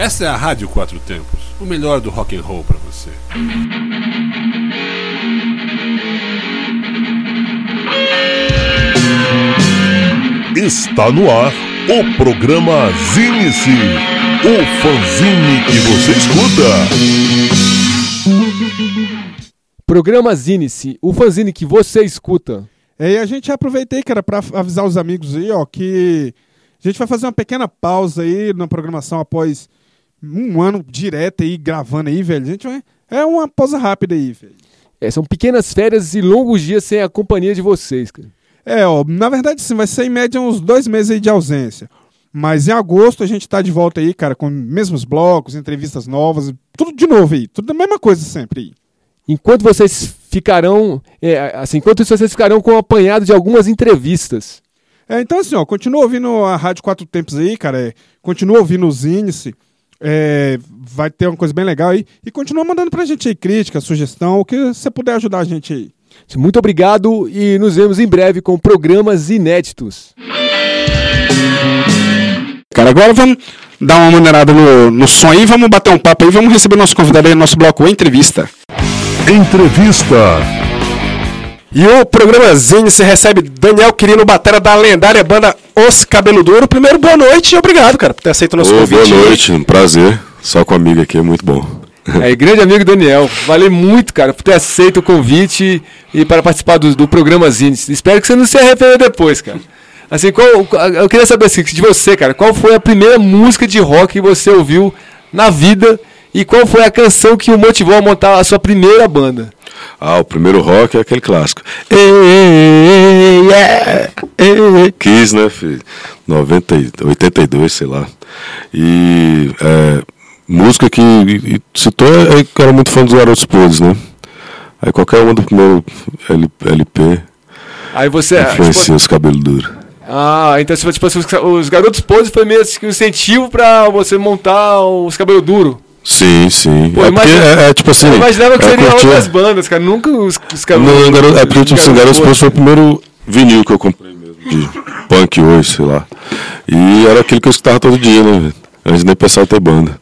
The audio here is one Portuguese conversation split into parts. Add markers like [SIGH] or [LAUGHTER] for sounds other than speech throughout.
Essa é a Rádio Quatro Tempos, o melhor do rock and roll para você. Está no ar o programa Zine-se, o fanzine que você escuta. Programa Zine-se, o fanzine que você escuta. É, e a gente aproveitei, cara, para avisar os amigos aí, ó, que a gente vai fazer uma pequena pausa aí na programação após um ano direto aí gravando aí, velho. Gente. É uma pausa rápida aí, velho. É, são pequenas férias e longos dias sem a companhia de vocês, cara. É, ó, na verdade sim, vai ser em média uns dois meses aí de ausência. Mas em agosto a gente tá de volta aí, cara, com mesmos blocos, entrevistas novas, tudo de novo aí, tudo a mesma coisa sempre aí. Enquanto vocês ficarão, é, assim, enquanto isso vocês ficarão com o apanhado de algumas entrevistas. É, então assim, ó, continua ouvindo a Rádio Quatro Tempos aí, cara, é, continua ouvindo os índices, é, vai ter uma coisa bem legal aí. E continua mandando pra gente aí crítica, sugestão, o que você puder ajudar a gente aí. Muito obrigado e nos vemos em breve com programas inéditos. Cara, agora vamos dar uma maneirada no, no som aí, vamos bater um papo aí, vamos receber nosso convidado aí no nosso bloco Entrevista. Entrevista. E o programa Zine se recebe Daniel Quirino, batera da lendária banda Os Cabelo Duro. Primeiro, boa noite e obrigado, cara, por ter aceito o nosso Ô, convite. Boa noite, um prazer. Só com amigo aqui, é muito bom. É, grande amigo Daniel, valeu muito, cara, por ter aceito o convite e para participar do, do programa Zine. Espero que você não se arrependa depois, cara. Assim, qual, eu queria saber assim, de você, cara, qual foi a primeira música de rock que você ouviu na vida e qual foi a canção que o motivou a montar a sua primeira banda? Ah, o primeiro rock é aquele clássico. Ei, yeah, ei, Kiss, né, filho? 90, 82, sei lá. E é, música que e, citou é que era muito fã dos Garotos Podres, né? Aí qualquer uma do primeiro LP. Aí você. Influencia tipo, os cabelos duros. Ah, então tipo, os, os Garotos Podres foi meio que um incentivo pra você montar os cabelos duros. Sim, sim. Pô, é, porque, é, é, tipo assim. Eu imaginava que é, seria curtia... outras bandas, cara. Nunca os, os cabelos. Não, garoto, é porque, tipo assim, Garotos foi o primeiro vinil que eu comprei mesmo. De punk hoje, sei lá. E era aquilo que eu escutava todo dia, né, Antes nem pensar em ter banda.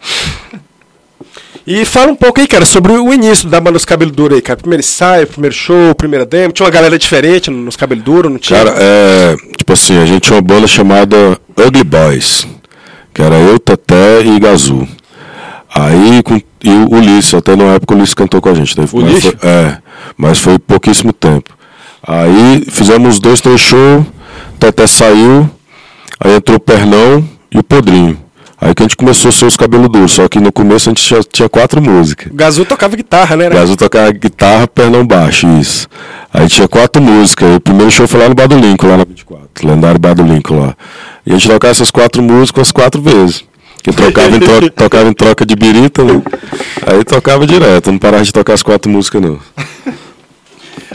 E fala um pouco aí, cara, sobre o início da banda Os Cabelo Duro aí, cara. Primeiro ensaio, primeiro show, primeira demo. Tinha uma galera diferente nos Cabelo Duro, não tinha? Cara, é. Tipo assim, a gente tinha uma banda chamada Ugly Boys. Que era eu, Teté e Gazu. Aí, com, e o Ulisses, até na época o Ulisses cantou com a gente. Né? Mas foi, é, mas foi pouquíssimo tempo. Aí fizemos dois, três shows, Teté saiu, aí entrou o Pernão e o Podrinho. Aí que a gente começou a ser os cabelos duros, só que no começo a gente tinha, tinha quatro músicas. Gazu tocava guitarra, né? Gazu tocava guitarra, pernão baixo, isso. Aí tinha quatro músicas. o primeiro show foi lá no Bar do Lincoln, lá na 24, lendário Bar do Lincoln lá. E a gente tocava essas quatro músicas as quatro vezes. Que trocava em, troca, tocava em troca de birita, né? Aí tocava direto, não parava de tocar as quatro músicas, não.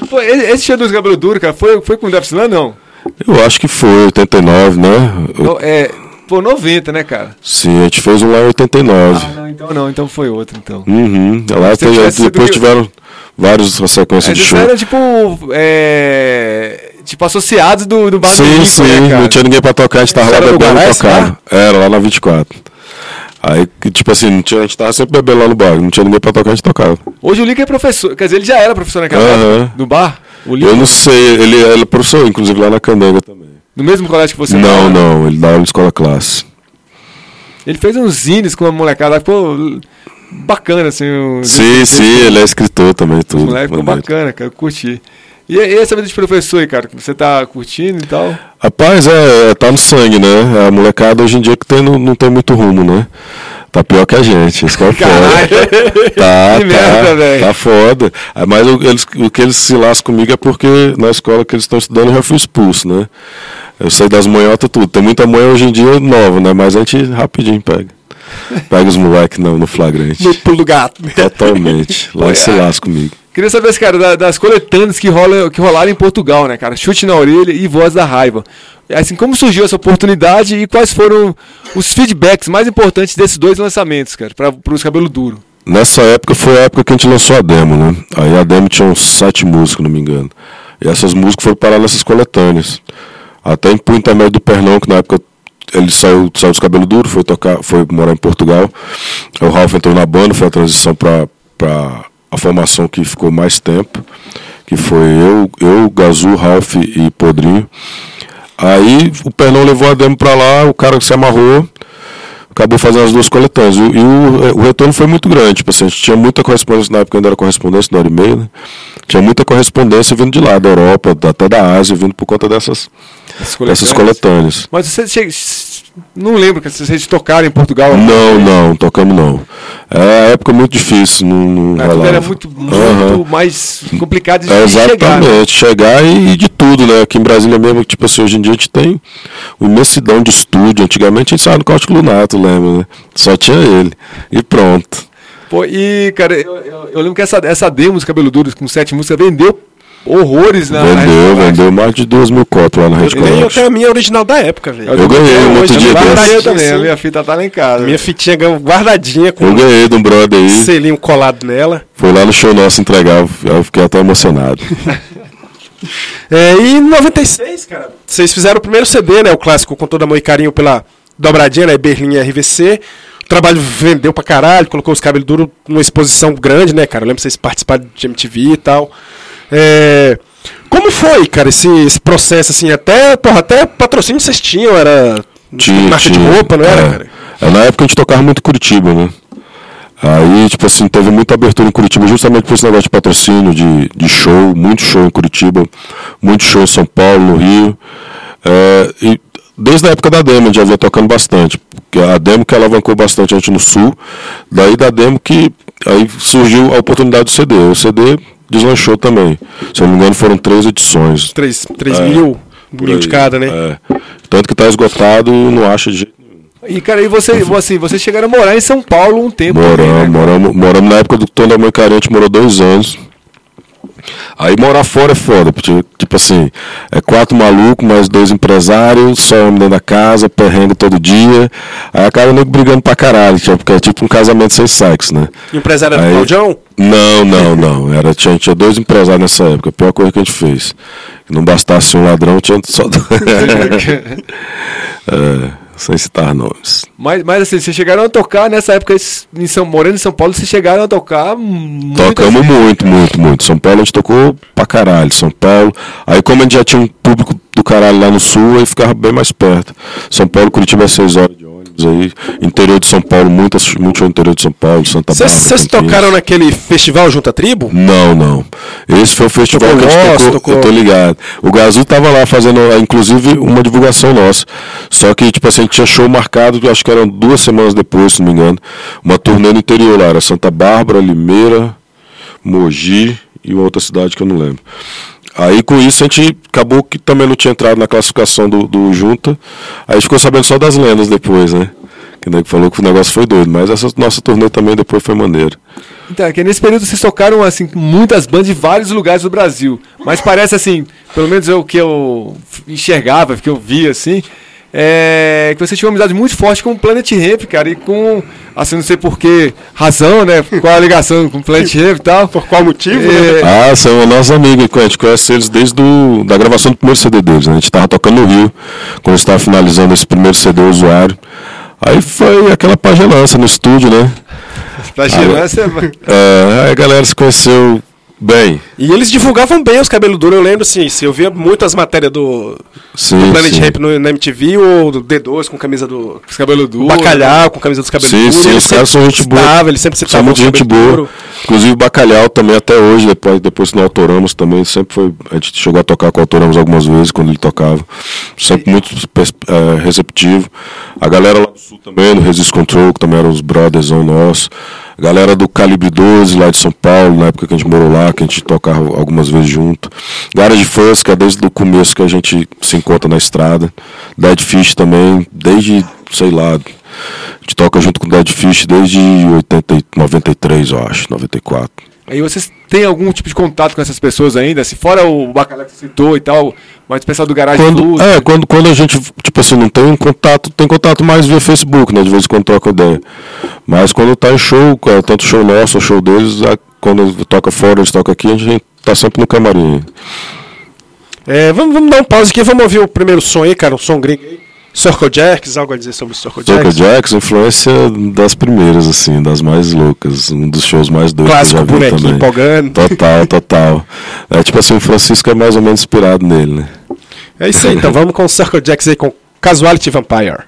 Pô, esse show dos cabelos duros, cara, foi, foi com o Defslan, não? Eu acho que foi, 89, né? Não, é, Pô, 90, né, cara? Sim, a gente fez um lá em 89. Ah, não, então não, então foi outro, então. Uhum. Lá tem, depois tiveram vários sequências de show. Era tipo. É, tipo, associados do, do Sim, Rico, sim, né, não tinha ninguém pra tocar, a gente tava lá bebendo e tocando. Era lá na 24. Aí, tipo assim, não tinha, a gente tava sempre bebendo lá no bar, não tinha ninguém pra tocar, a gente tocava. Hoje o Lick é professor, quer dizer, ele já era professor naquela uhum. época, do bar? Eu não sei, ele, ele é professor, inclusive lá na Candanga também. No mesmo colégio que você Não, dava, não, ele dá aula em escola classe. Ele fez uns zines com a molecada, pô, bacana, assim. O, sim, sim, ele é escritor também, tudo. Moleque ficou bacana, cara, eu curti. E, e essa vida de professor aí, cara, que você tá curtindo e tal? Rapaz, é, é, tá no sangue, né? A molecada hoje em dia que tem, não, não tem muito rumo, né? Tá pior que a gente, isso que é foda. Tá, [LAUGHS] que tá, merda, tá foda. Ah, mas o, eles, o que eles se lascam comigo é porque na escola que eles estão estudando eu já fui expulso, né? Eu sei das manhotas tudo. Tem muita manhã hoje em dia nova, né? Mas a gente rapidinho pega. Pega os moleques no, no flagrante. No pulo do gato. Totalmente. Lá se lasca comigo. Queria saber, cara, das coletâneas que, rola, que rolaram em Portugal, né, cara? Chute na orelha e voz da raiva. Assim, como surgiu essa oportunidade e quais foram os feedbacks mais importantes desses dois lançamentos, cara, para os cabelo duro? Nessa época foi a época que a gente lançou a demo, né? Aí a demo tinha uns sete músicas, não me engano. E essas músicas foram parar nessas coletâneas. Até em Punta Médio do Pernão, que na época ele saiu, saiu dos cabelos duros, foi tocar, foi morar em Portugal. O Ralph entrou na banda, foi a transição para a formação que ficou mais tempo, que foi eu, eu Gazu, Ralph e Podrinho. Aí o Pernão levou a demo para lá, o cara se amarrou, acabou fazendo as duas coletâneas. E, e o, o, retorno foi muito grande. Tipo assim, a gente tinha muita correspondência, na época ainda era correspondência, na hora e meia, né? Tinha muita correspondência vindo de lá, da Europa, até da Ásia, vindo por conta dessas. Dessas coletâneas. Mas você chega, não lembro que vocês tocaram em Portugal? Não, não, tocamos não. É uma época muito difícil. Não, não era muito, muito uhum. mais complicado de é, Exatamente, chegar. Né? chegar e, e, de tudo, né? Aqui em Brasília mesmo, tipo assim, hoje em dia a gente tem uma imensidão de estúdio. Antigamente a gente saía no Cáutico Lunato, lembra, né? Só tinha ele. E pronto. Pô, e, cara, eu, eu, eu lembro que essa, essa demo dos Cabelos Duros com sete músicas vendeu horrores na Vendeu, na vendeu mais de 2 mil copos lá na Rede Eu tenho a minha original da época, velho. Eu, eu ganhei um outro dia desse. também, a minha fita tá lá em casa. Minha fitinha guardadinha com Eu ganhei de um brother aí. Selinho colado nela. Foi lá no show nosso entregar, eu fiquei até emocionado. [LAUGHS] é, e em 96, cara, vocês fizeram o primeiro CD, né? O clássico com todo amor e carinho pela dobradinha, né? Berlim RVC. O trabalho vendeu pra caralho, colocou os cabelos duros numa exposição grande, né, cara? Eu lembro vocês participaram de MTV e tal. É, como foi, cara, esse, esse, processo, assim, até, porra, até patrocínio vocês tinham, era tinha, marca tinha, de roupa, não era, é? É, na época a gente tocava muito em Curitiba, né? Aí, tipo assim, teve muita abertura em Curitiba, justamente por esse negócio de patrocínio, de, de show, muito show em Curitiba, muito show em São Paulo, no Rio. É, e desde a época da demo, a gente já vinha tocando bastante. Porque a demo que alavancou bastante a gente no sul, daí da demo que aí surgiu a oportunidade do CD. O CD deslanchou também. Se eu não me engano, foram três edições. Três, três é, mil, mil de cada, né? É. Tanto que está esgotado, não acha de e, cara, e você, assim, vocês chegaram a morar em São Paulo um tempo. Moramos, também, né? moramos, moramos na época do Tom da Mãe Carente, morou dois anos. Aí morar fora é foda, porque, tipo assim, é quatro malucos, mais dois empresários, só homem dentro da casa, perrengue todo dia. Aí acaba nem brigando pra caralho, porque é tipo um casamento sem sexo, né? E o empresário era do Claudião? Não, não, não. Era, tinha, tinha dois empresários nessa época, a pior coisa que a gente fez. Não bastasse um ladrão, tinha só. [LAUGHS] é sem citar nomes. Mas, mas assim, vocês chegaram a tocar nessa época em São Moreno, em São Paulo, vocês chegaram a tocar muito. Tocamos assim. muito, muito, muito. São Paulo a gente tocou pra caralho. São Paulo. Aí como a gente já tinha um público do caralho lá no sul, aí ficava bem mais perto. São Paulo, Curitiba é 6 horas de aí. Interior de São Paulo, muitas, muito show interior de São Paulo, Santa Bárbara. Vocês tocaram naquele festival Junta Tribo? Não, não. Esse foi o festival tocou que a gente tocou, tocou, eu tô ligado. O Gazu tava lá fazendo, inclusive, uma divulgação nossa. Só que, tipo assim, a gente tinha show marcado, acho que eram duas semanas depois, se não me engano. Uma turnê no interior lá, era Santa Bárbara, Limeira, Mogi e outra cidade que eu não lembro. Aí com isso a gente acabou que também não tinha entrado na classificação do, do Junta. Aí ficou sabendo só das lendas depois, né? Que nego falou que o negócio foi doido, mas essa nossa turnê também depois foi maneira. Então, é que nesse período vocês tocaram assim muitas bandas de vários lugares do Brasil. Mas parece assim, pelo menos o que eu enxergava, que eu via assim, é, que você tinha uma amizade muito forte com o Planet Ramp, cara, e com, assim, não sei por que razão, né, qual a ligação com o Planet Ramp e tal. Por qual motivo, é... né? Ah, são nossos amigos, a gente conhece eles desde do, da gravação do primeiro CD deles, né? a gente estava tocando no Rio, quando estava finalizando esse primeiro CD usuário, aí foi aquela pagelança no estúdio, né? Pagelança é... é... Aí a galera se conheceu Bem. E eles divulgavam bem os cabelos duros. Eu lembro, assim, se eu via muitas matérias do, sim, do Planet Ramp no, na MTV ou do D2 com camisa do. Os cabelos duros. Bacalhau com camisa dos cabelos sim, duros. Sim, os caras são gente boa. Ele sempre citava muito gente boa. Inclusive o Bacalhau também até hoje, depois, depois que nós autoramos também, sempre foi. A gente chegou a tocar com o Autoramos algumas vezes quando ele tocava. Sempre muito é, receptivo. A galera lá do sul também, no Resist Control, que também eram os brothers nossos. A galera do Calibre 12 lá de São Paulo, na época que a gente morou lá, que a gente tocava algumas vezes junto. Garage Fãs, que é desde o começo que a gente se encontra na estrada. Dead Fish também, desde, sei lá, a gente toca junto com Dead Fish desde 80, 93, eu acho, 94. Aí vocês têm algum tipo de contato com essas pessoas ainda? Se fora o bacalhau que você citou e tal, mas o pessoal do garagem quando, É, quando, quando a gente, tipo assim, não tem contato, tem contato mais via Facebook, né? De vez em quando troca ideia. Mas quando tá em show, tanto show nosso, show deles, quando toca fora, eles tocam aqui, a gente tá sempre no camarim. É, vamos, vamos dar um pause aqui, vamos ouvir o primeiro som aí, cara, um som gringo aí. Circle Jacks, algo a dizer sobre o Circle Circle Jacks? Jacks, influência das primeiras, assim, das mais loucas. Um dos shows mais doidos Clássico que eu já vi bonequinho também. empolgando. Total, total. É tipo assim, o Francisco é mais ou menos inspirado nele, né? É isso aí, então vamos com o Circle Jacks aí com Casuality Vampire.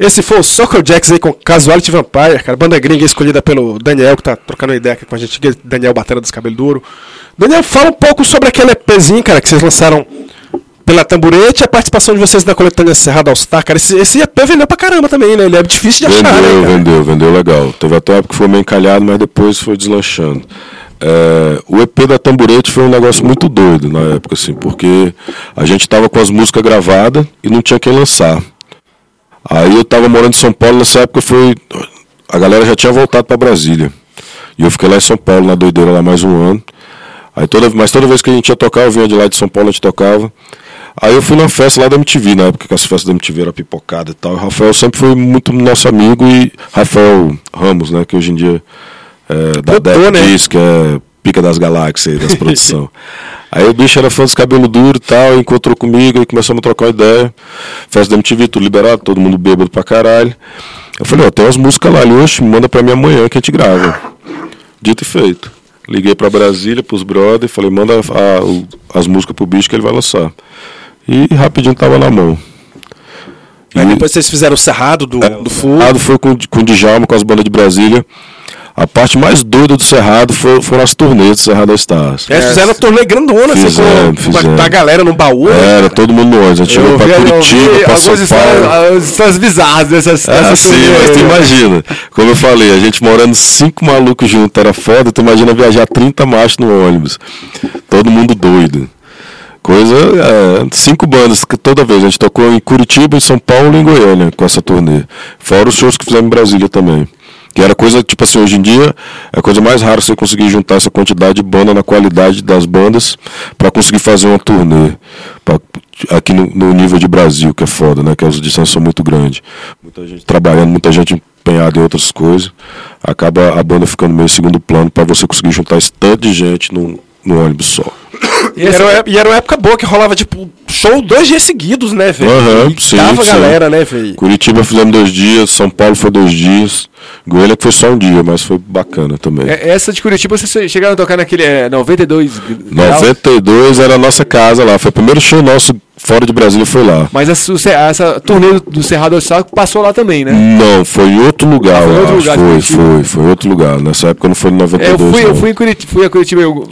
Esse foi o Circle Jacks aí com Casualty Vampire, cara. Banda gringa escolhida pelo Daniel, que tá trocando ideia aqui com a gente. Daniel Batera dos Cabelo Duro. Daniel, fala um pouco sobre aquele EPzinho, cara, que vocês lançaram pela Tamburete e a participação de vocês na coletânea Cerrado All Star, cara. Esse, esse EP vendeu pra caramba também, né? Ele é difícil de achar, Vendeu, né, cara? vendeu, vendeu legal. Teve até uma época que foi meio encalhado, mas depois foi deslanchando. É, o EP da Tamburete foi um negócio muito doido na época, assim, porque a gente tava com as músicas gravadas e não tinha quem lançar. Aí eu tava morando em São Paulo nessa época, foi. A galera já tinha voltado para Brasília. E eu fiquei lá em São Paulo, na doideira, lá mais um ano. Aí toda, mas toda vez que a gente ia tocar, eu vinha de lá de São Paulo, a gente tocava. Aí eu fui na festa lá da MTV, na época que as festas da MTV eram pipocada e tal. E o Rafael sempre foi muito nosso amigo e Rafael Ramos, né? Que hoje em dia é da Deck né? Disc, é pica das galáxias das produções. [LAUGHS] Aí o bicho era fã dos cabelos duros e tal, encontrou comigo e começamos a trocar uma ideia. Festa da MTV, tudo liberado, todo mundo bêbado pra caralho. Eu falei, ó, tem umas músicas lá ali, oxe, manda pra mim amanhã que a gente grava. Dito e feito. Liguei pra Brasília, pros brothers, falei, manda a- as músicas pro bicho que ele vai lançar. E rapidinho tava na mão. Aí E- depois vocês fizeram o Cerrado do, é, do o. Cerrado foi com, com o Djalma, com as bandas de Brasília. A parte mais doida do Cerrado foi, foram as turnês do Cerrado Stars. É, fizeram um torneio grandona, assim, Fizeram, com fizeram. da galera no baú. né? Era, todo mundo no ônibus. A gente chegou pra Curitiba, pra São algumas Paulo. histórias, histórias bizarras dessas. Dessas assim, turnê mas tu né? imagina. Como eu falei, a gente morando cinco malucos juntos era foda, tu imagina viajar 30 machos no ônibus. Todo mundo doido. Coisa, é, cinco bandas que toda vez. A gente tocou em Curitiba, em São Paulo e em Goiânia com essa turnê. Fora os shows que fizemos em Brasília também. Que era coisa, tipo assim, hoje em dia é a coisa mais rara você conseguir juntar essa quantidade de banda na qualidade das bandas para conseguir fazer uma turnê. Pra- aqui no, no nível de Brasil, que é foda, né? Que as distâncias são muito grandes. Muita gente trabalhando, muita gente empenhada em outras coisas. Acaba a banda ficando meio segundo plano para você conseguir juntar esse tanto de gente num, no ônibus só. E era, e era uma época boa que rolava, tipo, show dois dias seguidos, né, velho? Aham, E sim, Dava sim. galera, né, velho? Curitiba fizemos dois dias, São Paulo foi dois dias, Goiânia que foi só um dia, mas foi bacana também. É, Essa de Curitiba, vocês chegaram a tocar naquele é, 92 graus? 92 era a nossa casa lá, foi o primeiro show nosso fora de Brasília, foi lá. Mas essa, essa turnê do, do Cerrado ao Saco passou lá também, né? Não, foi em outro lugar, Ah, foi outro lugar foi, foi, foi outro lugar. Nessa época não foi em É, 92. eu fui, eu fui, em Curitiba, fui a Curitiba eu,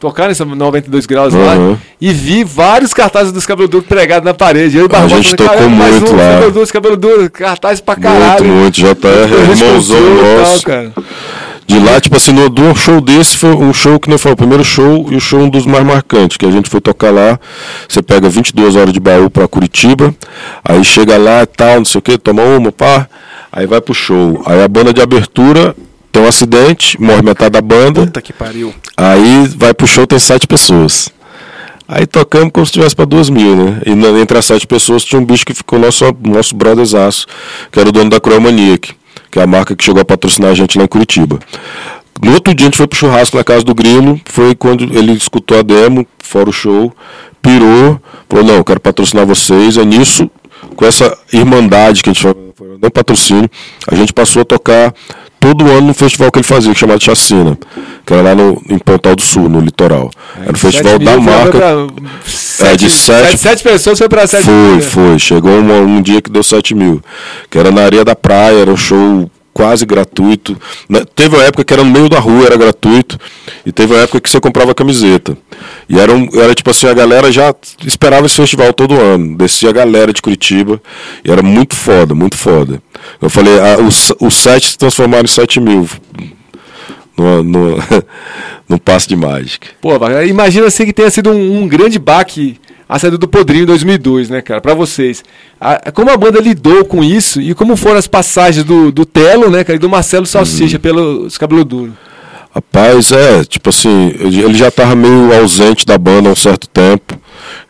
tocar nessa 92 graus lá Aham. e vi vários cartazes dos cabelos duros pregados na parede. Eu e Barbosa gente falei, tocou "Caramba, mais muito um, lá." Cabelo duro, cabelo duro, cartaz pra Muito, caralho. muito. JR, irmãozão Responsável e tal, nosso. cara. De lá, tipo assim, no, do show desse foi um show que não foi o primeiro show e o show um dos mais marcantes, que a gente foi tocar lá. Você pega 22 horas de baú pra Curitiba, aí chega lá e tal, não sei o que, toma uma, pá, aí vai pro show. Aí a banda de abertura tem um acidente, morre metade da banda, Puta que pariu. aí vai pro show, tem sete pessoas. Aí tocamos como se tivesse pra duas mil, né? E na- entre as sete pessoas tinha um bicho que ficou nosso, nosso brotherzaço, que era o dono da Croa Maniac, que é a marca que chegou a patrocinar a gente lá em Curitiba. No outro dia a gente foi pro churrasco na casa do Grilo, foi quando ele escutou a demo, fora o show, pirou, falou, não, quero patrocinar vocês, é nisso, com essa irmandade que a gente foi, não patrocínio, a gente passou a tocar todo ano no festival que ele fazia, que chamado Chacina, que era lá no, em Pontal do Sul, no litoral. Era o festival Sete da foi marca. pra sete- de sete- sete, sete pessoas foi pra sete Foi, mil, né? foi. Chegou uma- um dia que deu 7 mil. Que era na areia da praia, era um show quase gratuito. Teve uma época que era no meio da rua, era gratuito. E teve uma época que você comprava camiseta. E era, um, era tipo assim, a galera já esperava esse festival todo ano. Descia a galera de Curitiba. E era muito foda, muito foda. Eu falei, ah, os, sete se transformaram em 7 mil. No, no, [LAUGHS] no passe de mágica. Pô, imagina assim que tenha sido um, um grande baque a saída do Podrinho em 2002, né, cara? Pra vocês. A- como a banda lidou com isso e como foram as passagens do, do Telo, né, cara, e do Marcelo Uhum. Salsicha pelos Cabelo Duro. Rapaz, é, tipo assim, ele ele já tava meio ausente da banda há um certo tempo.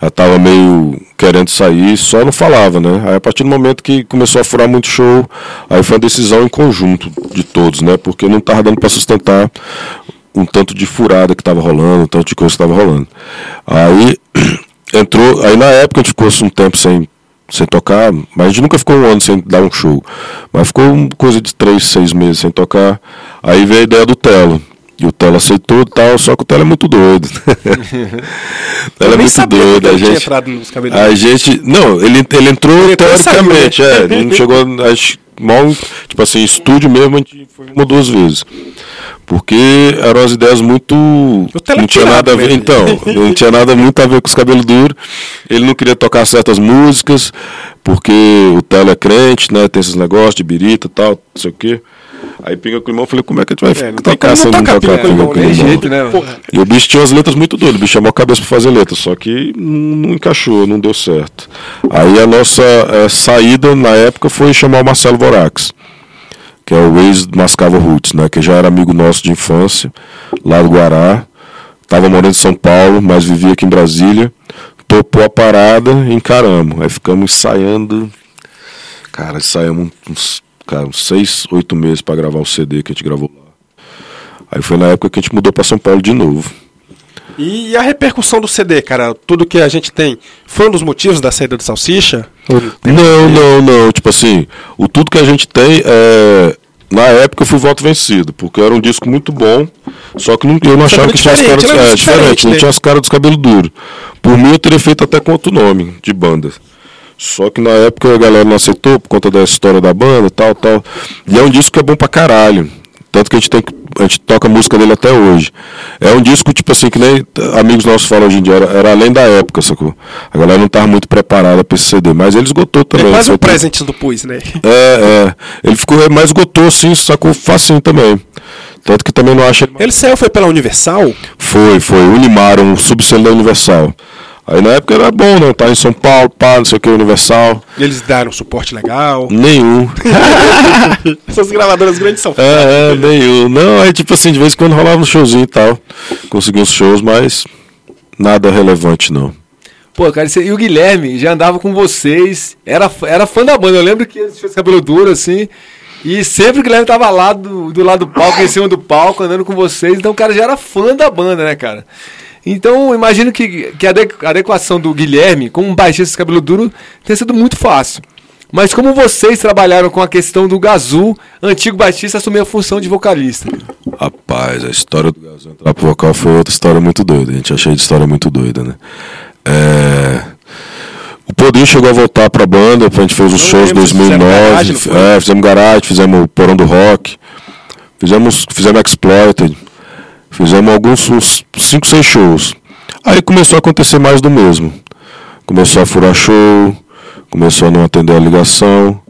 Já tava meio querendo sair, só não falava, né? Aí a partir do momento que começou a furar muito show, aí foi uma decisão em conjunto de todos, né? Porque não tava dando para sustentar um tanto de furada que tava rolando, um tanto de coisa que tava rolando. Aí [CLEARS THROAT] entrou, aí na época a gente ficou um tempo sem sem tocar, mas a gente nunca ficou um ano sem dar um show. Mas ficou um- coisa de três, seis meses sem tocar. Aí veio a ideia do Telo. E o Telo aceitou e tal, só que o Telo é muito doido. o [LAUGHS] Telo é muito doido. A ele gente, a gente. Não, ele, ele entrou entrou e saiu, teoricamente, né? é. Ele não chegou. Acho, mal, tipo assim, estúdio mesmo, a gente foi uma ou duas vezes. Porque eram as ideias muito. É Não tinha nada a ver. mesmo. Então, não tinha nada muito a ver com os cabelos duros. Ele não queria tocar certas músicas, porque o Telo é crente, né? Tem esses negócios de birita e tal, não sei o quê. Aí pinga com o irmão, eu falei, como é que a gente vai É, não tocar não tocar tocar pinga com limão, limão? jeito, né? E o bicho tinha as letras muito doidas, o bicho chamou a cabeça pra fazer letra, só que não encaixou, não deu certo. Aí a nossa eh, saída na época foi chamar o Marcelo Vorax, que é o ex-Mascavo Roots, né? Que já era amigo nosso de infância, lá do Guará. Tava morando em São Paulo, mas vivia aqui em Brasília. Topou a parada encaramos. Aí ficamos ensaiando. Cara, ensaiamos uns, cara, uns seis, oito meses pra gravar o CD que a gente gravou lá. Aí foi na época que a gente mudou pra São Paulo de novo. E a repercussão do CD, cara? Tudo que a gente tem foi um dos motivos da saída do Salsicha? Não, não, não. Tipo assim, o tudo que a gente tem é. Na época eu fui voto vencido, porque era um disco muito bom, só que não, eu não achava que tinha as caras. né? É, Diferente, diferente, não tinha as caras dos cabelos duros. Por mim eu teria feito até com outro nome de banda. Só que na época a galera não aceitou por conta da história da banda tal, tal. E é um disco que é bom pra caralho. Tanto que a gente tem. A gente toca a música dele até hoje. É um disco, tipo assim, que nem amigos nossos falam hoje em dia, era, era além da época, sacou? A galera não tava muito preparada pra esse CD, mas ele esgotou É também. quase um presente do Pus, né? é, é. Ele ficou, mas esgotou assim, sacou facinho também. Tanto que também não acha. ele- saiu, foi pela Universal? Foi, foi. Unimar, um subselo da Universal. Aí na época era bom, né? Tá em São Paulo, pá, não sei o que, Universal. E eles deram suporte legal. Nenhum. [LAUGHS] Essas gravadoras grandes são É, é, nenhum. Não, aí tipo assim, de vez em quando rolava um showzinho e tal. Consegui uns shows, mas nada relevante não. Pô, cara, e o Guilherme já andava com vocês, era, era fã da banda. Eu lembro que ele tinha esse cabelo duro assim. E sempre o Guilherme tava lá do, do lado do palco, em cima do palco, andando com vocês. Então o cara já era fã da banda, né, cara? Então, imagino que, que a ade- a adequação do Guilherme, como um baixista de cabelo duro, tenha sido muito fácil. Mas como vocês trabalharam com a questão do Gazu, antigo baixista assumiu a função de vocalista? Rapaz, a história do Gazão entrar pro vocal foi outra história muito doida. A gente achei de história muito doida, né? É... O Podrinho chegou a voltar pra banda, a gente fez os shows em lembro, vocês fizeram 2009. garagem, é, fizemos garagem, fizemos o Porão do Rock, fizemos, fizemos Exploited, fizemos alguns, uns 5, 6 shows. Aí começou a acontecer mais do mesmo. Começou a furar show, começou a não atender a ligação.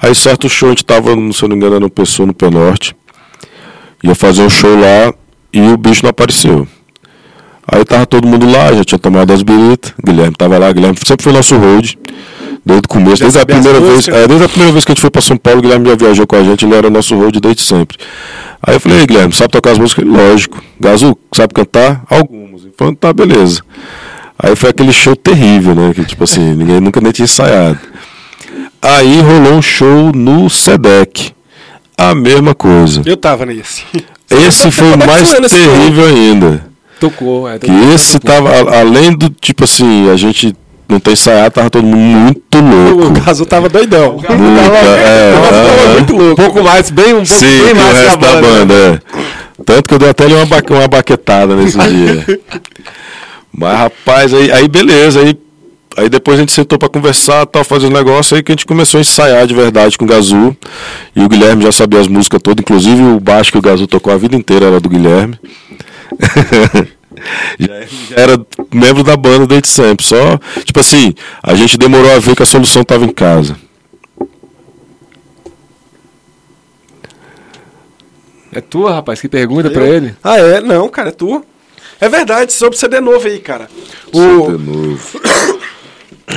Aí certo show a gente tava, se eu não me engano, era no Pessoa, no Pé Norte ia fazer um show lá e o bicho não apareceu. Aí tava todo mundo lá, já tinha tomado as biritas, Guilherme tava lá, Guilherme sempre foi nosso road, desde o começo, Já desde a primeira vez, é, desde a primeira vez que a gente foi pra São Paulo, o Guilherme já viajou com a gente, ele era nosso road desde sempre. Aí eu falei, "Ei, Guilherme, sabe tocar as músicas? Lógico. Gazu, sabe cantar? Algumas. Ele falou, tá, beleza. Aí foi aquele show terrível, né? Que tipo assim, [LAUGHS] ninguém nunca nem tinha ensaiado. Aí rolou um show no SEDEC. A mesma coisa. Eu tava nesse. Esse foi o mais Bacana esse terrível ainda. Tocou, é. Que esse tava, a- além do tipo assim, a gente não ter ensaiado, tava todo mundo muito O louco. Gazu tava doidão. Muita, é, aham. muito louco. Um pouco mais, bem, um pouco Sim, bem o mais a resto da banda. banda, é. Tanto que eu dei até ali uma, baque- uma baquetada nesse [LAUGHS] dia. Mas, rapaz, aí, aí beleza, aí, aí depois a gente sentou pra conversar, tal, fazer os negócios, aí que a gente começou a ensaiar de verdade com o Gazu. E o Guilherme já sabia as músicas todas, inclusive o baixo que o Gazu tocou a vida inteira era do Guilherme. [LAUGHS] já, já era membro da banda desde sempre. Só, tipo assim, a gente demorou a ver que a solução tava em casa. É tua, rapaz, que pergunta pra Eu? ele. Ah, é? Não, cara, é tua. É verdade, sobre CD novo aí, cara. De O novo.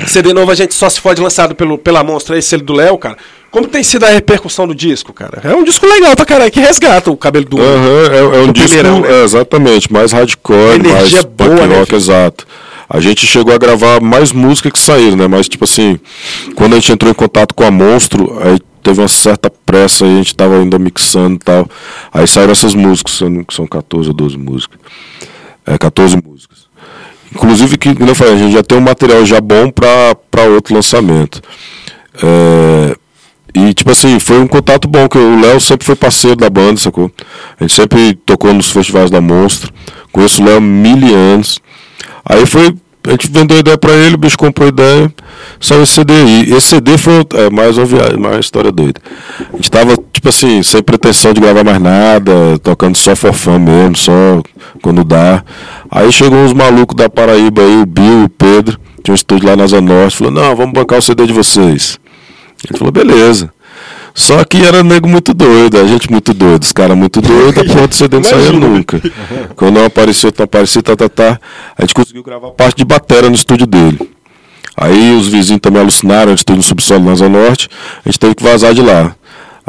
CD novo a gente só se pode lançado pelo, pela Monstra, esse ele do Léo, cara. Como tem sido a repercussão do disco, cara? É um disco legal pra caralho, que resgata o cabelo duro. Aham, é, é um Do disco, primeirão, né? é, exatamente, mais hardcore, mais boa, punk né, rock, filho? exato. A gente chegou a gravar mais música que saíram, né? Mas, tipo assim, quando a gente entrou em contato com a Monstro, aí teve uma certa pressa, a gente tava ainda mixando e tal. Aí saíram essas músicas, que são 14 ou 12 músicas. É, 14 músicas. Inclusive, que, eu falei, a gente já tem um material já bom para outro lançamento. É, e, tipo assim, foi um contato bom, que o Léo sempre foi parceiro da banda, sacou? A gente sempre tocou nos festivais da Monstro. Conheço o Léo mil anos. Aí foi, a gente vendeu ideia pra ele, o bicho comprou ideia, saiu esse CD aí. Esse CD foi é, mais uma viagem, mais uma história doida. A gente tava, tipo assim, sem pretensão de gravar mais nada, tocando só for fun mesmo, só quando dá. Aí chegou uns malucos da Paraíba aí, o Bill e o Pedro, tinha um estúdio lá na Asa Norte, falou, não, vamos bancar o CD de vocês. Ele falou, beleza. Só que era nego muito doido, a gente muito doido, os caras muito doidos, a [LAUGHS] ponto de CD não saía nunca. Quando não apareceu, não apareceu, tá, tá, tá. A gente conseguiu gravar parte de batera no estúdio dele. Aí os vizinhos também alucinaram, a gente no subsolo na Asa Norte, a gente teve que vazar de lá.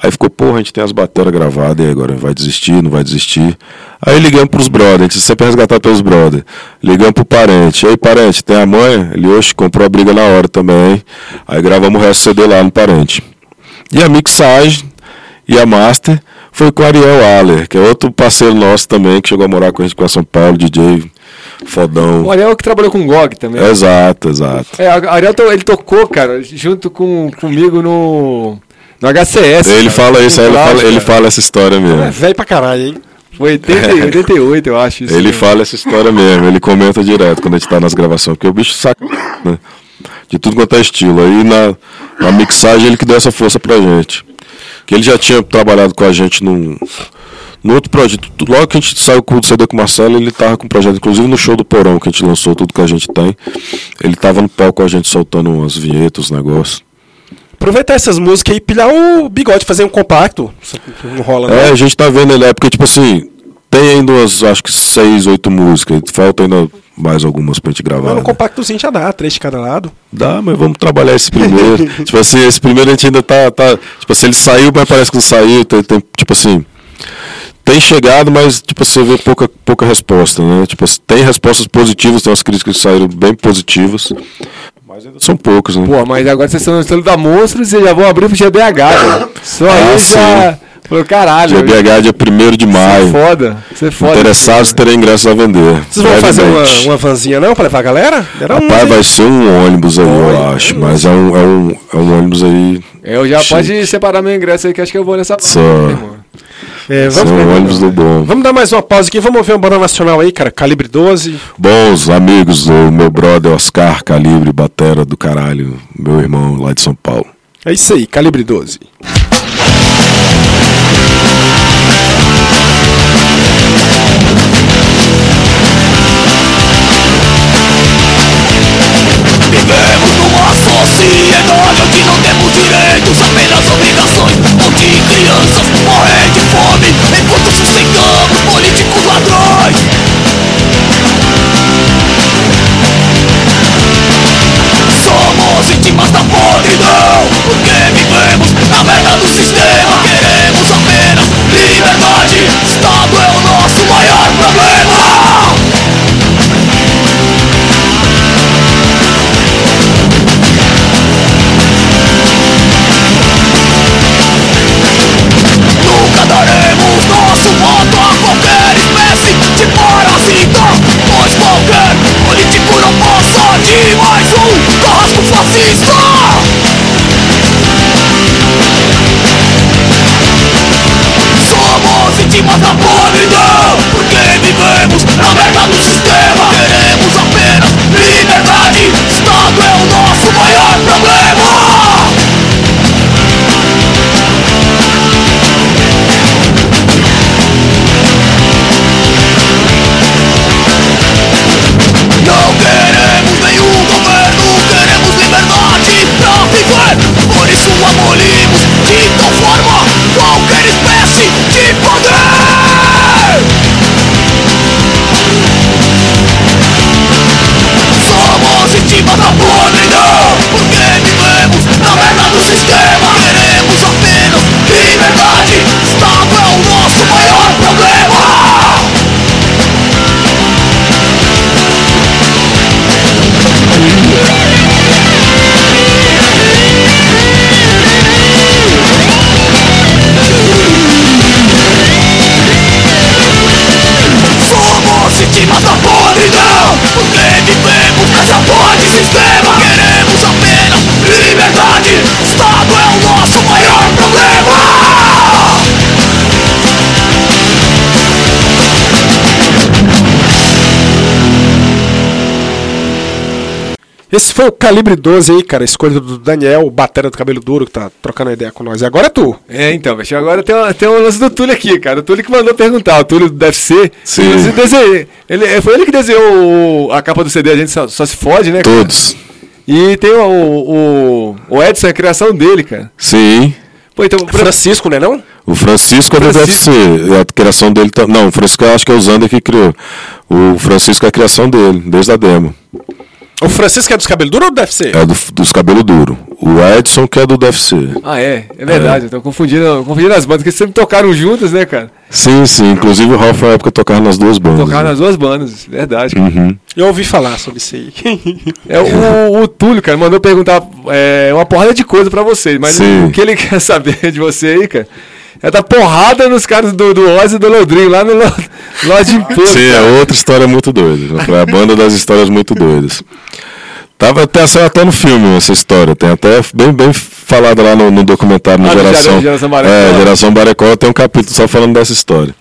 Aí ficou, porra, a gente tem as bateras gravadas, e agora vai desistir, não vai desistir. Aí ligamos pros brothers, a gente sempre resgatar pelos brothers. Ligamos pro parente, aí parente, tem a mãe? Ele, oxe, comprou a briga na hora também. Aí gravamos o resto do CD lá no parente. E a mixagem e a master foi com o Ariel Aller, que é outro parceiro nosso também, que chegou a morar com a gente com São Paulo, DJ fodão. O Ariel que trabalhou com o GOG também. Exato, exato. É, o Ariel to- ele tocou, cara, junto com, comigo no, no HCS. Ele cara, fala isso, aí ele fala, ele fala essa história É mesmo. velho pra caralho, hein? Foi 80, 88, [LAUGHS] eu acho. Isso Ele mesmo. fala essa história mesmo, ele comenta direto quando a gente tá nas gravações, porque o bicho saca né? de tudo quanto é estilo. Aí na, na mixagem ele que deu essa força pra gente. Que ele já tinha trabalhado com a gente num, num outro projeto. Logo que a gente saiu com o CD com o Marcelo, ele tava com um projeto, inclusive no show do Porão, que a gente lançou tudo que a gente tem. Ele tava no palco com a gente soltando umas vinhetas, os negócios. Aproveitar essas músicas e pilhar o bigode, fazer um compacto. Não rola, É, né? a gente tá vendo ele, é porque, tipo assim, tem ainda umas, acho que seis, oito músicas. Falta ainda mais algumas pra gente gravar. Mas no né? compactozinho já dá, três de cada lado. Dá, mas vamos trabalhar esse primeiro. [LAUGHS] tipo assim, esse primeiro a gente ainda tá, tá. Tipo assim, ele saiu, mas parece que não saiu. Tem, tem, tipo assim. Tem chegado, mas tipo, você vê pouca, pouca resposta, né? Tipo, assim, tem respostas positivas, tem umas críticas que saíram bem positivas. Mas ainda são poucos, né? Pô, mas agora vocês estão no estilo da Monstros e já vão abrir pro GBH, cara. Só Ah, aí sim. Falou, caralho. GBH dia 1 de Isso é maio. foda. Isso é foda. Interessados terem ingressos a vender. Vocês vão fazer uma, uma vanzinha não pra levar a galera? Era um, Rapaz, vai ser um ônibus aí, eu Olha, acho. Mas é um, é um, é um ônibus aí. Eu já Chique. pode separar meu ingresso aí, que acho que eu vou nessa parte, Só. irmão? É, vamos, um ônibus do bom. vamos dar mais uma pausa aqui. Vamos ouvir uma banda nacional aí, cara. Calibre 12. Bons amigos do meu brother Oscar Calibre, batera do caralho, meu irmão lá de São Paulo. É isso aí, Calibre 12. Thank you. Esse foi o Calibre 12 aí, cara. Escolha do Daniel, o batera do cabelo duro, que tá trocando ideia com nós. E agora é tu. É, então, bicho, agora tem, uma- tem um lance do Túlio aqui, cara. O Túlio que mandou perguntar, o Túlio do UFC. Sim. Ele, desenhou- ele- foi ele que desenhou o- a capa do CD, a gente só, só se fode, né? cara? Todos. E tem o, o, o Edson, é a criação dele, cara. Sim. Pô, então, pra- Francisco, né não? O Francisco é do Francisco. UFC. A criação dele. tá- Não, o Francisco eu acho que é o Zander que criou. O Francisco é a criação dele, desde a demo. O Francisco é dos cabelos duros ou do UFC? É do, dos cabelos duros. O Edson que é do UFC. Ah, é, é verdade. Eu tô confundindo, confundindo as bandas, porque sempre tocaram juntas, né, cara? Sim, sim. Inclusive o Ralph na época tocava nas duas bandas. Tocaram né? nas duas bandas, verdade. cara. Uhum. Eu ouvi falar sobre isso aí. [LAUGHS] É, o, o Túlio, cara, mandou perguntar é, uma porrada de coisa pra vocês, mas Sim. o que ele [LAUGHS] quer saber de você aí, cara, é dar porrada nos caras do, do Ozzy e do Lodrinho, lá no Lo- Loja de Imposto. Sim, é outra história muito doida. Foi a banda das histórias muito doidas. Tava até, saiu até no filme essa história. Tem até bem, bem falado lá no, no documentário no Ah, Geração. Gera- Geração Baracó. É, Geração Baracó tem um capítulo só falando dessa história.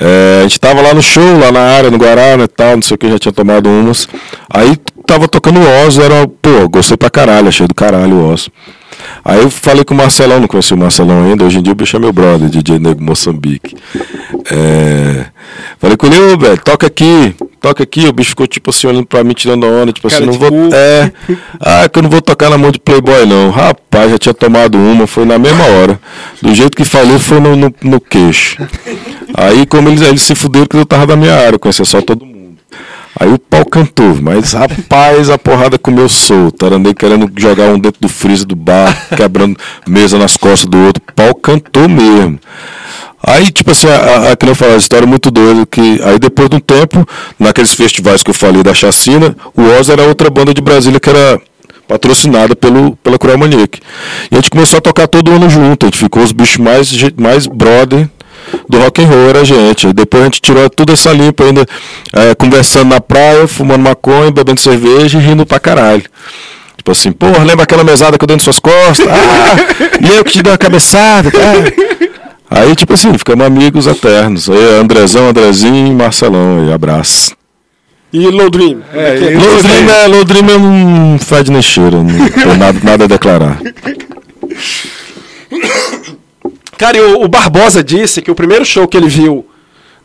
É, a gente tava lá no show, lá na área, no Guará, né, tal, não sei o que, já tinha tomado umas. Aí tava tocando o Oz, era, pô, gostei pra caralho, achei do caralho o Oz. Aí eu falei com o Marcelão, não conheci o Marcelão ainda, hoje em dia o bicho é meu brother, DJ Nego Moçambique. É, falei com ele, ô, velho, toca aqui, toca aqui, o bicho ficou tipo assim, olhando pra mim, tirando a onda, tipo Cara assim, não vou. cu. É, ah, que eu não vou tocar na mão de Playboy, não. Rapaz, já tinha tomado uma, foi na mesma hora. Do jeito que falou, foi no, no, no queixo. Aí, como eles, eles se fuderam que eu tava da minha área, eu conhecia só todo mundo. Aí o pau cantou, mas rapaz, a porrada comeu solto. Era nem querendo jogar um dentro do freezer do bar, quebrando mesa nas costas do outro. Pau cantou mesmo. Aí, tipo assim, a, a, que eu falei, a história é muito doida, que aí depois de um tempo, naqueles festivais que eu falei da chacina, o Oz era outra banda de Brasília que era patrocinada pelo, pela Cruel Maniac. E a gente começou a tocar todo ano junto, a gente ficou os bichos mais, mais brother do rock and roll era a gente. Depois a gente tirou tudo essa limpa ainda, é, conversando na praia, fumando maconha, bebendo cerveja e rindo pra caralho. Tipo assim, porra, lembra aquela mesada que eu dei nas suas costas? Ah, e eu que te dei uma cabeçada, cara. Aí, tipo assim, ficamos amigos eternos. Aí, Andrezão, Andrezinho e Marcelão, aí, abraço. E Low Dream? É, e- Dream é, Dream é um fede nem cheira, não tem nada, nada a declarar. [COUGHS] Cara, e o, o Barbosa disse que o primeiro show que ele viu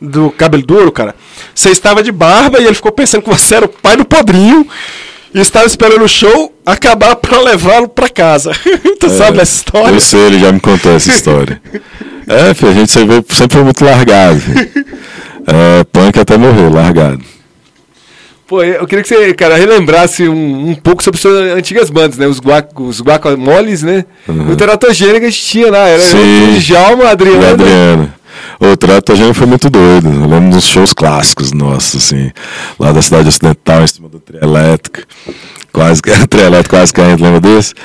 do Cabelo Duro, cara, você estava de barba e ele ficou pensando que você era o pai do podrinho e estava esperando o show acabar pra levá-lo pra casa. [LAUGHS] tu sabe dessa história? Eu sei, ele já me contou essa história. É, filho, a gente sempre, sempre foi muito largado. É, punk até morrer, largado. Pô, eu queria que você, cara, relembrasse um, um pouco sobre suas antigas bandas, né? Os, guac, os guacamoles, né? O teratogênico que a gente tinha lá. Era Sim. o Djalma, Adriano. a Adriana. O Tratogênio foi muito doido. Eu lembro dos shows clássicos nossos, assim. Lá da cidade ocidental, em cima do trio elétrico. Quase que [LAUGHS] trio elétrico, quase que a gente lembra desse.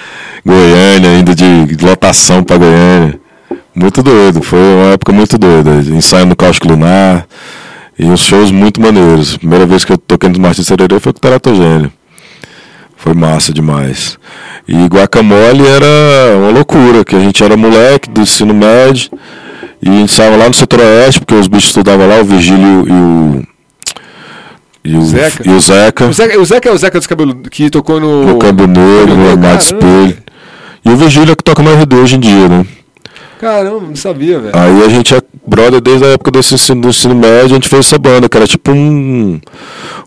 Goiânia, indo de lotação pra Goiânia. Muito doido, foi uma época muito doida. Ensaio no Cáustico Lunar. E uns shows muito maneiros. Primeira vez que eu toquei no Martins Sererê foi com o Teratogênio. Foi massa demais. E Guacamole era uma loucura, que a gente era moleque do ensino médio e a gente estava lá no setor oeste, porque os bichos estudavam lá, o Vigílio e o. E o Zeca. E o Zeca. O Zeca, o Zeca é o Zeca dos cabelos que tocou no. No Campo Negro, no Armado. Espelho. E o Vigílio é que toca no RD hoje em dia, né? Caramba, não sabia, velho. Aí a gente brother desde a época desse ensino, do ensino médio, a gente fez essa banda, que era tipo um.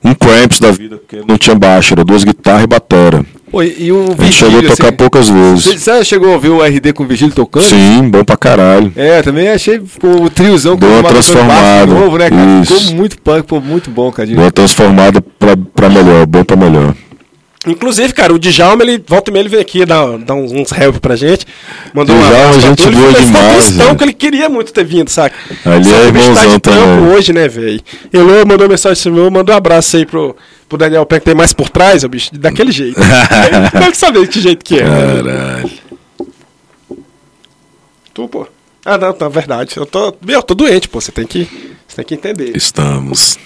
Um Cramps da vida, porque não tinha baixo, era duas guitarras e batera. Pô, e, o A gente chegou a Vigílio, tocar assim, poucas vezes. Você chegou a ouvir o RD com o Vigílio tocando? Sim, bom pra caralho. É, também achei pô, o triozão Deu uma transformada. novo, né, cara? Isso. Ficou muito punk, pô, muito bom, cara. Deu uma transformada pra, pra melhor, bom pra melhor. Inclusive, cara, o Djalma, ele volta e meia, ele vem aqui dar, dar uns, uns help pra gente. Mandou um Djalma, abraço pra gente boa ele demais, né? que ele queria muito ter vindo, saca? Ali é tá irmãozão de trampo também. hoje, né, velho? Ele mandou mensagem assim, meu, mandou um abraço aí pro, pro Daniel Pé, que tem mais por trás, o bicho, daquele jeito. [LAUGHS] Deve saber de que jeito que é. Caralho. Tu, pô. Ah, não, tá, verdade. Eu tô, meu, eu tô doente, pô, você tem que, você tem que entender. Estamos.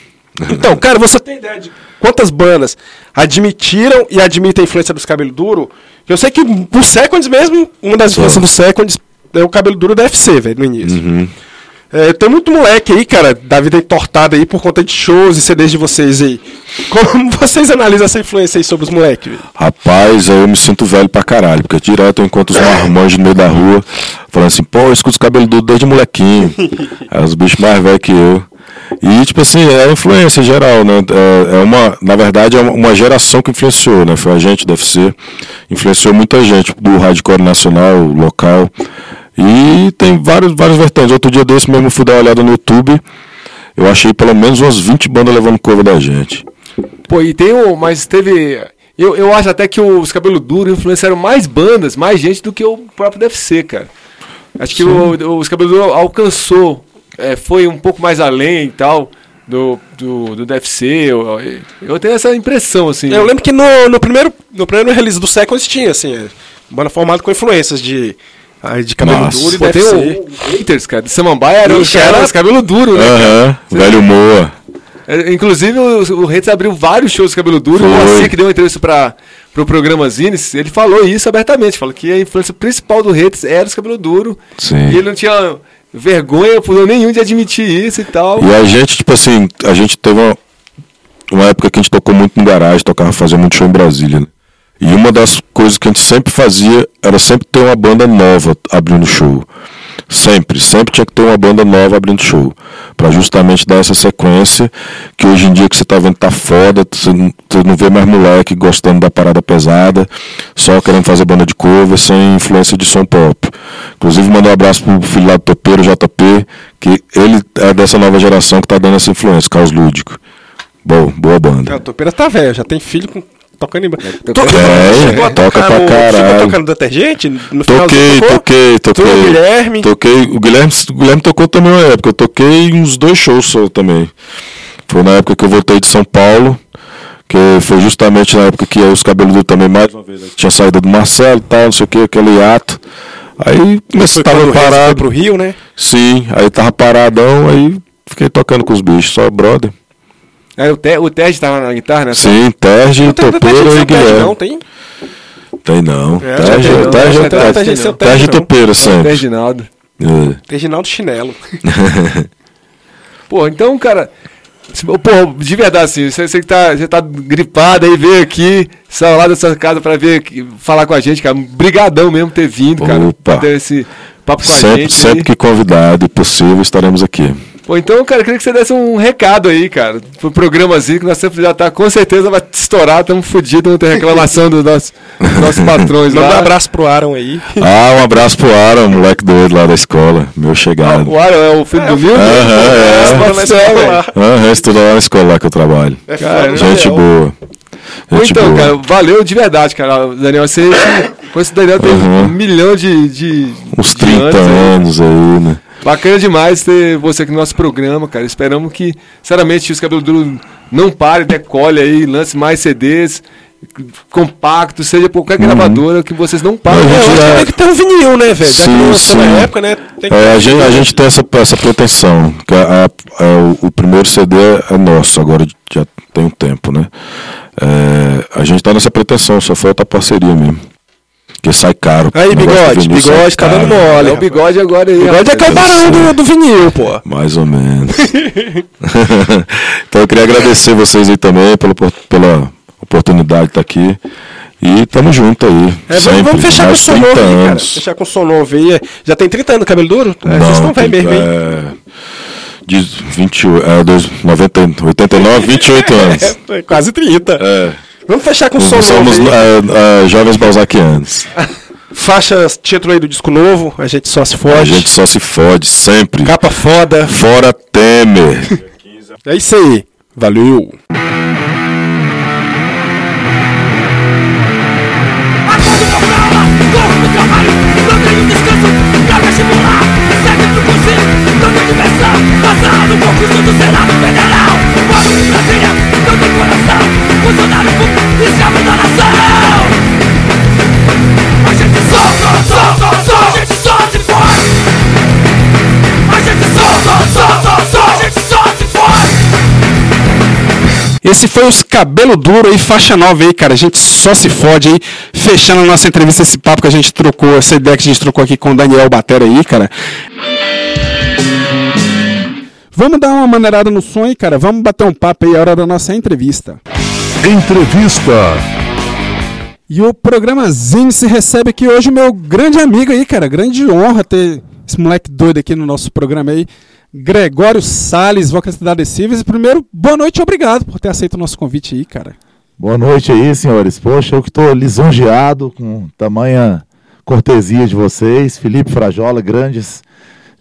Então, cara, você tem ideia de quantas bandas admitiram e admitem a influência dos cabelo duro? Eu sei que o Seconds mesmo, uma das influências do Seconds é o cabelo duro da FC, velho, no início. Uhum. É, tem muito moleque aí, cara, da vida entortada aí por conta de shows e CDs de vocês aí. Como [LAUGHS] vocês analisam essa influência aí sobre os moleques? Rapaz, aí eu me sinto velho pra caralho, porque direto eu encontro os [LAUGHS] marmanjos no meio da rua, falando assim, pô, eu escuto os cabelos duros desde molequinho. Aí [LAUGHS] os bichos mais velhos que eu. E, tipo assim, é a influência geral, né? É, é uma, na verdade, é uma, geração que influenciou, né? Foi a gente da FC, influenciou muita gente do hardcore nacional, local. E tem vários, vários vertentes. Outro dia desse mesmo fui dar uma olhada no YouTube, eu achei pelo menos umas 20 bandas levando cover da gente. Pô, e tem o. Mas teve. Eu, eu acho até que os cabelos duros influenciaram mais bandas, mais gente do que o próprio DFC, cara. Acho que o, os cabelos duros alcançou, é, foi um pouco mais além e tal do, do, do DFC. Eu, eu tenho essa impressão, assim. Eu lembro que no, no, primeiro, no primeiro release do Seconds tinha, assim, é, banda formada com influências de, ah, de cabelo Nossa. duro e o, o Haters, cara, de Samambaia era, Ixi, era era- os cabelos duros, né? Aham, velho Moa. É, Inclusive, o, o Haters abriu vários shows de cabelo duro. O. Moacir, que deu uma entrevista para o programa Zines, ele falou isso abertamente. Falou que a influência principal do Haters era os cabelo duro. Sim. E ele não tinha vergonha por nenhum de admitir isso e tal. E a gente, tipo assim, a gente teve uma, uma época que a gente tocou muito no garagem, tocava, fazia muito show em Brasília, né? E uma das coisas que a gente sempre fazia era sempre ter uma banda nova abrindo show. Sempre, sempre tinha que ter uma banda nova abrindo show. Pra justamente dar essa sequência que hoje em dia que você tá vendo tá foda, você não, vê mais moleque gostando da parada pesada, só querendo fazer banda de cover sem influência de som pop. Inclusive mandar um abraço pro filho lá do topeiro, JP, que ele é dessa nova geração que tá dando essa influência, Caos Lúdico. Boa, boa banda. Ah, o Topeira tá velho, já tem filho com, tocando em banda. To- É, chegou a toca tocar pra no- caralho. Chegou a tocar no detergente? No Toquei, tocou? toquei, toquei. Tu, o Guilherme. Toquei. O Guilherme, o Guilherme tocou também uma época. Eu toquei uns dois shows só também. Foi na época que eu voltei de São Paulo, Que foi justamente na época que os cabeludos também, mais uma vez, tinha saído do Marcelo e tal, não sei o que, aquele ato. Aí comecei, tava o Reis foi parado. pro Rio, né? Sim, aí tava paradão, aí fiquei tocando com os bichos, só brother. Aí o, Te, o Ted tava na guitarra, né? Sim, Terge, sem e Guilherme. Não, tem? Tem não. É, Terge, Terge, não, Terge, Terge, tem seu Terge Terge, e Topeira O sempre. Reginaldo. É. Reginaldo Chinelo. Pô, então, cara. Pô, de verdade, assim, você, você que tá, você tá gripado aí, veio aqui, saiu lá da sua casa pra aqui, falar com a gente, cara. Brigadão mesmo ter vindo, cara. Opa. pra ter esse papo com a Sempre, gente. sempre aí. que convidado e possível, estaremos aqui. Pô, então, cara, eu queria que você desse um recado aí, cara, pro programazinho, que nós sempre já tá, com certeza vai estourar, estamos fodidos, vamos ter reclamação dos nossos, dos nossos patrões Manda um lá. abraço pro Aaron aí. Ah, um abraço pro Aaron, moleque doido lá da escola, meu Ah, chegado. o Aaron é o filho do Nildo? Aham, é. Estuda lá na escola lá que eu trabalho. É Cara, foda, Gente boa. Gente então, boa. cara, valeu de verdade, cara. Daniel, você [COUGHS] com esse Daniel tem Uhum. um milhão de, de Uns de 30 anos aí. anos aí, né? Bacana demais ter você aqui no nosso programa, cara. Esperamos que, sinceramente, os cabelos duros não parem, decole aí, lance mais CDs, compactos, seja por qualquer gravadora, que vocês não parem. Uhum. A É, que já- tem que ter um vinil, né, velho? Já que não lançou na época, né? Tem que É, a, gente, a gente tem essa, essa pretensão. Que a- a- é, o, o primeiro CD é nosso, agora já tem um tempo, né? É, a gente tá nessa pretensão, só falta a parceria mesmo. Porque sai caro. Aí, bigode, bigode tá dando mole. É o bigode agora aí. Bigode é que é o barão do, do vinil, pô. Mais ou menos. [LAUGHS] [LAUGHS] então eu queria agradecer vocês aí também pela, pela oportunidade de estar aqui. E tamo junto aí. É, vamos, sempre, vamos fechar com o mais som novo 30 aí, cara. Fechar com o som novo aí. Já tem 30 anos cabelo duro? É, Não, vocês estão velho mesmo, hein? é, de 28, é, dois, 90, 89, 28 anos. [LAUGHS] É, quase 30. É. Vamos fechar com o som Somos novo aí. é, é, jovens balzaquianos. [LAUGHS] Faixa título aí do disco novo. A gente só se A fode. gente só se fode sempre. Capa foda. Fora Temer. [LAUGHS] É isso aí. Valeu. Acordo pra prova, corro pro trabalho, não tenho descanso, carga estimular, segue pro conselho, dando diversão, passando por concurso do Senado Federal. Moro em Brasília, não tem coração, funcionário público, Esse foi os cabelo duro aí, faixa nova aí, cara. A gente só se fode aí. Fechando a nossa entrevista, esse papo que a gente trocou, essa ideia que a gente trocou aqui com o Daniel Batera aí, cara. Vamos dar uma maneirada no som aí, cara. Vamos bater um papo aí, a hora da nossa entrevista. Entrevista. E o programa Zine se recebe aqui hoje o meu grande amigo aí, cara. Grande honra ter esse moleque doido aqui no nosso programa aí. Gregório Salles, vocalista da Decíveis. E primeiro, boa noite obrigado por ter aceito o nosso convite aí, cara. Boa noite aí, senhores. Poxa, eu que estou lisonjeado com tamanha cortesia de vocês. Felipe Frajola, grandes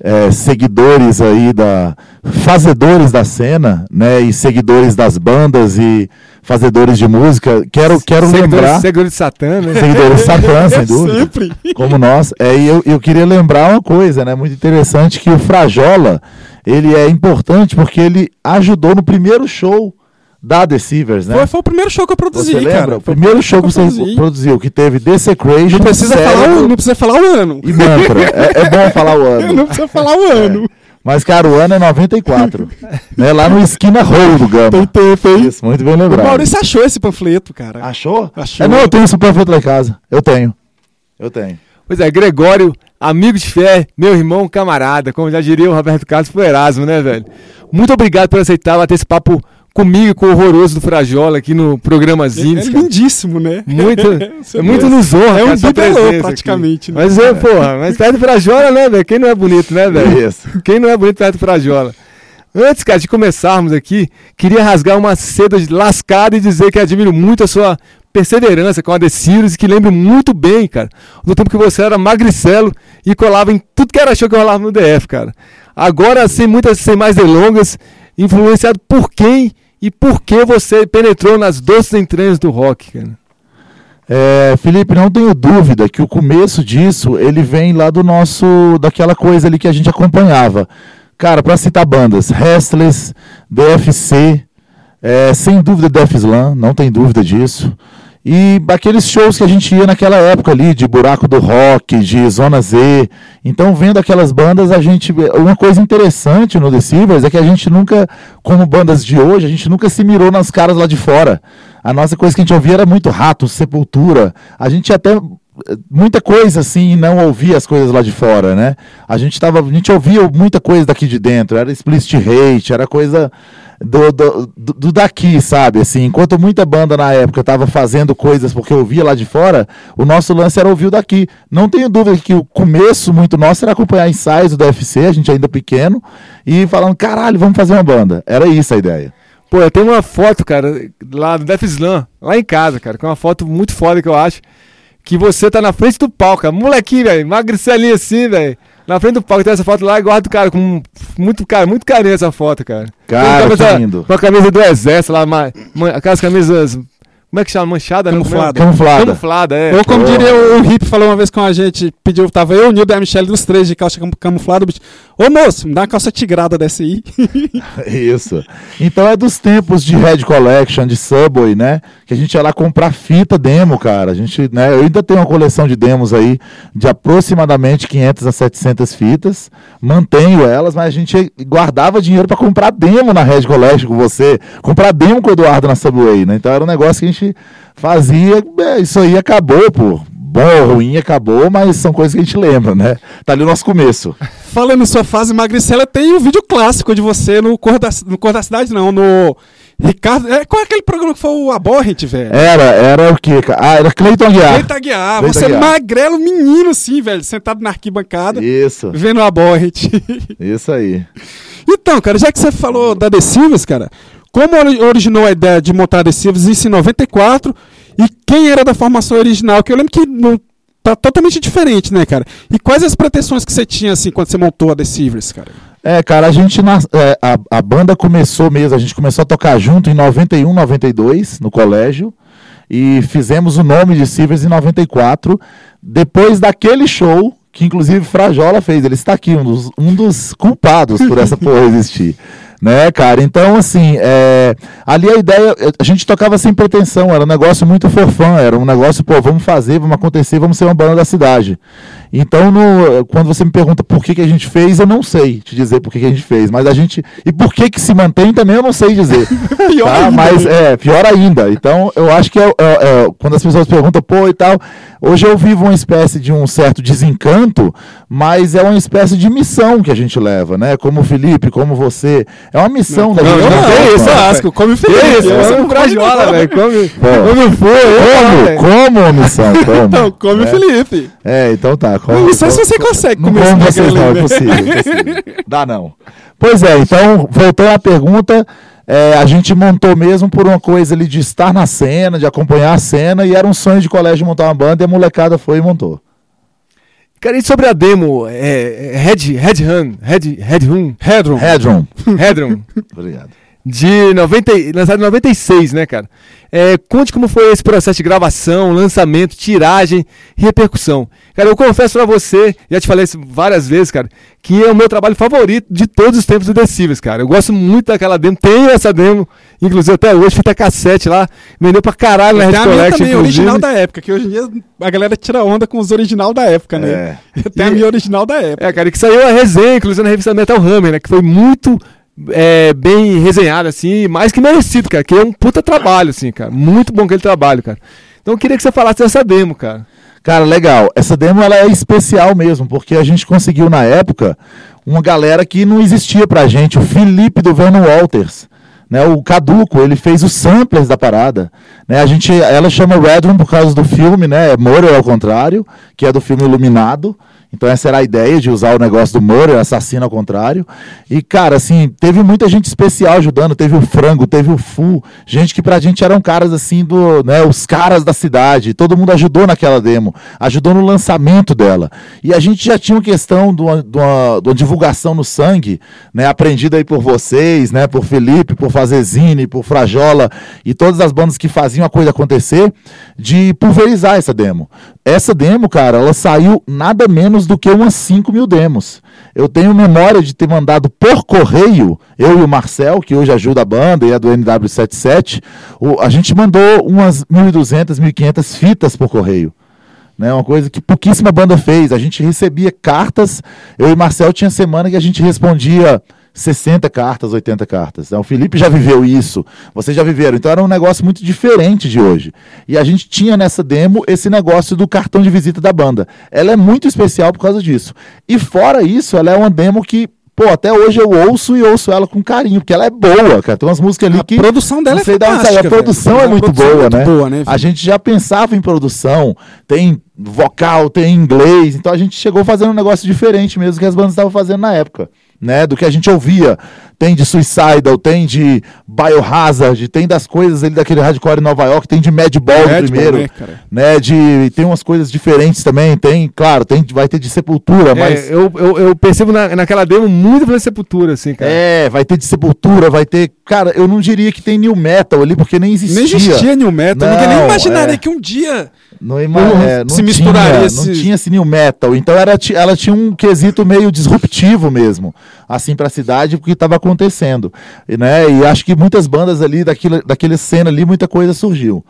eh, seguidores aí da. fazedores da cena, né? E seguidores das bandas e fazedores de música. Quero, quero lembrar. Seguidores de Satã, né? Seguidores de Satã, [LAUGHS] sem dúvida. Sempre. Como nós. É, e eu, eu queria lembrar uma coisa, né? Muito interessante que o Frajola, ele é importante porque ele ajudou no primeiro show da Deceivers, né? Foi, foi o primeiro show que eu produzi, Você cara. O primeiro show que eu você produzi. produziu, que teve Desecration, Não precisa, falar o, não precisa falar o ano. e Mantra. É, é bom falar o ano. [LAUGHS] Não precisa falar o ano. Mas, cara, o ano é 94. né? Lá no Esquina Roll do Gama. Tem tempo, hein? Isso, muito bem O lembrado. Maurício achou esse panfleto, cara. Achou? Achou. É, não, eu tenho esse panfleto lá em casa. Eu tenho. Eu tenho. Pois é, Gregório, amigo de fé, meu irmão, camarada, como já diria o Roberto Carlos pro Erasmo, né, velho? Muito obrigado por aceitar bater esse papo comigo, com o horroroso do Frajola aqui no programa É, Zines, é cara. lindíssimo, né? Muito, [LAUGHS] Você é muito nos honra, É um bibelô, praticamente, né? Mas é, porra, mas perto do Frajola, né, velho? Quem não é bonito, né, velho? Isso. Quem não é bonito perto do Frajola? Antes, cara, de começarmos aqui, queria rasgar uma seda lascada e dizer que admiro muito a sua perseverança com a Decirus e que lembro muito bem, cara, do tempo que você era magricelo e colava em tudo que era show que rolava no DF, cara. Agora, sem muitas, sem mais delongas, influenciado por quem e por que você penetrou nas doces entranhas do rock, cara. É, Felipe, não tenho dúvida que o começo disso ele vem lá do nosso daquela coisa ali que a gente acompanhava. Cara, para citar bandas, Restless, DFC, É, sem dúvida Def Slam, não tem dúvida disso. E aqueles shows que a gente ia naquela época ali, de Buraco do Rock, de Zona Z. Então, vendo aquelas bandas, a gente. Uma coisa interessante no The Silvers é que a gente nunca, como bandas de hoje, a gente nunca se mirou nas caras lá de fora. A nossa coisa que a gente ouvia era muito rato, sepultura. A gente até. Muita coisa assim, não ouvia as coisas lá de fora, né? A gente, tava, a gente ouvia muita coisa daqui de dentro, era explicit hate, era coisa do, do, do- daqui, sabe? Assim, enquanto muita banda na época estava fazendo coisas porque ouvia lá de fora, o nosso lance era ouvir o daqui. Não tenho dúvida que o começo muito nosso era acompanhar ensaios do DFC, a gente ainda pequeno, e falando, caralho, vamos fazer uma banda. Era isso a ideia. Pô, eu tenho uma foto, cara, lá do Def Slam, lá em casa, cara, que é uma foto muito foda que eu acho. Que você tá na frente do palco, cara, molequinho, velho, magricelinho assim, velho. Na frente do palco, tem essa foto lá e guardo, cara, com muito, cara, muito carinho essa foto, cara. Cara, Com a camisa- que lindo. Com a camisa do exército lá, aquelas camisas, como é que chama? Manchada? não? Como é? Camuflada. Camuflada. Camuflada, é. Ou como diria o, o Hip falou uma vez com a gente, pediu, tava eu, o Nildo e a Michelle dos três de calça cam- camuflada. o bicho, Ô moço, me dá uma calça tigrada dessa aí. [LAUGHS] Isso. Então é dos tempos de Red Collection, de Subway, né? Que a gente ia lá comprar fita demo, cara. A gente, né? Eu ainda tenho uma coleção de demos aí de aproximadamente 500 a 700 fitas. Mantenho elas, mas a gente guardava dinheiro pra comprar demo na Red Collection com você, comprar demo com o Eduardo na Subway, né? Então era um negócio que a gente fazia. é, isso aí acabou, pô. Bom ruim acabou, mas são coisas que a gente lembra, né? Tá ali o nosso começo. Falando em sua fase magricela, tem um vídeo clássico de você no Cor da, no Cor da Cidade, não, no Ricardo. É, qual é aquele programa que foi o Aborrent, velho? Era, era o quê? Ah, era Cleiton Aguiar. Guiar, Cleiton você Aguiar. magrelo menino, sim, velho, sentado na arquibancada, Isso, vendo o Aborrent. isso aí. [LAUGHS] Então, cara, já que você falou da The Silvers, cara, como ori- originou a ideia de montar a The Silvers isso em 94 e quem era da formação original? Que eu lembro que não, tá totalmente diferente, né, cara? E quais as pretensões que você tinha, assim, quando você montou a The Silvers, cara? É, cara, a gente nas- é, a, a banda começou mesmo, a gente começou a tocar junto em 91, 92, no colégio. E fizemos o nome de Silvers em 94. Depois daquele show, que inclusive Frajola fez, ele está aqui, um dos, um dos culpados por essa porra existir. [LAUGHS] Né, cara? Então, assim, é, ali a ideia, a gente tocava sem pretensão, era um negócio muito forfã, era um negócio, pô, vamos fazer, vamos acontecer, vamos ser uma banda da cidade. Então, no- quando você me pergunta por que, que a gente fez, eu não sei te dizer por que, que a gente fez, mas a gente. E por que, que se mantém também eu não sei dizer. [LAUGHS] Pior tá? ainda, Mas é, pior ainda. Então, eu acho que é, é- é, quando as pessoas perguntam, pô, e tal, hoje eu vivo uma espécie de um certo desencanto, mas é uma espécie de missão que a gente leva, né? Como o Felipe, como você. É uma missão da não, gente. não, né? que isso, clássico, come Que feliz. isso, você não não frajola, velho. Come, come foi, eu, Como? Como uma missão? [LAUGHS] Como? Então, come é. Felipe. É, então tá. Não sei se você consegue não comer como vocês não, é possível, é possível. Dá não. Pois é, então, voltando à pergunta, é, a gente montou mesmo por uma coisa ali de estar na cena, de acompanhar a cena, e era um sonho de colégio montar uma banda, e a molecada foi e montou. Cara, e sobre a demo, é, é, Red, Red Hun, Red, Red Hun, Hedron. Hedron. Hedron, [LAUGHS] Obrigado. de 90, e- lançado em 96, né, cara? É, conte como foi esse processo de gravação, lançamento, tiragem e repercussão. Cara, eu confesso pra você, já te falei isso várias vezes, cara, que é o meu trabalho favorito de todos os tempos do Decibels, cara. Eu gosto muito daquela demo, tenho essa demo, inclusive até hoje, fita cassete lá, vendeu pra caralho na Tem Red a minha Collection, também, inclusive. original da época, que hoje em dia a galera tira onda com os original da época, né? [LAUGHS] Tem a minha original da época. É, cara, e que saiu a resenha, inclusive na revista Metal Hammer, né? Que foi muito é, bem resenhada, assim, mais que merecido, cara. Que é um puta trabalho, assim, cara. Muito bom aquele trabalho, cara. Então eu queria que você falasse dessa demo, cara. Cara, legal. Essa demo ela é especial mesmo, porque a gente conseguiu na época uma galera que não existia pra gente, o Felipe do Vernon Walters. Né, o Caduco, ele fez os samplers da parada. Né, a gente, ela chama Red Room por causa do filme, né? Murder ao contrário, que é do filme Iluminado. Então essa era a ideia de usar o negócio do Murder, assassino ao contrário. E, cara, assim, teve muita gente especial ajudando. Teve o Frango, teve o Fu. Gente que pra gente eram caras, assim, do, né, os caras da cidade. Todo mundo ajudou naquela demo. Ajudou no lançamento dela. E a gente já tinha uma questão de uma, de uma- de uma divulgação no sangue, né? Aprendida aí por vocês, né? Por Felipe, por Fazezine, por Frajola e todas as bandas que faziam a coisa acontecer, de pulverizar essa demo. Essa demo, cara, ela saiu nada menos demos do que umas 5 mil demos. Eu tenho memória de ter mandado por correio, eu e o Marcel, que hoje ajuda a banda e é do NW77, o- a gente mandou umas 1.200, 1.500 fitas por correio. Né, uma coisa que pouquíssima banda fez. A gente recebia cartas, eu e Marcel tinha semana que a gente respondia 60 cartas, 80 cartas. né? O Felipe já viveu isso, vocês já viveram. Então era um negócio muito diferente de hoje. E a gente tinha nessa demo esse negócio do cartão de visita da banda. Ela é muito especial por causa disso. E fora isso, ela é uma demo que, pô, até hoje eu ouço e ouço ela com carinho, porque ela é boa, cara. Tem umas músicas ali A que. produção dela é fantástica, A produção velho. é A muito produção é boa, muito né? boa, né, A gente já pensava em produção, tem vocal, tem inglês, então a gente chegou fazendo um negócio diferente mesmo que as bandas estavam fazendo na época, né? Do que a gente ouvia. Tem de Suicidal, tem de Biohazard, tem das coisas ali daquele hardcore em Nova York, tem de Madball Madball, primeiro, né, cara? né? De tem umas coisas diferentes também, tem, claro, tem vai ter de Sepultura, mas É, eu, eu, eu percebo na, naquela demo muito pra sepultura, assim, cara. é, vai ter de Sepultura, vai ter, cara, eu não diria que tem new metal ali porque nem existia. Nem existia New Metal. Ninguém nem Não, imaginaria é. que um dia. Não, ima- Não é, não se misturaria tinha, esses- Não tinha esse new metal. Então era, ela tinha um quesito meio disruptivo mesmo, assim, pra cidade, porque estava acontecendo. E, né, e acho que muitas bandas ali, daquela, daquele cena ali, muita coisa surgiu.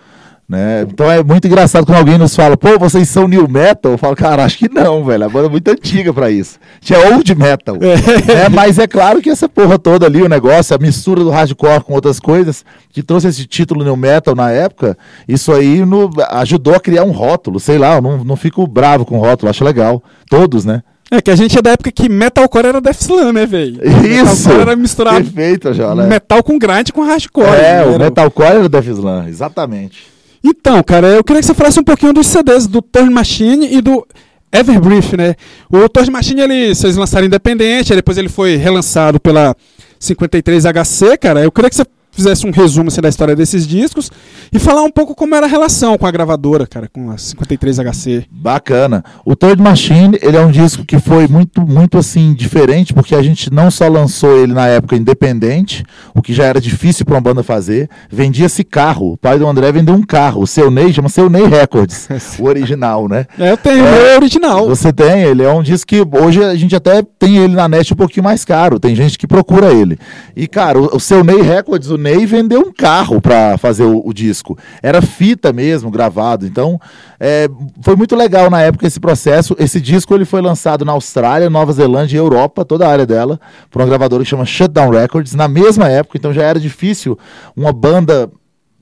Né? Então é muito engraçado quando alguém nos fala, pô, vocês são new metal? Eu falo, cara, acho que não, velho. A banda é muito antiga pra isso. Tinha old metal. né? Mas é claro que essa porra toda ali, o negócio, a mistura do hardcore com outras coisas, que trouxe esse título new metal na época, isso aí no- ajudou a criar um rótulo, sei lá, eu não, não fico bravo com o rótulo, acho legal. Todos, né? É que a gente é da época que metalcore era Death Slam, né, velho? Isso! Metalcore era misturar Perfeito, Jola. metal com grind com hardcore. É, né? o metalcore era Death Slam, exatamente. Então, cara, eu queria que você falasse um pouquinho dos CDs do Turn Machine e do Everbrief, né? O Turn Machine, ele, vocês lançaram independente, aí depois ele foi relançado pela 53HC, cara. Eu queria que você fizesse um resumo assim, da história desses discos e falar um pouco como era a relação com a gravadora, cara, com a 53HC. Bacana. O Third Machine, ele é um disco que foi muito, muito assim, diferente, porque a gente não só lançou ele na época independente, o que já era difícil para uma banda fazer, vendia-se carro. O pai do André vendeu um carro, o Seu Ney, chama Seu Ney Records, [LAUGHS] o original, né? É, eu tenho É, original. Você tem, ele é um disco que hoje a gente até tem ele na net um pouquinho mais caro, tem gente que procura ele. E, cara, o, o seu Ney Records, o Ney vendeu um carro pra fazer o, o disco. Era fita mesmo, gravado. Então, é, foi muito legal na época esse processo. Esse disco ele foi lançado na Austrália, Nova Zelândia e Europa, toda a área dela, por uma gravadora que chama Shutdown Records, na mesma época, então já era difícil uma banda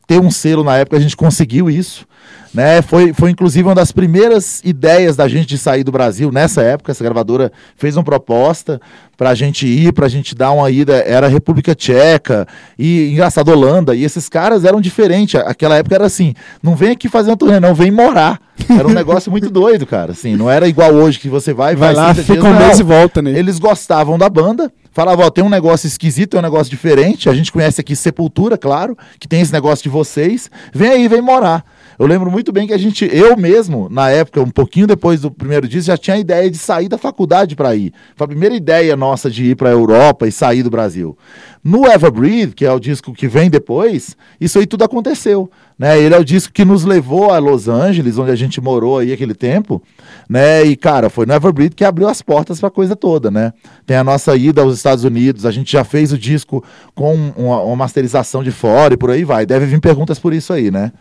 ter um selo na época, a gente conseguiu isso. Né? Foi, foi inclusive uma das primeiras ideias da gente de sair do Brasil nessa época. Essa gravadora fez uma proposta para a gente ir, para a gente dar uma ida. Era República Tcheca e, engraçado, Holanda. E esses caras eram diferentes. Aquela época era assim: não vem aqui fazer uma turnê, não, vem morar. Era um negócio muito doido, cara. Assim, não era igual hoje que você vai, Vai faz lá, 30 fica dias, um mês e volta, né? Eles gostavam da banda, falavam, ó, tem um negócio esquisito, tem um negócio diferente. A gente conhece aqui Sepultura, claro, que tem esse negócio de vocês. Vem aí, vem morar. Eu lembro muito bem que a gente, eu mesmo, na época, um pouquinho depois do primeiro disco, já tinha a ideia de sair da faculdade para ir. Foi a primeira ideia nossa de ir para a Europa e sair do Brasil. No Everbreathe, que é o disco que vem depois, isso aí tudo aconteceu. Né? Ele é o disco que nos levou a Los Angeles, onde a gente morou aí aquele tempo, né? E cara, foi no Everbreathe que abriu as portas para a coisa toda, né? Tem a nossa ida aos Estados Unidos, a gente já fez o disco com uma, uma masterização de fora e por aí vai. Deve vir perguntas por isso aí, né?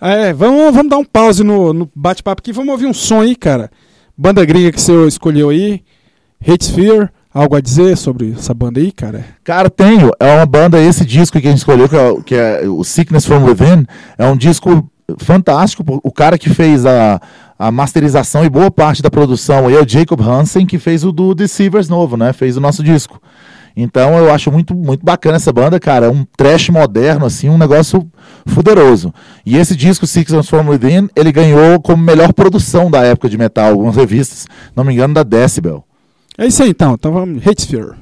É, vamos, vamos dar um pause no, no bate-papo aqui. Vamos ouvir um som aí, cara. Banda gringa que você escolheu aí. Hate Sphere. Algo a dizer sobre essa banda aí, cara? Cara, tenho. É uma banda, esse disco que a gente escolheu, que é, o- que é o Sickness From Within, é um disco fantástico. O cara que fez a, a masterização e boa parte da produção é o Jacob Hansen, que fez o do Deceivers novo, né? Fez o nosso disco. Então eu acho muito, muito bacana essa banda, cara. É um trash moderno, assim, um negócio fuderoso. E esse disco, Sickness From Within, ele ganhou como melhor produção da época de metal, algumas revistas, não me engano, da Decibel. É isso aí então. Então vamos. Hate Sphere.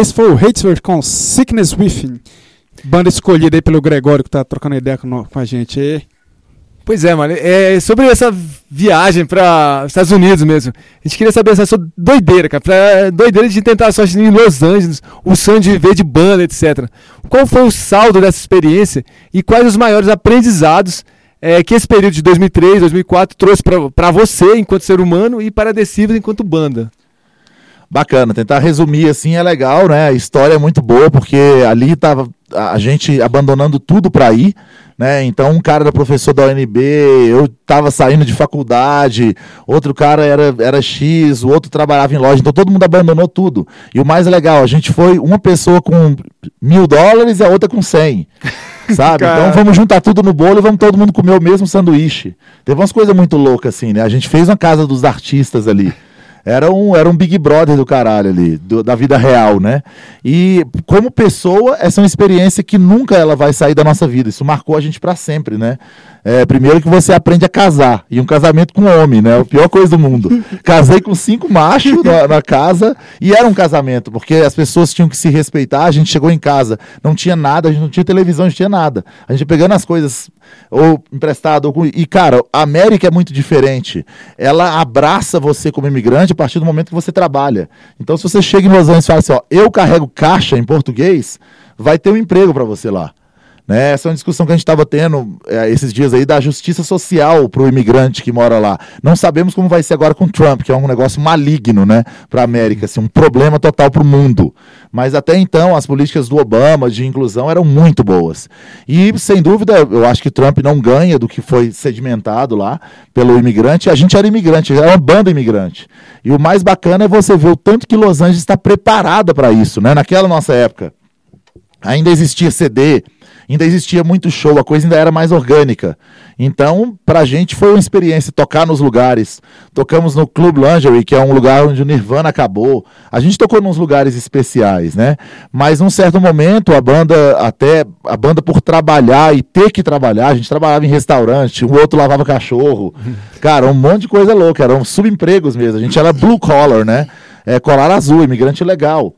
Esse foi o Hatesworth com Sickness Within. Banda escolhida aí pelo Gregório, que tá trocando ideia com, com a gente aí. Pois é, mano. É sobre essa viagem para Estados Unidos mesmo. A gente queria saber essa doideira, cara. Pra, doideira de tentar a sorte em Los Angeles, o sonho de viver de banda, etc. Qual foi o saldo dessa experiência e quais os maiores aprendizados é, que esse período de 2003, 2004 trouxe para você enquanto ser humano e para a Decibel enquanto banda? Bacana, tentar resumir assim é legal, né? A história é muito boa porque ali tava a gente abandonando tudo para ir, né? Então um cara era professor da UNB, eu tava saindo de faculdade, outro cara era, era X, o outro trabalhava em loja, então todo mundo abandonou tudo. E o mais legal, a gente foi uma pessoa com mil dólares e a outra com cem. [LAUGHS] Sabe? Então vamos juntar tudo no bolo e vamos todo mundo comer o mesmo sanduíche. Teve umas coisas muito loucas assim, né? A gente fez uma casa dos artistas ali. Era um, era um Big Brother do caralho ali, do- da vida real, né? E como pessoa, essa é uma experiência que nunca ela vai sair da nossa vida. Isso marcou a gente pra sempre, né? É, primeiro que você aprende a casar, e um casamento com homem, né? A pior coisa do mundo. Casei com cinco machos na, na casa, e era um casamento, porque as pessoas tinham que se respeitar. A gente chegou em casa, não tinha nada, a gente não tinha televisão, não tinha nada. A gente pegando as coisas ou emprestado. Ou. E, cara, a América é muito diferente. Ela abraça você como imigrante a partir do momento que você trabalha. Então, se você chega em Los Angeles e fala assim, ó, eu carrego caixa em português, vai ter um emprego para você lá. Né? Essa é uma discussão que a gente estava tendo eh, esses dias aí da justiça social para o imigrante que mora lá. Não sabemos como vai ser agora com Trump, que é um negócio maligno né, para a América, assim, um problema total para o mundo. Mas até então as políticas do Obama de inclusão eram muito boas. E sem dúvida, eu acho que Trump não ganha do que foi sedimentado lá pelo imigrante. A gente era imigrante, era uma banda imigrante. E o mais bacana é você ver o tanto que Los Angeles está preparada para isso, né? Naquela nossa época. Ainda existia CD, ainda existia muito show, a coisa ainda era mais orgânica. Então, pra gente foi uma experiência tocar nos lugares. Tocamos no Club Lingerie, que é um lugar onde o Nirvana acabou. A gente tocou nos lugares especiais, né? Mas num certo momento, a banda, até a banda por trabalhar e ter que trabalhar, a gente trabalhava em restaurante, o outro lavava cachorro. [LAUGHS] Cara, um monte de coisa louca, eram subempregos mesmo. A gente era blue collar, né? É, colar azul, imigrante legal.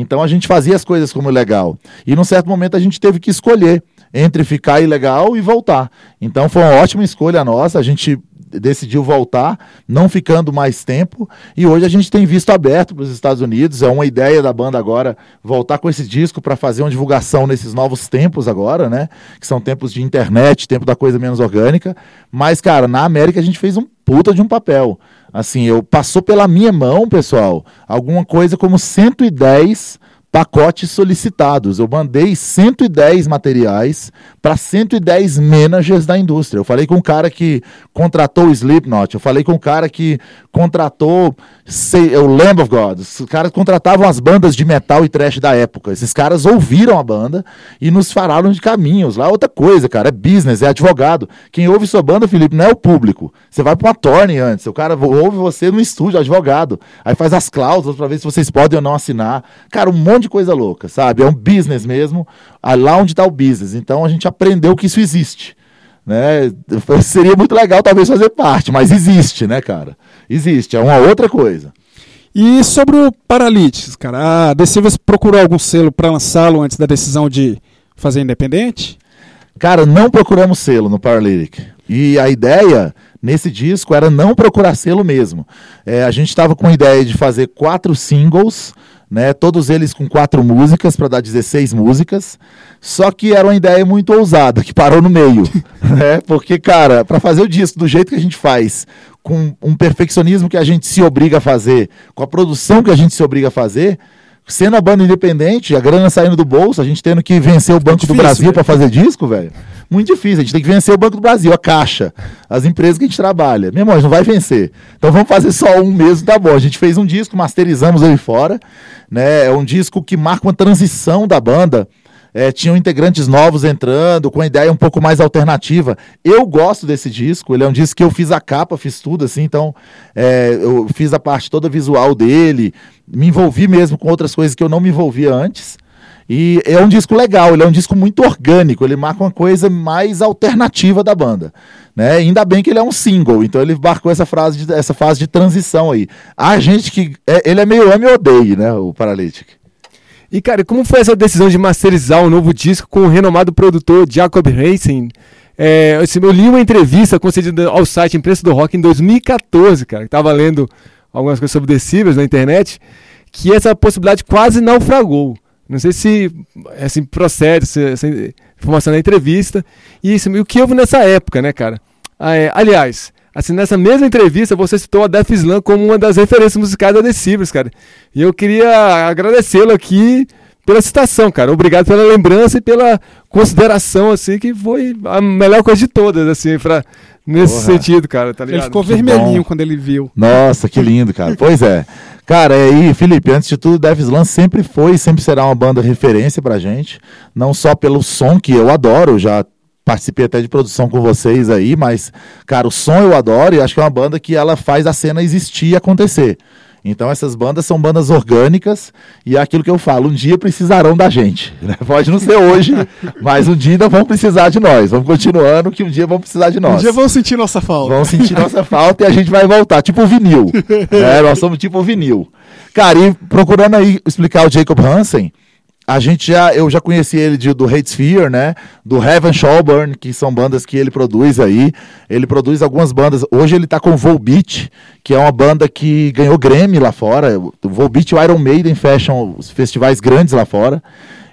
Então a gente fazia as coisas como legal. E num certo momento a gente teve que escolher entre ficar ilegal e voltar. Então foi uma ótima escolha nossa. A gente decidiu voltar, não ficando mais tempo. E hoje a gente tem visto aberto para os Estados Unidos. É uma ideia da banda agora voltar com esse disco para fazer uma divulgação nesses novos tempos agora, né? Que são tempos de internet, tempo da coisa menos orgânica. Mas, cara, na América a gente fez um puta de um papel. Assim, eu passou pela minha mão, pessoal, alguma coisa como 110 pacotes solicitados. Eu mandei 110 materiais para 110 managers da indústria. Eu falei com um cara que contratou o Slipknot, eu falei com um cara que contratou sei, o Lamb of God. Os caras contratavam as bandas de metal e trash da época. Esses caras ouviram a banda e nos falaram de caminhos. Lá é outra coisa, cara, é business, é advogado. Quem ouve sua banda, Felipe, não é o público. Você vai para uma torne antes. O cara ouve você no estúdio, advogado. Aí faz as cláusulas para ver se vocês podem ou não assinar. Cara, um monte de coisa louca, sabe? É um business mesmo, lá onde está o business. Então a gente aprendeu que isso existe. Né? [LAUGHS] Seria muito legal talvez fazer parte, mas existe, né, cara? Existe, é uma outra coisa. E sobre o Paralytics, cara, a Decibels procurou algum selo para lançá-lo antes da decisão de fazer independente? Cara, não procuramos selo no Paralytic. E a ideia nesse disco era não procurar selo mesmo. É, a gente estava com a ideia de fazer quatro singles, né, todos eles com quatro músicas, para dar 16 músicas. Só que era uma ideia muito ousada, que parou no meio. [LAUGHS] né? Porque, cara, para fazer o disco do jeito que a gente faz, com um perfeccionismo que a gente se obriga a fazer, com a produção que a gente se obriga a fazer, sendo a banda independente, a grana saindo do bolso, a gente tendo que vencer o Banco do difícil, Brasil né? para fazer disco, velho. Muito difícil. A gente tem que vencer o Banco do Brasil, a Caixa, as empresas que a gente trabalha. Meu irmão, a gente não vai vencer. Então vamos fazer só um mesmo, tá bom. A gente fez um disco, masterizamos ele fora. Né? É um disco que marca uma transição da banda. É, tinham integrantes novos entrando, com a ideia um pouco mais alternativa. Eu gosto desse disco, ele é um disco que eu fiz a capa, fiz tudo assim, então é, eu fiz a parte toda visual dele, me envolvi mesmo com outras coisas que eu não me envolvia antes. E é um disco legal, ele é um disco muito orgânico, ele marca uma coisa mais alternativa da banda. Né? Ainda bem que ele é um single, então ele marcou essa, frase de- essa fase de transição aí. A gente que. é- ele é meio ame ou odeie, né? O Paralytic. E, cara, como foi essa decisão de masterizar um novo disco com o renomado produtor Jacob Racing? É, eu li uma entrevista concedida ao site Imprensa do Rock em 2014, cara, que tava lendo algumas coisas sobre Decibels na internet, que essa possibilidade quase naufragou. Não sei se assim, procede essa informação na entrevista. E, isso, e o que houve nessa época, né, cara? Ah, é, aliás, assim, nessa mesma entrevista, você citou a Def Slam como uma das referências musicais da Decibels, cara. E eu queria agradecê-lo aqui pela citação, cara. Obrigado pela lembrança e pela consideração, assim, que foi a melhor coisa de todas, assim, pra, nesse Porra. sentido, cara, tá Ele ligado? ficou Que vermelhinho quando ele viu. Nossa, que lindo, cara. Pois é. Cara, e aí, Felipe, antes de tudo, Dev Slam sempre foi e sempre será uma banda referência pra gente. Não só pelo som, que eu adoro, já participei até de produção com vocês aí, mas, cara, o som eu adoro e acho que é uma banda que ela faz a cena existir e acontecer. Então essas bandas são bandas orgânicas e é aquilo que eu falo, um dia precisarão da gente. [LAUGHS] né? Pode não ser hoje, [LAUGHS] mas um dia ainda vão precisar de nós. Vamos continuando que um dia vão precisar de nós. Um dia vão sentir nossa falta. Vão sentir [LAUGHS] nossa falta e a gente vai voltar, tipo o vinil. É, nós somos tipo o vinil. Cara, e procurando aí explicar o Jacob Hansen, a gente já, eu já conheci ele de, do Hate Sphere, né? Do Heaven Showburn, que são bandas que ele produz aí. Ele produz algumas bandas. Hoje ele tá com Volbeat, que é uma banda que ganhou Grammy lá fora. Volbeat e o Iron Maiden fecham os festivais grandes lá fora.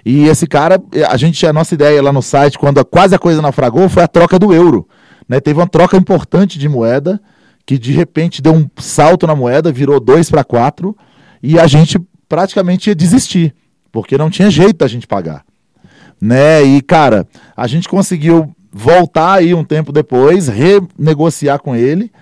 E esse cara, a gente, a nossa ideia lá no site, quando a- quase a coisa naufragou, foi a troca do euro. Né? Teve uma troca importante de moeda, que de repente deu um salto na moeda, virou 2 para 4, e a gente praticamente ia desistir, porque não tinha jeito da gente pagar. Né? E, cara, a gente conseguiu voltar aí um tempo depois, renegociar com ele,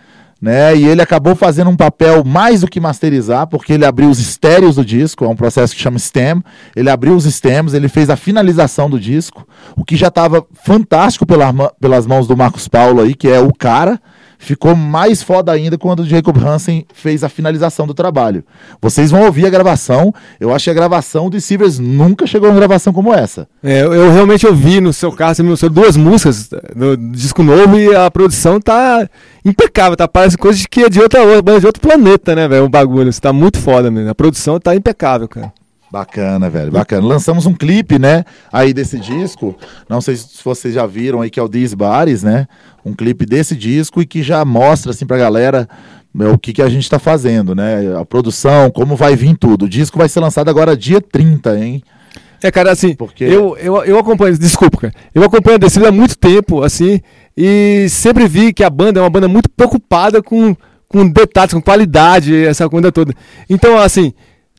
né? E ele acabou fazendo um papel mais do que masterizar, porque ele abriu os estéreos do disco, é um processo que chama stem. Ele abriu os stems, ele fez a finalização do disco, o que já estava fantástico pela pelas mãos do Marcos Paulo aí, que é o cara. Ficou mais foda ainda quando o Jacob Hansen fez a finalização do trabalho. Vocês vão ouvir a gravação. Eu acho que a gravação de Silvers nunca chegou a uma gravação como essa. É, eu, realmente ouvi no seu caso, me mostrou duas músicas do disco novo e a produção tá impecável, tá? Parece coisa de que é de outra de outro planeta, né, velho? O bagulho. Isso tá muito foda mesmo. A produção tá impecável, cara. Bacana, velho, bacana. Lançamos um clipe, né, aí desse disco. Não sei se vocês já viram aí que é o These Bares, né? Um clipe desse disco e que já mostra assim pra galera é, o que, que a gente tá fazendo, né? A produção, como vai vir tudo. O disco vai ser lançado agora dia 30, hein? É, cara, assim, Porque- eu, eu, eu acompanho, desculpa, cara. Eu acompanho a Decibel há muito tempo, assim, e sempre vi que a banda é uma banda muito preocupada com, com detalhes, com qualidade, essa coisa toda. Então, assim,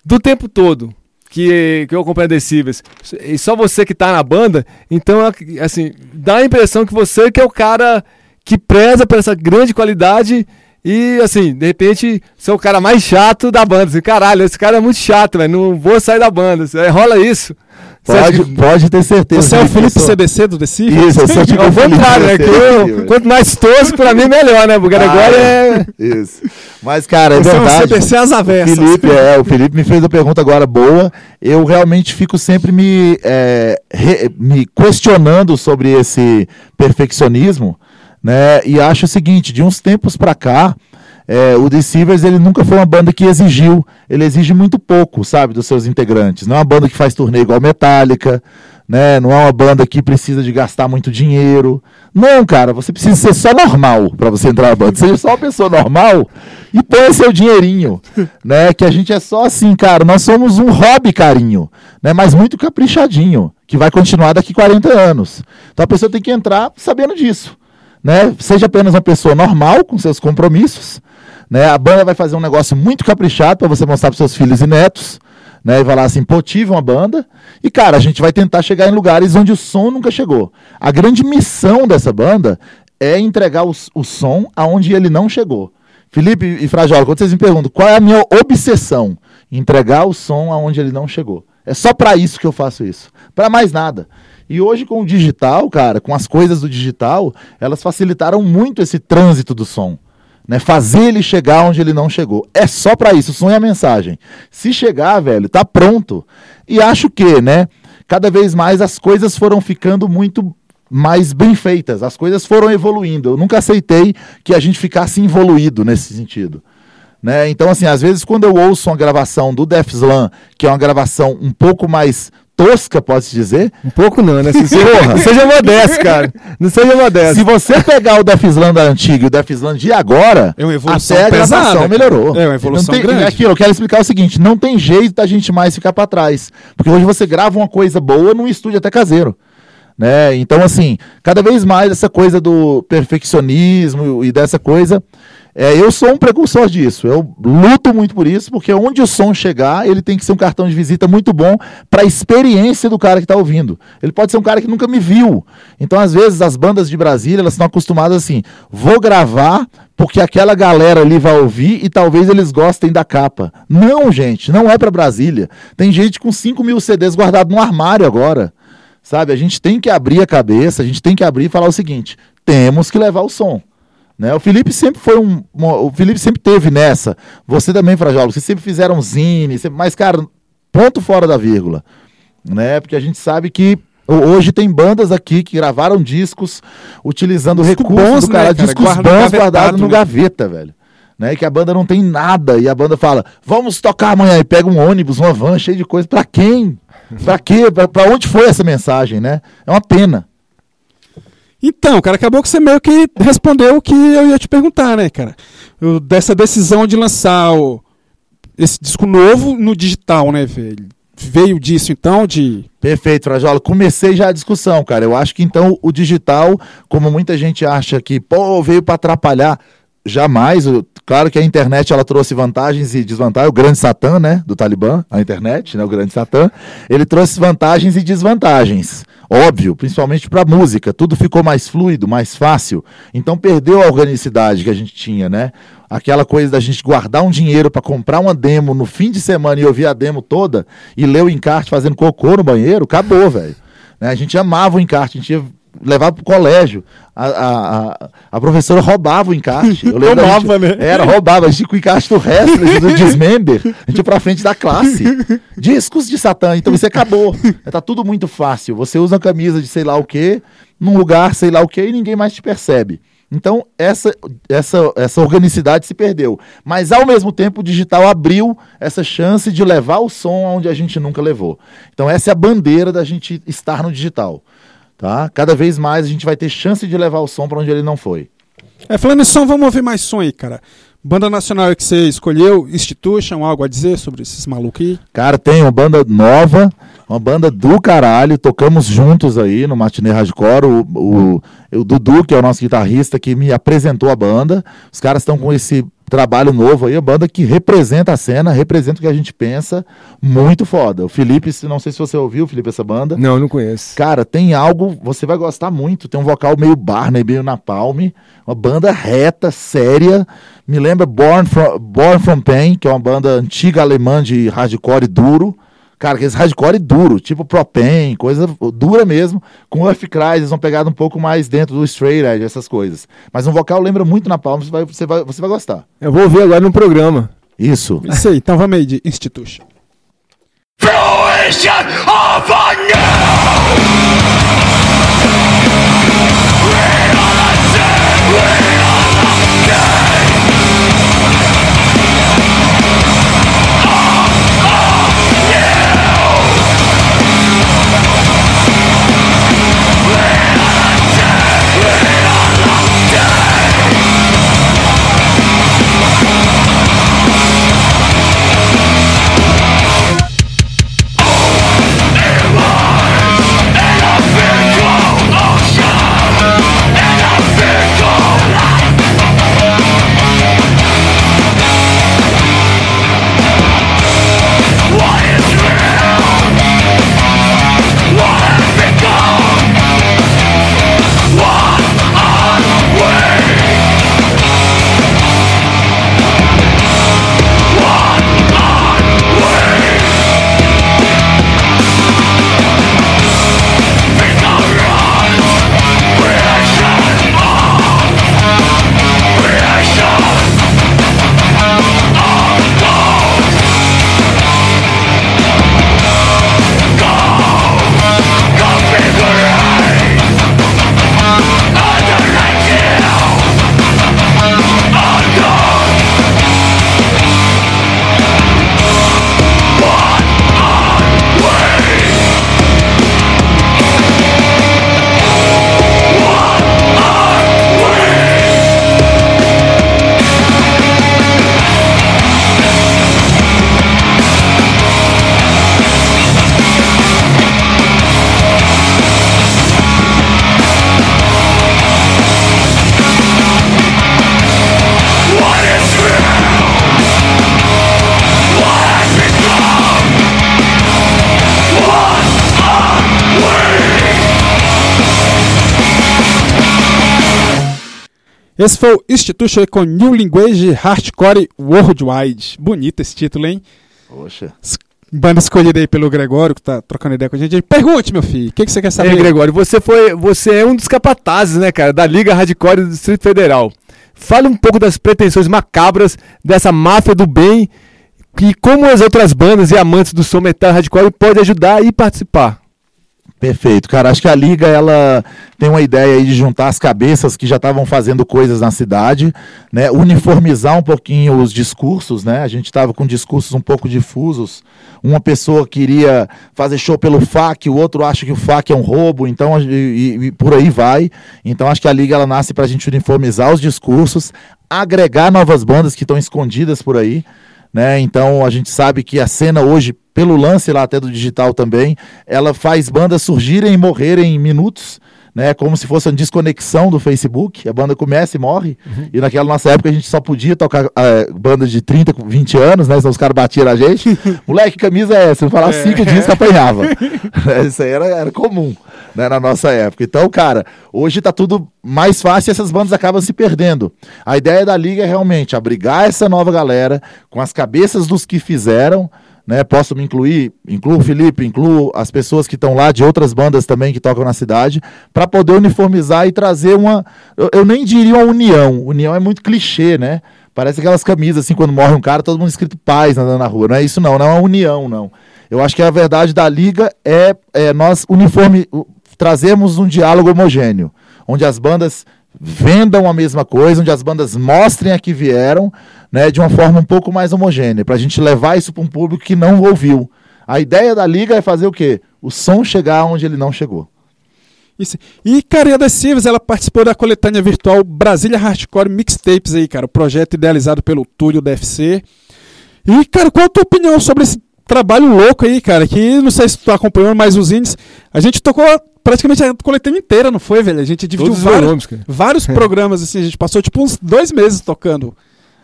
do tempo todo que, que eu acompanho a Decibels, e só você que tá na banda, então, assim, dá a impressão que você que é o cara que preza por essa grande qualidade e, assim, de repente, você é o cara mais chato da banda. Assim, Caralho, esse cara é muito chato, velho. Não vou sair da banda. Assim, rola isso. Você Pode, pode ter certeza. Você é o Felipe sou- CBC do Decif? Isso, eu sou tipo o contrário, né? Eu- quanto mais tosco, pra mim, melhor, né? Porque agora é. Isso. Mas, cara, é Você é um verdade. CBC às O avessas. Felipe, é, o Felipe me fez uma pergunta agora boa. Eu realmente fico sempre me, é, re- me questionando sobre esse perfeccionismo, né? E acho o seguinte, de uns tempos pra cá, é, o Deceivers ele nunca foi uma banda que exigiu, ele exige muito pouco, sabe, dos seus integrantes. Não é uma banda que faz turnê igual Metallica, né? Não é uma banda que precisa de gastar muito dinheiro. Não, cara, você precisa ser só normal pra você entrar na banda. Seja só uma pessoa normal e põe seu dinheirinho, [LAUGHS] né? Que a gente é só assim, cara, nós somos um hobby carinho, né? Mas muito caprichadinho, que vai continuar daqui 40 anos. Então a pessoa tem que entrar sabendo disso, né? Seja apenas uma pessoa normal com seus compromissos, né? A banda vai fazer um negócio muito caprichado para você mostrar para seus filhos e netos, né? E falar assim, pô, tive uma banda. E, cara, a gente vai tentar chegar em lugares onde o som nunca chegou. A grande missão dessa banda é entregar o, o som aonde ele não chegou. Felipe e Frajola, quando vocês me perguntam qual é a minha obsessão, entregar o som aonde ele não chegou. É só para isso que eu faço isso. Para mais nada. E hoje com o digital, cara, com as coisas do digital, elas facilitaram muito esse trânsito do som. Né, fazer ele chegar onde ele não chegou. É só pra isso, o som é a mensagem. Se chegar, velho, tá pronto. E acho que, né, cada vez mais as coisas foram ficando muito mais bem feitas, as coisas foram evoluindo. Eu nunca aceitei que a gente ficasse involuído nesse sentido. Né? Então, assim, às vezes quando eu ouço uma gravação do Def Slam, que é uma gravação um pouco mais tosca, pode-se dizer, Um pouco não, né? Se- Não [LAUGHS] seja modesto, cara. Não seja modesto. se você pegar o da antiga e o Slam de agora, É uma evolução até a gravação melhorou. É uma evolução tem- grande. Aquilo, eu quero explicar o seguinte, não tem jeito da gente mais ficar pra trás. Porque hoje você grava uma coisa boa num estúdio até caseiro. Né? Então, assim, cada vez mais essa coisa do perfeccionismo e dessa coisa. É, eu sou um precursor disso. Eu luto muito por isso, porque onde o som chegar, ele tem que ser um cartão de visita muito bom para a experiência do cara que está ouvindo. Ele pode ser um cara que nunca me viu. Então, às vezes, as bandas de Brasília, elas estão acostumadas assim: vou gravar porque aquela galera ali vai ouvir e talvez eles gostem da capa. Não, gente, não é para Brasília. Tem gente com 5 mil CDs guardados no armário agora. Sabe, a gente tem que abrir a cabeça, a gente tem que abrir e falar o seguinte: temos que levar o som. Né? O Felipe sempre foi um. o Felipe sempre teve nessa. Você também, Frajola, vocês sempre fizeram zine, sempre, mas, cara, ponto fora da vírgula. Né? Porque a gente sabe que ho- hoje tem bandas aqui que gravaram discos utilizando Disco recursos bons, do cara, né, cara? discos Guarda bons guardados no gaveta, velho. Né, que a banda não tem nada. E a banda fala: vamos tocar amanhã. E pega um ônibus, uma van cheia de coisa. Pra quem? Pra quê? Pra, pra onde foi essa mensagem, né? É uma pena. Então, cara, acabou que você meio que respondeu o que eu ia te perguntar, né, cara? Eu- dessa decisão de lançar o- esse disco novo no digital, né, velho? Veio disso, então, de... Perfeito, Frajola. Comecei já a discussão, cara. Eu acho que então o digital, como muita gente acha que, pô, veio para atrapalhar, jamais. O- Claro que a internet ela trouxe vantagens e desvantagens. O grande Satã, né, do Talibã, a internet, né, o grande Satã, ele trouxe vantagens e desvantagens. Óbvio, principalmente para música, tudo ficou mais fluido, mais fácil. Então perdeu a organicidade que a gente tinha, né? Aquela coisa da gente guardar um dinheiro para comprar uma demo no fim de semana e ouvir a demo toda e ler o encarte fazendo cocô no banheiro, acabou, velho. Né, A gente amava o encarte, a gente ia levar pro colégio. A, a, a, a professora roubava o encarte. Eu lembro Roubava, gente- né? Era, roubava. A gente com o encarte do Wrestling, do Dismember, a gente ia pra frente da classe. Discos de Satã. Então isso acabou. Tá tudo muito fácil. Você usa uma camisa de sei lá o quê, num lugar sei lá o quê, e ninguém mais te percebe. Então, essa, essa, essa organicidade se perdeu. Mas, ao mesmo tempo, o digital abriu essa chance de levar o som onde a gente nunca levou. Então, essa é a bandeira da gente estar no digital. Tá? Cada vez mais a gente vai ter chance de levar o som para onde ele não foi. É, falando em som, vamos ouvir mais som aí, cara. Banda nacional que você escolheu, Institution, algo a dizer sobre esses malucos aí? Cara, tem uma banda nova, uma banda do caralho. Tocamos juntos aí no Matinê Hardcore. O, o, o Dudu, que é o nosso guitarrista, que me apresentou a banda. Os caras estão com esse trabalho novo aí, a banda que representa a cena, representa o que a gente pensa. Muito foda. O Felipe, não sei se você ouviu, Felipe, essa banda. Não, não conheço. Cara, tem algo, você vai gostar muito. Tem um vocal meio Barney, meio Napalm. Uma banda reta, séria. Me lembra Born From, Born From Pain, que é uma banda antiga alemã de hardcore duro. Cara, aqueles hardcore duro, tipo Propen, coisa dura mesmo. Com o Earth Cry, eles vão pegar um pouco mais dentro do Straight Edge, essas coisas. Mas um vocal lembra muito Napalm, você vai, você vai, você vai gostar. Eu vou ver agora no programa. Isso. Isso aí, então vamos aí de Institution. Fruition of a Esse foi o Institution com New Language Hardcore Worldwide. Bonito esse título, hein? Poxa. Banda escolhida aí pelo Gregório, que tá trocando ideia com a gente. Pergunte, meu filho, o que, que você quer saber? Gregório, você foi, você é um dos capatazes, né, cara, da Liga Hardcore do Distrito Federal. Fala um pouco das pretensões macabras dessa máfia do bem e como as outras bandas e amantes do som metal hardcore podem ajudar e participar. Perfeito, cara. Acho que a Liga ela tem uma ideia aí de juntar as cabeças que já estavam fazendo coisas na cidade, né? Uniformizar um pouquinho os discursos, né? A gente estava com discursos um pouco difusos. Uma pessoa queria fazer show pelo FAC, o outro acha que o FAC é um roubo, então a- e, e por aí vai. Então acho que a Liga ela nasce para a gente uniformizar os discursos, agregar novas bandas que estão escondidas por aí né? Então a gente sabe que a cena hoje, pelo lance lá até do digital também, ela faz bandas surgirem e morrerem em minutos. Né, como se fosse uma desconexão do Facebook, a banda começa e morre. E naquela nossa época a gente só podia tocar eh, banda de 30, com 20 anos, né? Senão os caras batiam na gente. [LAUGHS] Moleque, que camisa é essa? Eu falava cinco dias que apanhava. [LAUGHS] Isso aí era, era comum né, na nossa época. Então, cara, hoje tá tudo mais fácil e essas bandas acabam se perdendo. A ideia da liga é realmente abrigar essa nova galera com as cabeças dos que fizeram. Né, posso me incluir, incluo o Felipe, incluo as pessoas que estão lá de outras bandas também que tocam na cidade, para poder uniformizar e trazer uma. Eu, eu nem diria uma união. União é muito clichê, né? Parece aquelas camisas assim, quando morre um cara, todo mundo escrito paz andando na rua. Não é isso, não, não é uma união, não. Eu acho que a verdade da liga é, é nós uniforme, trazermos um diálogo homogêneo, onde as bandas vendam a mesma coisa, onde as bandas mostrem a que vieram, né, de uma forma um pouco mais homogênea, para a gente levar isso para um público que não ouviu. A ideia da liga é fazer o quê? O som chegar onde ele não chegou. Isso. E Carinha das Silvas, ela participou da coletânea virtual Brasília Hardcore Mixtapes aí, cara. O projeto idealizado pelo Túlio DFC. E, cara, qual a tua opinião sobre esse trabalho louco aí, cara? Que não sei se tu acompanhou mais os índices. A gente tocou praticamente a coletânea inteira, não foi, velho? A gente dividiu vários, volumes, vários [LAUGHS] programas, assim. A gente passou, tipo, uns dois meses tocando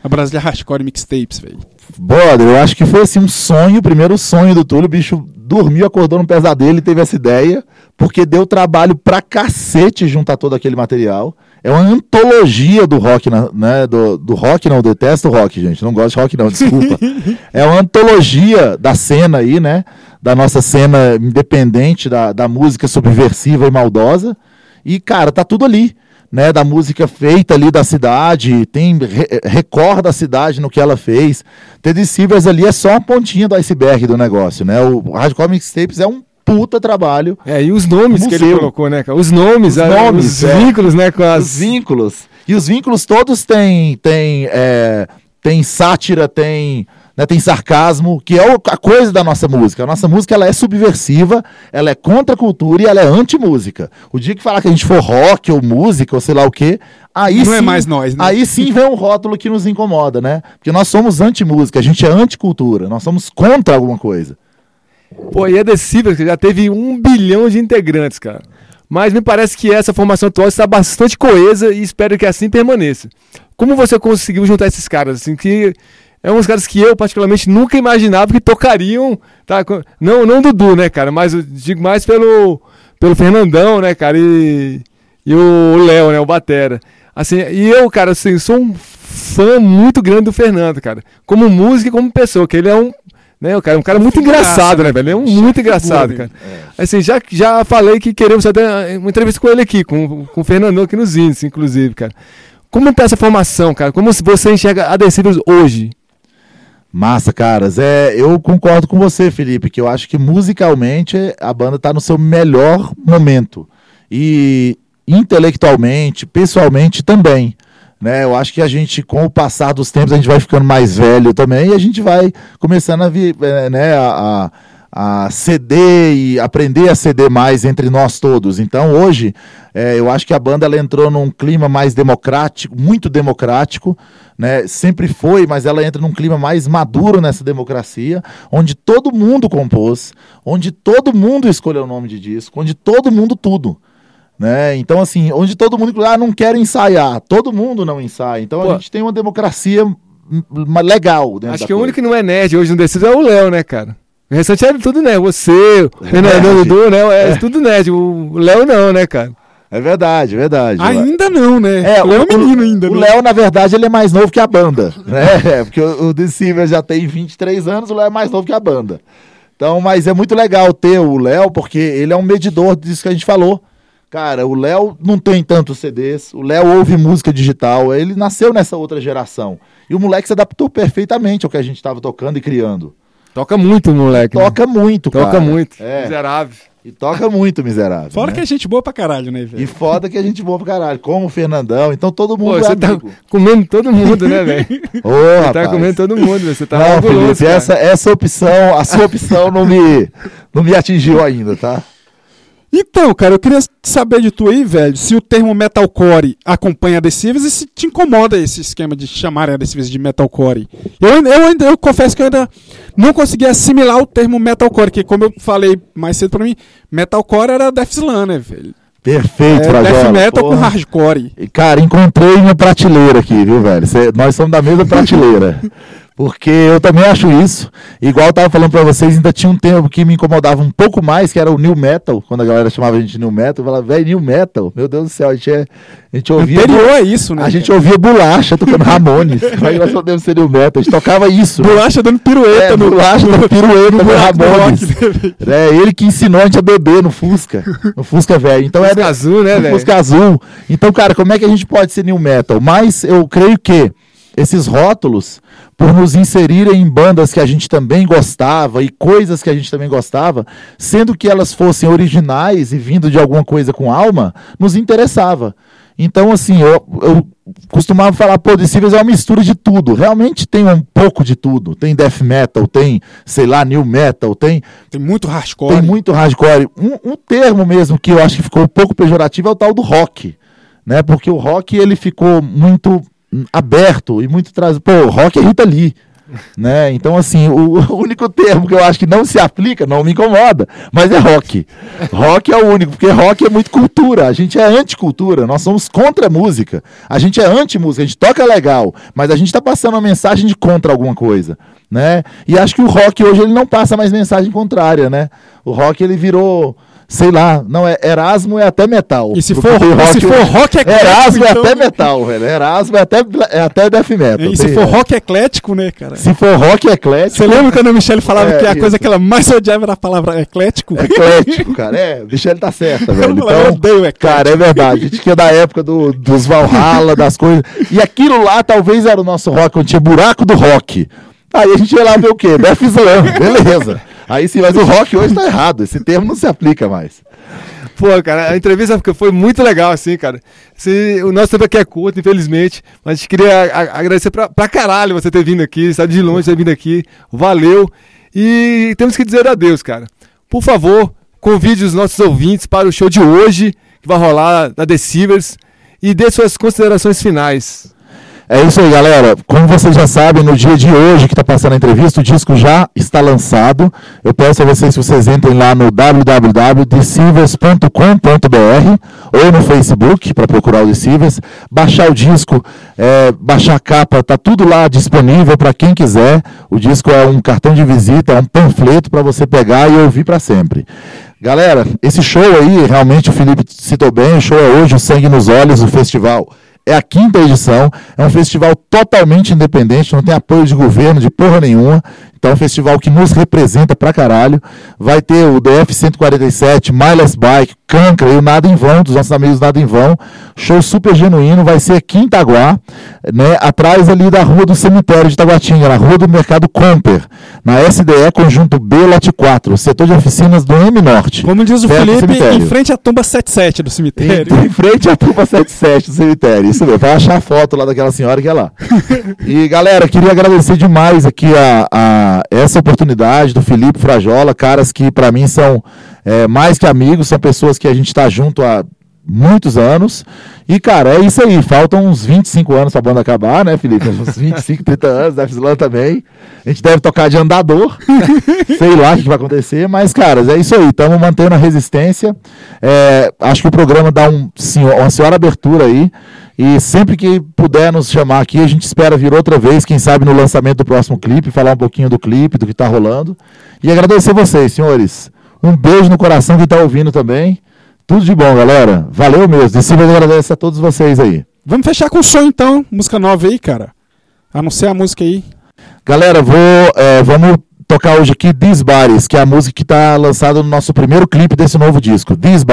a Brasília Hardcore Mixtapes, velho. Brother, eu acho que foi assim um sonho, o primeiro sonho do Túlio. O bicho dormiu, acordou no pesadelo e teve essa ideia, porque deu trabalho pra cacete juntar todo aquele material. É uma antologia do rock, né? Do, do rock, não, detesto rock, gente. Não gosto de rock, não, desculpa. [LAUGHS] é uma antologia da cena aí, né? Da nossa cena independente, da, da música subversiva e maldosa. E, cara, tá tudo ali. Né, da música feita ali da cidade, tem re recorde da cidade no que ela fez. Teddy Silvers ali é só uma pontinha do iceberg do negócio, né? O Hardcore Mixtapes é um puta trabalho. É, e os nomes que ele colocou, né, cara? Os nomes, Os a- nomes, os é. vínculos, né, com Os as... vínculos. E os vínculos todos têm, têm, é, têm sátira, tem, né, tem sarcasmo, que é a coisa da nossa música. A nossa música ela é subversiva, ela é contra a cultura e ela é anti-música. O dia que falar que a gente for rock ou música ou sei lá o quê, aí Não sim, é mais nós, né? Aí sim vem um rótulo que nos incomoda, né? Porque nós somos anti-música, a gente é anti-cultura, nós somos contra alguma coisa. Pô, e a The Silvers que já teve um bilhão de integrantes, cara. Mas me parece que essa formação atual está bastante coesa e espero que assim permaneça. Como você conseguiu juntar esses caras? Assim, que é uns caras que eu, particularmente, nunca imaginava que tocariam. Tá? Não, não Dudu, né, cara? Mas eu digo mais pelo, pelo Fernandão, né, cara? E, e o Léo, né? O Batera. Assim, e eu, cara, assim, sou um fã muito grande do Fernando, cara. Como música e como pessoa, que ele é um. Né, o cara, um cara muito engraçado, né? né, velho? Ele é um muito engraçado, cara. Assim, já, já falei que queremos até uma entrevista com ele aqui, com, com o Fernandão aqui nos índices, inclusive, cara. Como tá essa formação, cara? Como se você enxerga a Decibels hoje? Massa, caras. É, eu concordo com você, Felipe, que eu acho que musicalmente a banda está no seu melhor momento. E intelectualmente, pessoalmente também. Né? Eu acho que a gente, com o passar dos tempos, a gente vai ficando mais velho também e a gente vai começando a, eh, né, a, a, a ceder e aprender a ceder mais entre nós todos. Então, hoje, eh, eu acho que a banda ela entrou num clima mais democrático, muito democrático, né? Sempre foi, mas ela entra num clima mais maduro nessa democracia, onde todo mundo compôs, onde todo mundo escolheu o nome de disco, onde todo mundo tudo. Né? Então, assim, onde todo mundo, ah, não quero ensaiar, todo mundo não ensaia. Então Pô. a gente tem uma democracia legal Acho que o coisa. único que não é nerd hoje no Decibels é o Léo, né, cara? O restante é tudo nerd. Você, o nerd. Dudu, né? É, tudo nerd. O Léo não, né, cara? É verdade, é verdade. Ainda não, né? É, Léo é um menino ainda, O né? Léo, na verdade, ele é mais novo que a banda. Né? [LAUGHS] Porque o, o Deceiver já tem 23 anos, o Léo é mais novo que a banda. Então, mas é muito legal ter o Léo, porque ele é um medidor disso que a gente falou. Cara, o Léo não tem tantos CDs, o Léo ouve música digital, ele nasceu nessa outra geração. E o moleque se adaptou perfeitamente ao que a gente estava tocando e criando. Toca muito, moleque. né? Toca muito, cara. Toca muito. É. Miserável. E toca muito, miserável. Fora né? que é gente boa pra caralho, né, E velho? foda que a gente boa pra caralho, como o Fernandão, então todo Pô, mundo é você tá amigo. comendo todo mundo, né, velho? [LAUGHS] Ô, Você rapaz. tá comendo todo mundo, velho. Você tá não, orgulhoso, Felipe, essa, essa opção, a sua opção não me, não me atingiu ainda, tá? Então, cara, eu queria saber de tu aí, velho, se o termo metalcore acompanha adesivos e se te incomoda esse esquema de chamarem adesivos de metalcore. Eu, ainda- eu, ainda, eu confesso que eu ainda não consegui assimilar o termo metalcore, que como eu falei mais cedo pra mim, metalcore era Death Slam, né, velho? Perfeito, É, Frajola. death metal porra. com hardcore. E, Cara, encontrei minha prateleira aqui, viu, velho? Cê- nós somos da mesma prateleira. [LAUGHS] Porque eu também acho isso. Igual eu tava falando pra vocês, ainda tinha um tempo que me incomodava um pouco mais, que era o New Metal. Quando a galera chamava a gente de New Metal, eu falava, velho, New Metal. Meu Deus do céu, a gente, é, a gente ouvia. Anterior a isso, né? A gente ouvia bolacha tocando Ramones. [LAUGHS] Aí nós podemos ser New Metal. A gente tocava isso. Bolacha dando pirueta É, no bolacha dando [LAUGHS] pirueta no do Ramones. né? É ele que ensinou a gente a beber no Fusca. No Fusca velho. Então Fusca era azul, né, no velho? Fusca azul. Então, cara, como é que a gente pode ser new metal? Mas eu creio que esses rótulos, por nos inserirem em bandas que a gente também gostava e coisas que a gente também gostava, sendo que elas fossem originais e vindo de alguma coisa com alma, nos interessava. Então, assim, eu, eu costumava falar, pô, Decibels é uma mistura de tudo. Realmente tem um pouco de tudo. Tem death metal, tem, sei lá, new metal, tem Tem muito hardcore. tem muito hardcore. Um, um termo mesmo que eu acho que ficou um pouco pejorativo é o tal do rock. Né? Porque o rock ele ficou muito aberto e muito traz. Pô, rock é Rita Lee. Né? Então, assim, o, [LAUGHS] o único termo que eu acho que não se aplica, não me incomoda, mas é rock. Rock é o único, porque rock é muito cultura. A gente é anticultura, nós somos contra a música. A gente é anti-música, a gente toca legal, mas a gente está passando uma mensagem de contra alguma coisa. Né? E acho que o rock hoje ele não passa mais mensagem contrária, né? O rock ele virou, sei lá, não é Erasmo é até metal. E se for- e se for rock eclético, Erasmo é então- até metal, velho. Erasmo é até é até death metal. E se for rock eclético, né, cara? se for rock eclético, Você lembra quando a Michelle falava É, que a isso. coisa que ela mais odiava era a palavra eclético? eclético, cara. É, o Michele tá certa, velho. Eu odeio Então, eclético. cara, é verdade. A gente que é da época do, dos Valhalla, das coisas. E aquilo lá talvez era o nosso rock, onde tinha buraco do rock. Aí a gente ia lá ver o quê? Death Slam, beleza. Aí sim, mas o rock hoje tá errado. Esse termo não se aplica mais. Pô, cara, a entrevista foi- muito legal, assim, cara. Se- o nosso tempo aqui é curto, infelizmente, mas a gente queria a- agradecer pra, pra caralho você ter vindo aqui, sabe, de longe ter vindo aqui. Valeu. E temos que dizer adeus, cara. Por favor, convide os nossos ouvintes para o show de hoje, que vai rolar na Deceivers, e dê suas considerações finais. É isso aí, galera. Como vocês já sabem, no dia de hoje que está passando a entrevista, o disco já está lançado. Eu peço a vocês que vocês entrem lá no www.deceivers.com.br ou no Facebook para procurar o Deceivers, baixar o disco, é, baixar a capa, tá tudo lá disponível para quem quiser. O disco é um cartão de visita, é um panfleto para você pegar e ouvir para sempre. Galera, esse show aí, realmente o Felipe citou bem, o show é hoje, o Sangue nos Olhos, o festival. É a quinta edição, é um festival totalmente independente, não tem apoio de governo, de porra nenhuma. Então é um festival que nos representa pra caralho. Vai ter o DF 147, Miles Bike, Cancra e o Nada em Vão, dos nossos amigos Nada em Vão. Show super genuíno, vai ser aqui em Itaguá, né, atrás ali da rua do cemitério de Taguatinga, na rua do Mercado Comper, na SDE Conjunto B Lote 4, setor de oficinas do M Norte. Como diz o Felipe, em frente à tumba 77 do cemitério. Em, em frente à Tupa 77 do cemitério. Isso mesmo. Vai achar a foto lá daquela senhora que é lá. [LAUGHS] E galera, queria agradecer demais aqui a, a essa oportunidade do Felipe Frajola, caras que para mim são é, mais que amigos, são pessoas que a gente tá junto há muitos anos. E, cara, é isso aí. Faltam uns 25 anos pra banda acabar, né, Felipe? Uns [LAUGHS] 25, 30 anos, da Slam também. A gente deve tocar de andador. [LAUGHS] Sei lá o que vai acontecer, mas, caras, é isso aí. Estamos mantendo a resistência. É, acho que o programa dá um, senhor- uma senhora abertura aí. E sempre que puder nos chamar aqui, a gente espera vir outra vez, quem sabe no lançamento do próximo clipe, falar um pouquinho do clipe, do que tá rolando. E agradecer vocês, senhores. Um beijo no coração que tá ouvindo também. Tudo de bom, galera. Valeu mesmo. De cima agradeço a todos vocês aí. Vamos fechar com o som então. Música nova aí, cara. A não ser a música aí. Galera, vou, é, vamos tocar hoje aqui Bodies, que é a música que está lançada no nosso primeiro clipe desse novo disco. These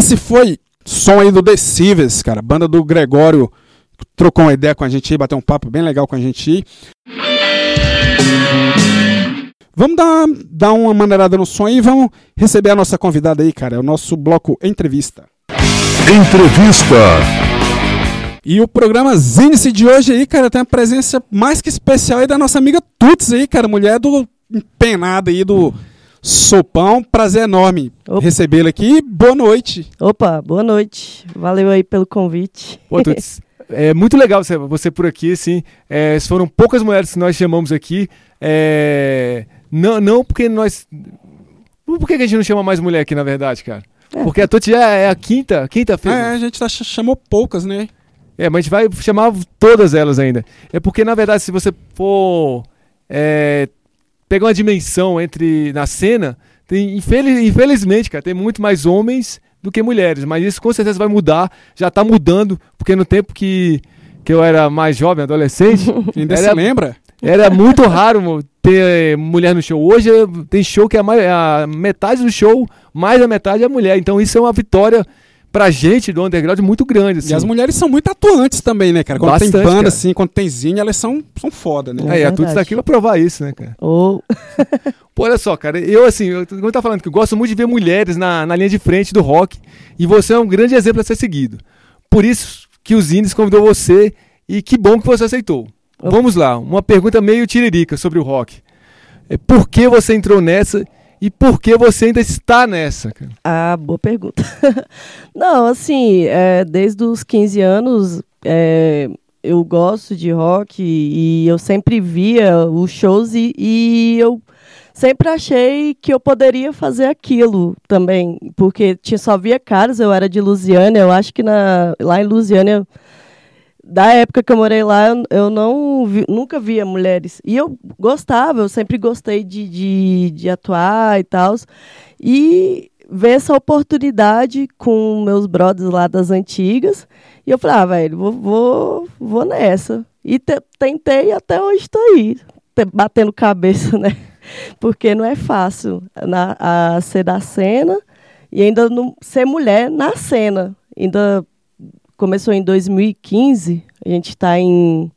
Esse foi som aí do The cara. Banda do Gregório. Trocou uma ideia com a gente aí, bateu um papo bem legal com a gente aí. Vamos dar, dar uma maneirada no som aí e vamos receber a nossa convidada aí, cara. É o nosso bloco Entrevista. Entrevista. E o programa Zinice de hoje aí, cara, tem uma presença mais que especial aí da nossa amiga Tuts aí, cara. Mulher do empenada aí do Sopão. Prazer enorme Opa. recebê-la aqui. Boa noite. Opa, boa noite. Valeu aí pelo convite. Pô, Tuts, [LAUGHS] é muito legal você, você por aqui, assim. É, foram poucas mulheres que nós chamamos aqui. É, não, não porque nós. Por que a gente não chama mais mulher aqui, na verdade, cara? Porque a Tuts já é a quinta, quinta É, a gente tá, ch- chamou poucas, né? É, mas a gente vai chamar todas elas ainda. É porque, na verdade, se você for é, pegar uma dimensão entre na cena, tem, infeliz- infelizmente, cara, tem muito mais homens do que mulheres. Mas isso com certeza vai mudar, já tá mudando, porque no tempo que, que eu era mais jovem, adolescente, [LAUGHS] Ainda Era- se lembra? era muito raro ter eh, mulher no show. Hoje eh, tem show que a, mai- a metade do show, mais da metade é mulher. Então isso é uma vitória pra gente do underground muito grande. Assim. E as mulheres são muito atuantes também, né, cara? Quando tem Bastante, banda, cara. assim, quando tem zine, elas são, são foda, né? É, e a Tuts verdade. tá aqui pra provar isso, né, cara? Ou [LAUGHS] Pô, olha só, cara, eu assim, eu, como eu tava falando, que eu gosto muito de ver mulheres na, na linha de frente do rock, e você é um grande exemplo a ser seguido. Por isso que os Indies convidou você, e que bom que você aceitou. Vamos lá, uma pergunta meio tiririca sobre o rock. É, por que você entrou nessa e por que você ainda está nessa? Ah, boa pergunta. [LAUGHS] Não, assim, é, desde os 15 anos é, eu gosto de rock e eu sempre via os shows e, e eu sempre achei que eu poderia fazer aquilo também, porque tinha, só via caras, eu era de Lusiânia, eu acho que na, lá em Lusiânia, da época que eu morei lá, eu, eu não vi- nunca via mulheres. E eu gostava, eu sempre gostei de, de, de atuar e tal. E ver essa oportunidade com meus brothers lá das antigas. E eu falei, ah, velho, vou, vou, vou nessa. E te- tentei e até hoje estou aí, te- batendo cabeça, [LAUGHS] né? Porque não é fácil na, a ser da cena e ainda não, ser mulher na cena. Ainda começou em 2015, a gente está em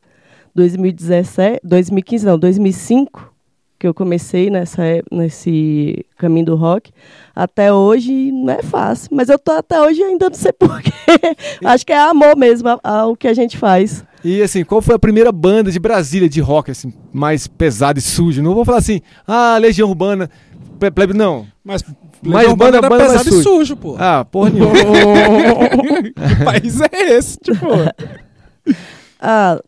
2017, 2015 não, 2005, que eu comecei nessa, é- nesse caminho do rock. Até hoje não é fácil, mas eu tô até hoje ainda não sei [LAUGHS] porquê. Acho que é amor mesmo ao que a gente faz. E assim, qual foi a primeira banda de Brasília de rock, assim, mais pesada e suja? Não vou falar assim, ah, Legião Urbana, Ple- Plebe, não. Mas, Mas Legião banda- banda mais pesado e sujo, pô. Ah, porra nenhuma. [LAUGHS] que [LAUGHS] país é esse, tipo? Ah,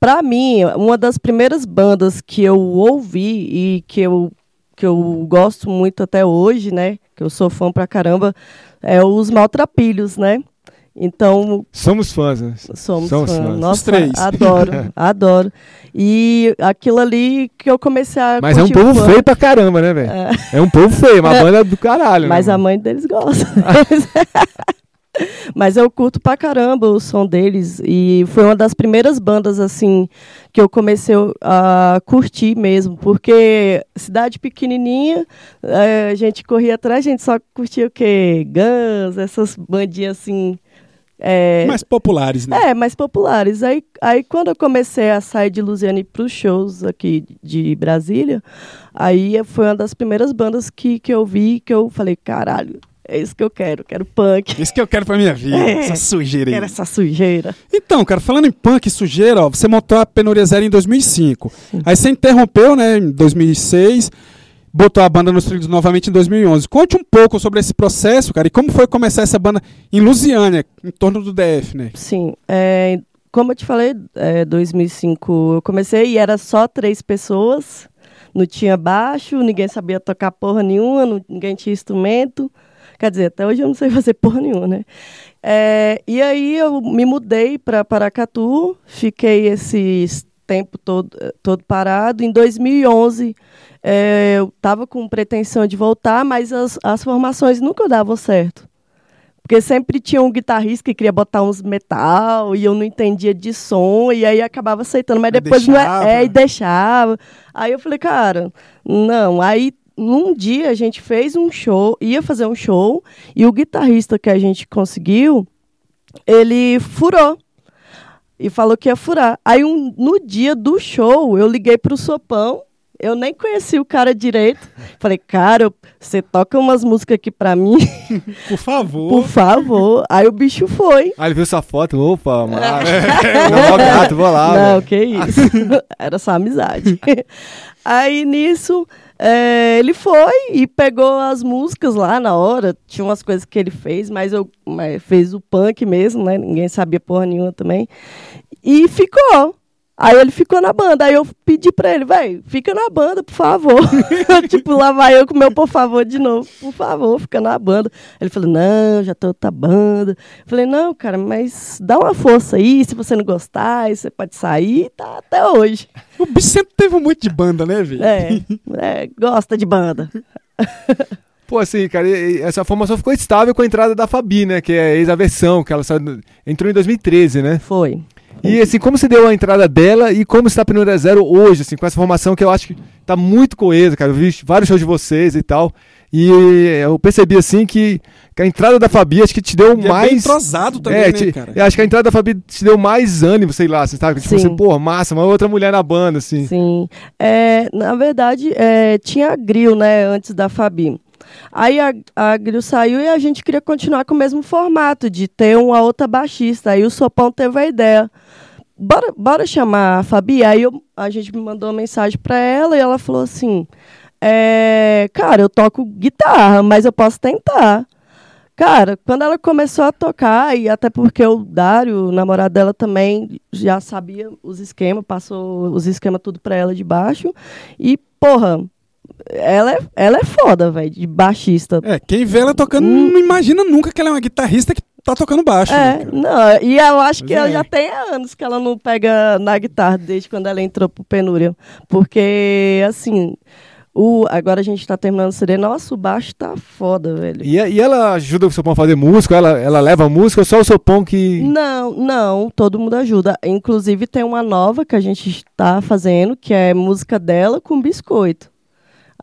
pra mim, uma das primeiras bandas que eu ouvi e que eu, que eu gosto muito até hoje, né? Que eu sou fã pra caramba, é os Maltrapilhos, né? Então, Somos fãs, né? somos, Somos fãs. fãs. Nossa, Os três. adoro, [LAUGHS] adoro. E aquilo ali que eu comecei a Mas é um povo feio pra caramba, né, velho? É. um povo feio, uma [LAUGHS] banda do caralho. Mas né, a mãe deles gosta. [LAUGHS] Mas eu curto pra caramba o som deles. E foi uma das primeiras bandas, assim, que eu comecei a curtir mesmo. Porque cidade pequenininha, eh, a gente corria atrás, a gente só curtia o quê? Guns, essas bandinhas assim. Eh, Mais populares, né? é, mais populares. Aí, aí quando eu comecei a sair de Lusiane para os shows aqui de Brasília, aí foi uma das primeiras bandas que, que eu vi que eu falei, caralho, é isso que eu quero, quero punk. Isso que eu quero pra minha [LAUGHS] vida, É, essa sujeira aí. Quero essa sujeira. Então, cara, falando em punk e sujeira, ó, você montou a Penuria Zero em 2005. Aí você interrompeu, né, em 2006, botou a banda nos trilhos novamente em 2011. Conte um pouco sobre esse processo, cara, e como foi começar essa banda em Lusiânia, em torno do DF, né? Sim, é, como eu te falei, é, 2005 eu comecei e era só três pessoas, não tinha baixo, ninguém sabia tocar porra nenhuma, não- ninguém tinha instrumento. Quer dizer, até hoje eu não sei [LAUGHS] fazer porra nenhuma, né? É, e aí eu me mudei para Paracatu, fiquei esse tempo todo, todo parado. Em 2011 é, eu estava com pretensão de voltar, mas as, as formações nunca davam certo. Porque sempre tinha um guitarrista que queria botar uns metal e eu não entendia de som, e aí acabava aceitando, mas depois não deixava. é, é, e deixava. Aí eu falei, cara, não. Aí num dia a gente fez um show, ia fazer um show, e o guitarrista que a gente conseguiu, ele furou. E falou que ia furar. Aí um, no dia do show, eu liguei pro Sopão. Eu nem conheci o cara direito. Falei, cara, você toca umas músicas aqui pra mim, [LAUGHS] Por favor. por favor. Aí o bicho foi. Ah, ele viu essa foto, opa, mano. [LAUGHS] [LAUGHS] Não, ó, gato, vou lá. Não, velho. que isso. Era só amizade. Aí nisso, é, ele foi e pegou as músicas lá na hora. Tinha umas coisas que ele fez, mas eu mas fez o punk mesmo, né? Ninguém sabia porra nenhuma também. E ficou. Aí ele ficou na banda. Aí eu pedi pra ele, velho, fica na banda, por favor. [LAUGHS] tipo, lá vai eu com meu por favor de novo. Por favor, fica na banda. Ele falou, não, já tô outra banda. Eu falei, não, cara, mas dá uma força aí. Se você não gostar, você pode sair. Tá até hoje. O bicho sempre teve muito de banda, né, velho? É, é, gosta de banda. [LAUGHS] Pô, assim, cara, essa formação ficou estável com a entrada da Fabi, né? Que é ex-aversão, que ela saiu entrou em 2013, né? Foi. E assim, como se deu a entrada dela e como está a Penuria Zero hoje, assim, com essa formação que eu acho que tá muito coesa, cara. Eu vi vários shows de vocês e tal. E eu percebi assim que, que a entrada da Fabi acho que te deu E é bem mais. entrosado também, é, né, te- cara? eu acho que a entrada da Fabi te deu mais ânimo, sei lá, você sabe? Tipo Sim. assim, pô, massa, uma outra mulher na banda, assim. Sim. É, na verdade, é, tinha a Grill, né, antes da Fabi. Aí a, a Grill saiu e a gente queria continuar com o mesmo formato, de ter uma outra baixista. Aí o Sopão teve a ideia. Bora, bora chamar a Fabi? Aí eu- a gente me mandou uma mensagem pra ela e ela falou assim: é, Cara, eu toco guitarra, mas eu posso tentar. Cara, quando ela começou a tocar, e até porque o Dário, o namorado dela, também já sabia os esquemas, passou os esquemas tudo pra ela de baixo. E, porra, ela é, ela é foda, velho, de baixista. É, quem vê ela tocando não imagina nunca que ela é uma guitarrista que tá tocando baixo. né, É, cara? não, e eu acho que Pois ela é. já tem anos que ela não pega na guitarra, desde quando ela entrou pro Penúria. Porque, assim, o, agora a gente tá terminando o CD, nossa, o baixo tá foda, velho. E, e ela ajuda o Sopão a fazer música? Ela, ela leva música ou só o Sopão que. Não, não, todo mundo ajuda. Inclusive tem uma nova que a gente está fazendo, que é música dela com biscoito.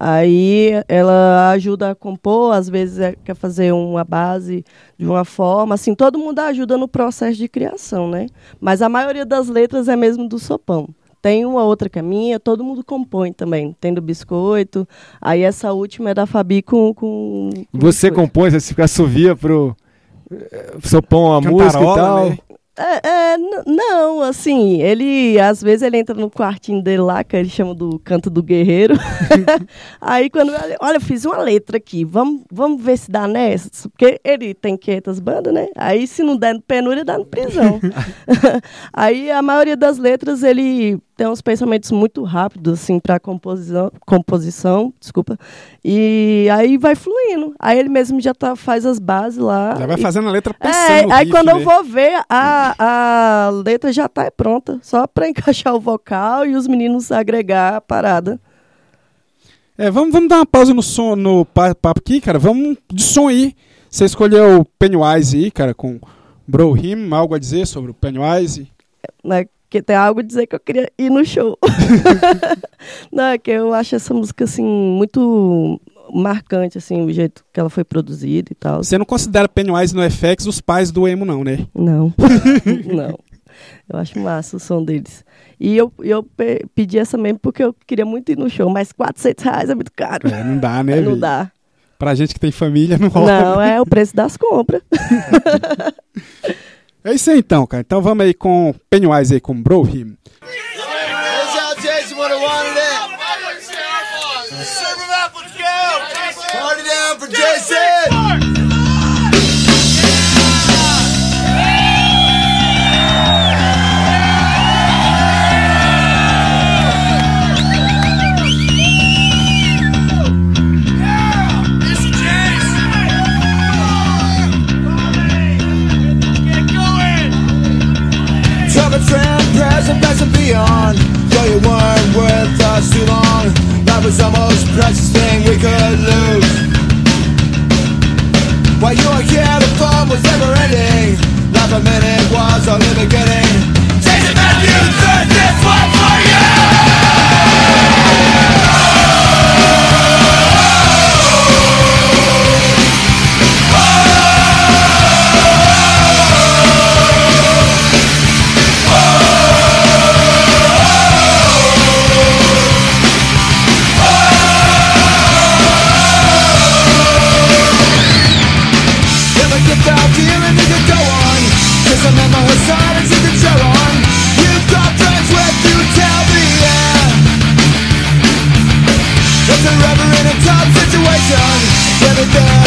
Aí ela ajuda a compor, às vezes é- quer fazer uma base de uma forma, assim, todo mundo ajuda no processo de criação, né? Mas a maioria das letras é mesmo do Sopão. Tem uma outra que é minha, todo mundo compõe também. Tem do biscoito. Aí essa última é da Fabi com. com com Você biscoito. compõe, você assovia pro eh, Sopão a música e tal. né? É, é, não, assim, ele, às vezes ele entra no quartinho dele lá, que ele chama do canto do guerreiro. [LAUGHS] Aí quando ele, olha, eu fiz uma letra aqui, vamos, vamos ver se dá nessa, porque ele tem 500 bandas, né? Aí se não der no penúria, dá no prisão. [LAUGHS] [LAUGHS] Aí a maioria das letras ele tem uns pensamentos muito rápidos, assim, pra composição, composição, desculpa, e aí vai fluindo. Aí ele mesmo já tá, faz as bases lá. Já vai e- fazendo a letra pensando é, aí riff, quando eu né? vou ver, a, a letra já tá pronta. Só pra [LAUGHS] encaixar o vocal e os meninos agregar a parada. É, vamos, vamos dar uma pausa no som, no pa- papo aqui, cara. Vamos de som aí. Você escolheu o Pennywise aí, cara, com Bro Him, algo a dizer sobre o Pennywise? Né? Porque tem algo a dizer que eu queria ir no show. [LAUGHS] Não, é que eu acho essa música, assim, muito marcante, assim, o jeito que ela foi produzida e tal. Você não considera Pennywise no FX os pais do emo, não, né? Não, [LAUGHS] não. Eu acho massa o som deles. E eu, eu pe- pedi essa mesmo porque eu queria muito ir no show, mas 400 reais é muito caro. É, não dá, né, não velho? dá. Pra gente que tem família, não rola. Não, é o preço das compras. [LAUGHS] É isso aí então, cara. Então vamos aí com Pennywise aí, com Bro Him. Us too long, life was the most precious thing we could lose. While you were here, the fun was never ending. Life a minute was only beginning. today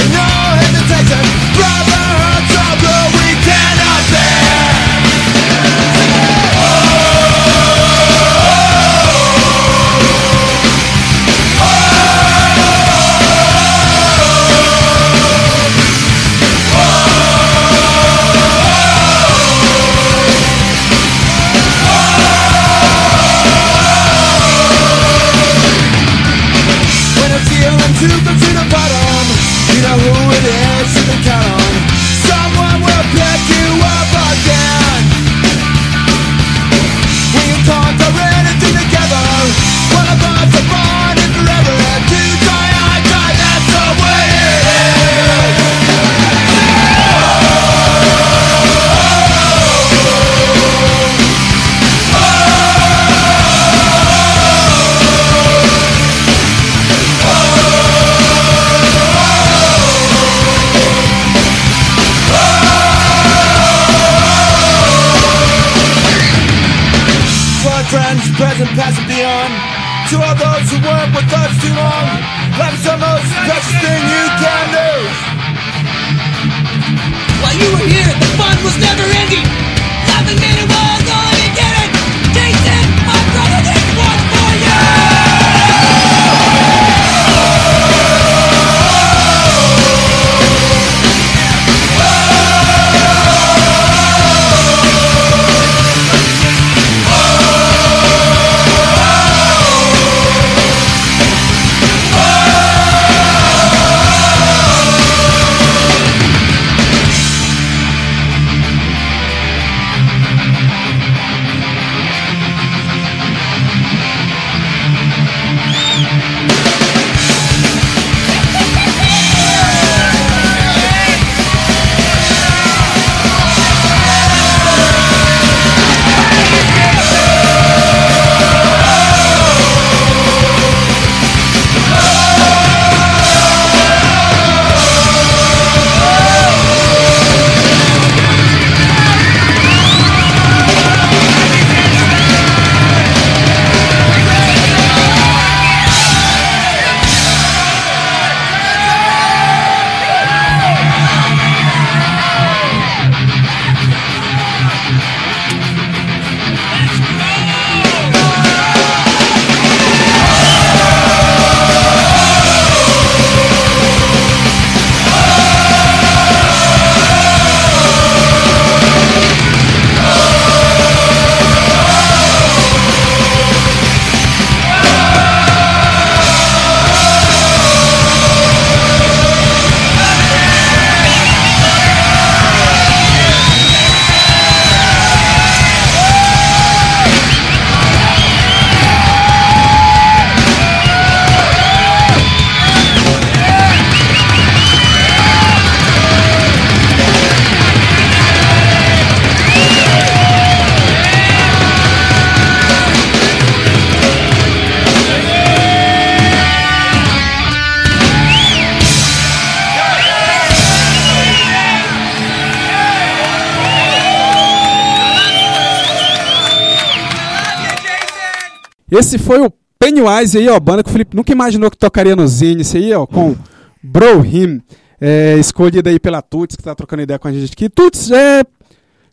Esse foi o Pennywise aí, ó, banda que o Felipe nunca imaginou que tocaria no Zine, esse aí, ó, com Bro Him, é, escolhido aí pela Tuts, que tá trocando ideia com a gente aqui. Tuts, é,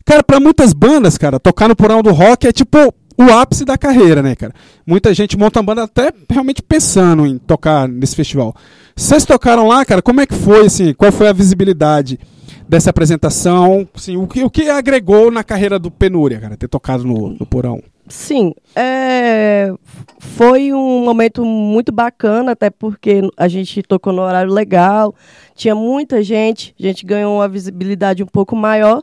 cara, pra muitas bandas, cara, tocar no porão do rock é tipo o ápice da carreira, né, cara? Muita gente monta uma banda até realmente pensando em tocar nesse festival. Vocês tocaram lá, cara, como é que foi, assim, qual foi a visibilidade dessa apresentação, assim, o que, o que agregou na carreira do Penúria, cara, ter tocado no, no porão? Sim, é, foi um momento muito bacana, até porque a gente tocou no horário legal, tinha muita gente, a gente ganhou uma visibilidade um pouco maior,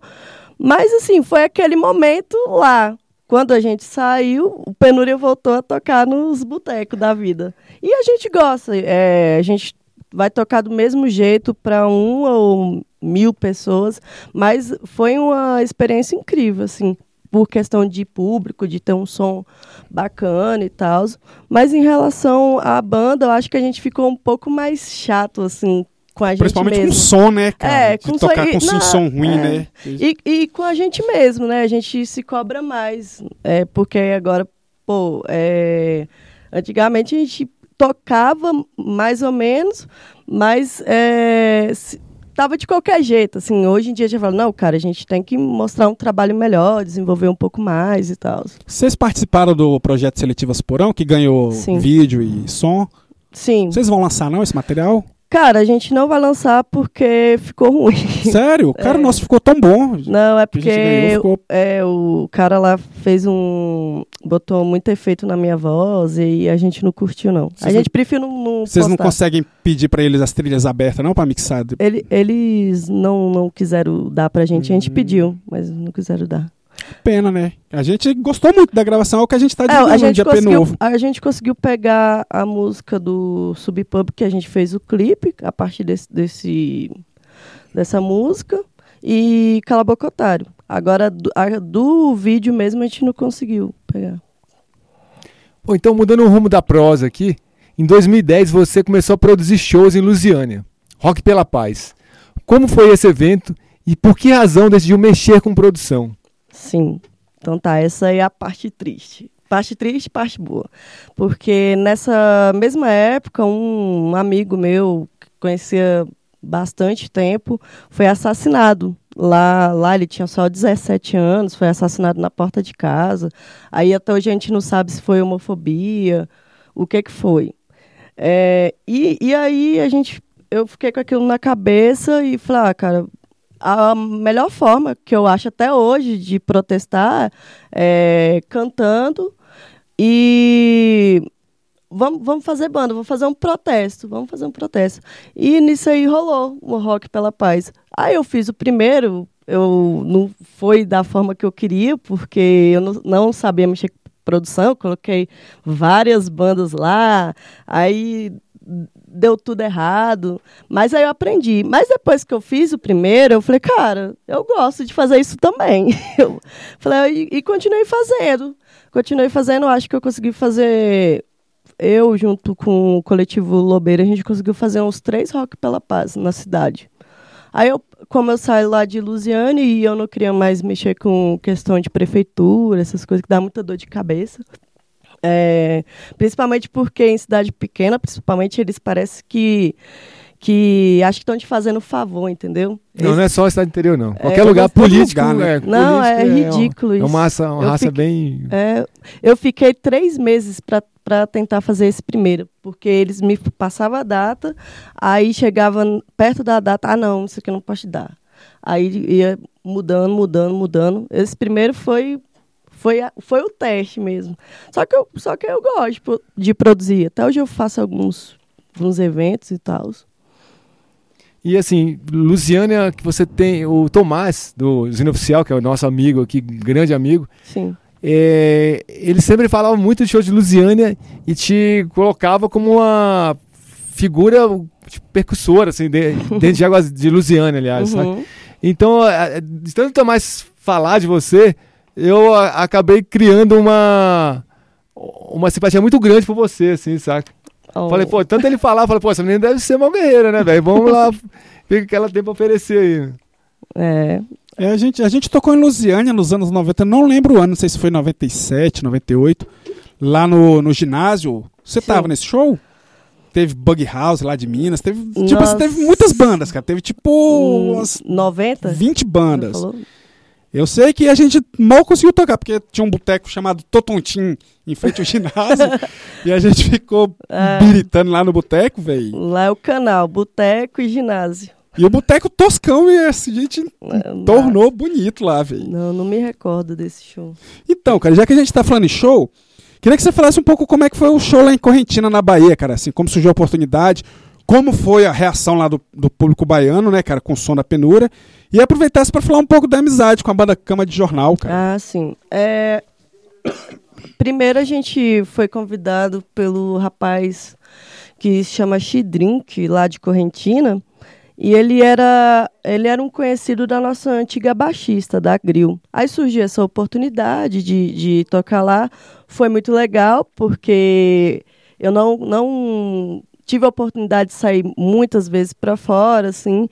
mas assim, foi aquele momento lá. Quando a gente saiu, o Penúria voltou a tocar nos botecos da vida. E a gente gosta, é, a gente vai tocar do mesmo jeito para um ou mil pessoas, mas foi uma experiência incrível, assim, por questão de público, de ter um som bacana e tal. Mas em relação à banda, eu acho que a gente ficou um pouco mais chato, assim, com a gente Principalmente mesmo. com som, né, cara? É, com tocar som, com não, som ruim, é. né? E, e com a gente mesmo, né? A gente se cobra mais. É, porque agora, pô, é, antigamente a gente tocava mais ou menos, mas é, se- tava de qualquer jeito. Assim, hoje em dia a gente fala, não, cara, a gente tem que mostrar um trabalho melhor, desenvolver um pouco mais e tal. Vocês participaram do projeto Seletivas Porão, que ganhou Sim. vídeo e som. Sim. Vocês vão lançar não esse material? Cara, a gente não vai lançar porque ficou ruim. Sério? Cara, É. nosso ficou tão bom. Não, é Que a gente ganhou, porque ficou- é, o cara lá fez um. botou muito efeito na minha voz e a gente não curtiu, não. Vocês a gente prefere não. não Vocês não conseguem pedir pra eles as trilhas abertas, não, pra mixar? Ele- eles não, não quiseram dar pra gente. A Hum. gente pediu, mas não quiseram dar. Pena, né? A gente gostou muito da gravação, é o que a gente tá É, divulgando a, no gente dia P conseguiu, novo. a gente conseguiu pegar a música do Subpub, que a gente fez o clipe, a partir desse, desse- dessa música, e Cala a Boca Otário. Agora, do, a- do vídeo mesmo, a gente não conseguiu pegar. Pô, então mudando o rumo da prosa aqui, em 2010 você começou a produzir shows em Lusiânia, Rock pela Paz. Como foi esse evento e por que razão decidiu mexer com produção? Sim. Então tá, essa é a parte triste. parte triste parte boa. Porque nessa mesma época, um amigo meu, que conhecia bastante tempo, foi assassinado. Lá, lá ele tinha só 17 anos, foi assassinado na porta de casa. Aí até hoje a gente não sabe se foi homofobia, o que que foi. É, e, e aí a gente, eu fiquei com aquilo na cabeça e falei, ah, cara, a melhor forma que eu acho até hoje de protestar é cantando e vamos, vamos fazer banda, vamos fazer um protesto, vamos fazer um protesto. E nisso aí rolou o Rock pela Paz. Aí eu fiz o primeiro, eu não foi da forma que eu queria, porque eu não, não sabia mexer com produção, coloquei várias bandas lá, aí deu tudo errado, mas aí eu aprendi. Mas depois que eu fiz o primeiro, eu falei, cara, eu gosto de fazer isso também. [LAUGHS] Eu falei, e, e continuei fazendo. Continuei fazendo, acho que eu consegui fazer eu, junto com o coletivo Lobeira, a gente conseguiu fazer uns três rock pela paz na cidade. Aí, eu, como eu saí lá de Lusiane e eu não queria mais mexer com questão de prefeitura, essas coisas que dá muita dor de cabeça. É, principalmente porque em cidade pequena, principalmente, eles parecem que que acho que estão te fazendo favor, entendeu? Não, não é só cidade interior, não. Qualquer É, lugar político. lugar, né? é, Não, é político ridículo É isso. uma raça, uma Eu raça fiquei- bem. É, eu fiquei três meses para tentar fazer esse primeiro, porque eles me passavam a data, aí chegava perto da data, ah não, isso aqui eu não posso te dar. Aí ia mudando, mudando, mudando. Esse primeiro foi foi, a- foi o teste mesmo. Só que eu, só que eu gosto de pro- de produzir. Até hoje eu faço alguns, alguns eventos e tal. E assim, Luciânia, que você tem o Tomás, do Usina Oficial, que é o nosso amigo aqui, grande amigo. Sim. é, ele sempre falava muito de show de Lusiânia e te colocava como uma figura tipo, percussora, assim, de- dentro de águas de Lusiânia, aliás. Uhum. Então, de tanto Tomás falar de você, eu a- acabei criando uma uma simpatia muito grande por você, assim, saca? Oh. Falei, pô, tanto ele falar, falei, pô, essa menina deve ser uma guerreira, né, velho? Vamos lá [LAUGHS] ver o que ela tem pra oferecer aí. É, É, a, gente, a gente tocou em Lusiânia nos anos 90, não lembro o ano, não sei se foi 97, 98, lá no, no ginásio. Você Sim. tava nesse show? Teve Bug House lá de Minas, teve, tipo, Nossa. assim, teve muitas bandas, cara. Teve tipo umas 90? 20 Você bandas. falou? Eu sei que a gente mal conseguiu tocar, porque tinha um boteco chamado Totontim em frente ao [LAUGHS] ginásio. e a gente ficou É. biritando lá no boteco, velho. Lá é o canal, boteco e ginásio. E o boteco toscão, e a gente É, tornou bonito lá, velho. Não, não me recordo desse show. Então, cara, já que a gente tá falando em show, queria que você falasse um pouco como é que foi o show lá em Correntina, na Bahia, cara, assim, como surgiu a oportunidade, como foi a reação lá do, do público baiano, né, cara, com o som da penura, e aproveitasse pra falar um pouco da amizade com a banda Cama de Jornal, cara. Ah, sim. É... [COUGHS] Primeiro a gente foi convidado pelo rapaz que se chama Chidrink, lá de Correntina. E ele era, ele era um conhecido da nossa antiga baixista, da Grill. Aí surgiu essa oportunidade de, de tocar lá. Foi muito legal, porque eu não, não tive a oportunidade de sair muitas vezes para fora, assim.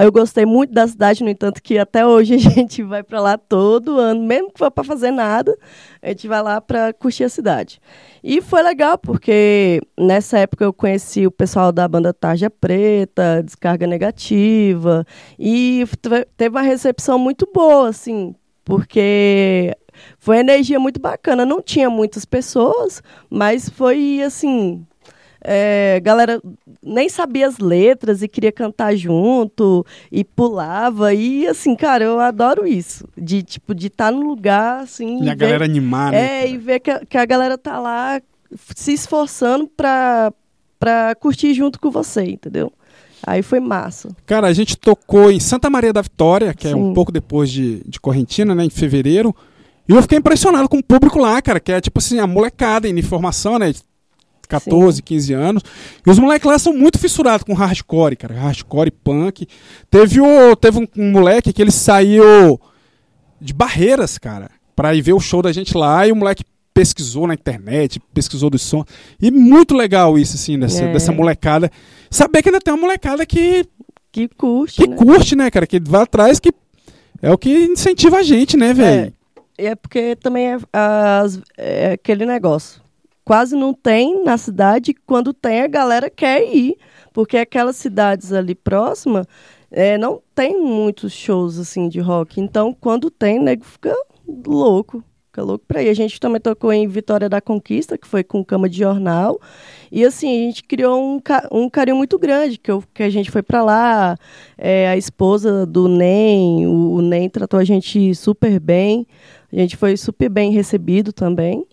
Eu gostei muito da cidade, no entanto, que até hoje [LAUGHS] a gente vai para lá todo ano, mesmo que for para fazer nada, a gente vai lá para curtir a cidade. E foi legal, porque nessa época eu conheci o pessoal da banda Tarja Preta, Descarga Negativa, e te- teve uma recepção muito boa, assim, porque foi uma energia muito bacana. Não tinha muitas pessoas, mas foi assim. É, galera nem sabia as letras e queria cantar junto e pulava e assim, cara, eu adoro isso de tipo de estar no lugar assim E a ver- galera animar, né? é, e ver que a, que a galera tá lá se esforçando pra, pra curtir junto com você, entendeu? Aí foi massa. Cara, a gente tocou em Santa Maria da Vitória, que é um Sim. pouco depois de, de Correntina, né, em fevereiro, e eu fiquei impressionado com o público lá, cara, que é tipo assim, a molecada em formação, né, de 14, 15 anos. E os moleques lá são muito fissurados com hardcore, cara. Hardcore e punk. Teve, o, teve um, um moleque que ele saiu de barreiras, cara, pra ir ver o show da gente lá. E o moleque pesquisou na internet, pesquisou do som. E muito legal isso, assim, dessa, É. dessa molecada. Saber que ainda tem uma molecada que, Que curte, que né? curte, né, cara? Que vai atrás, que é o que incentiva a gente, né, velho? é porque também é, as- é aquele negócio. Quase não tem na cidade, quando tem a galera quer ir, porque aquelas cidades ali próximas é, não tem muitos shows assim de rock. Então, quando tem, nego fica louco. Fica louco pra ir. A gente também tocou em Vitória da Conquista, que foi com cama de jornal. E assim, a gente criou um, um carinho muito grande, que, eu- que a gente foi pra lá. é, a esposa do NEM, o, o NEM tratou a gente super bem. A gente foi super bem recebido também.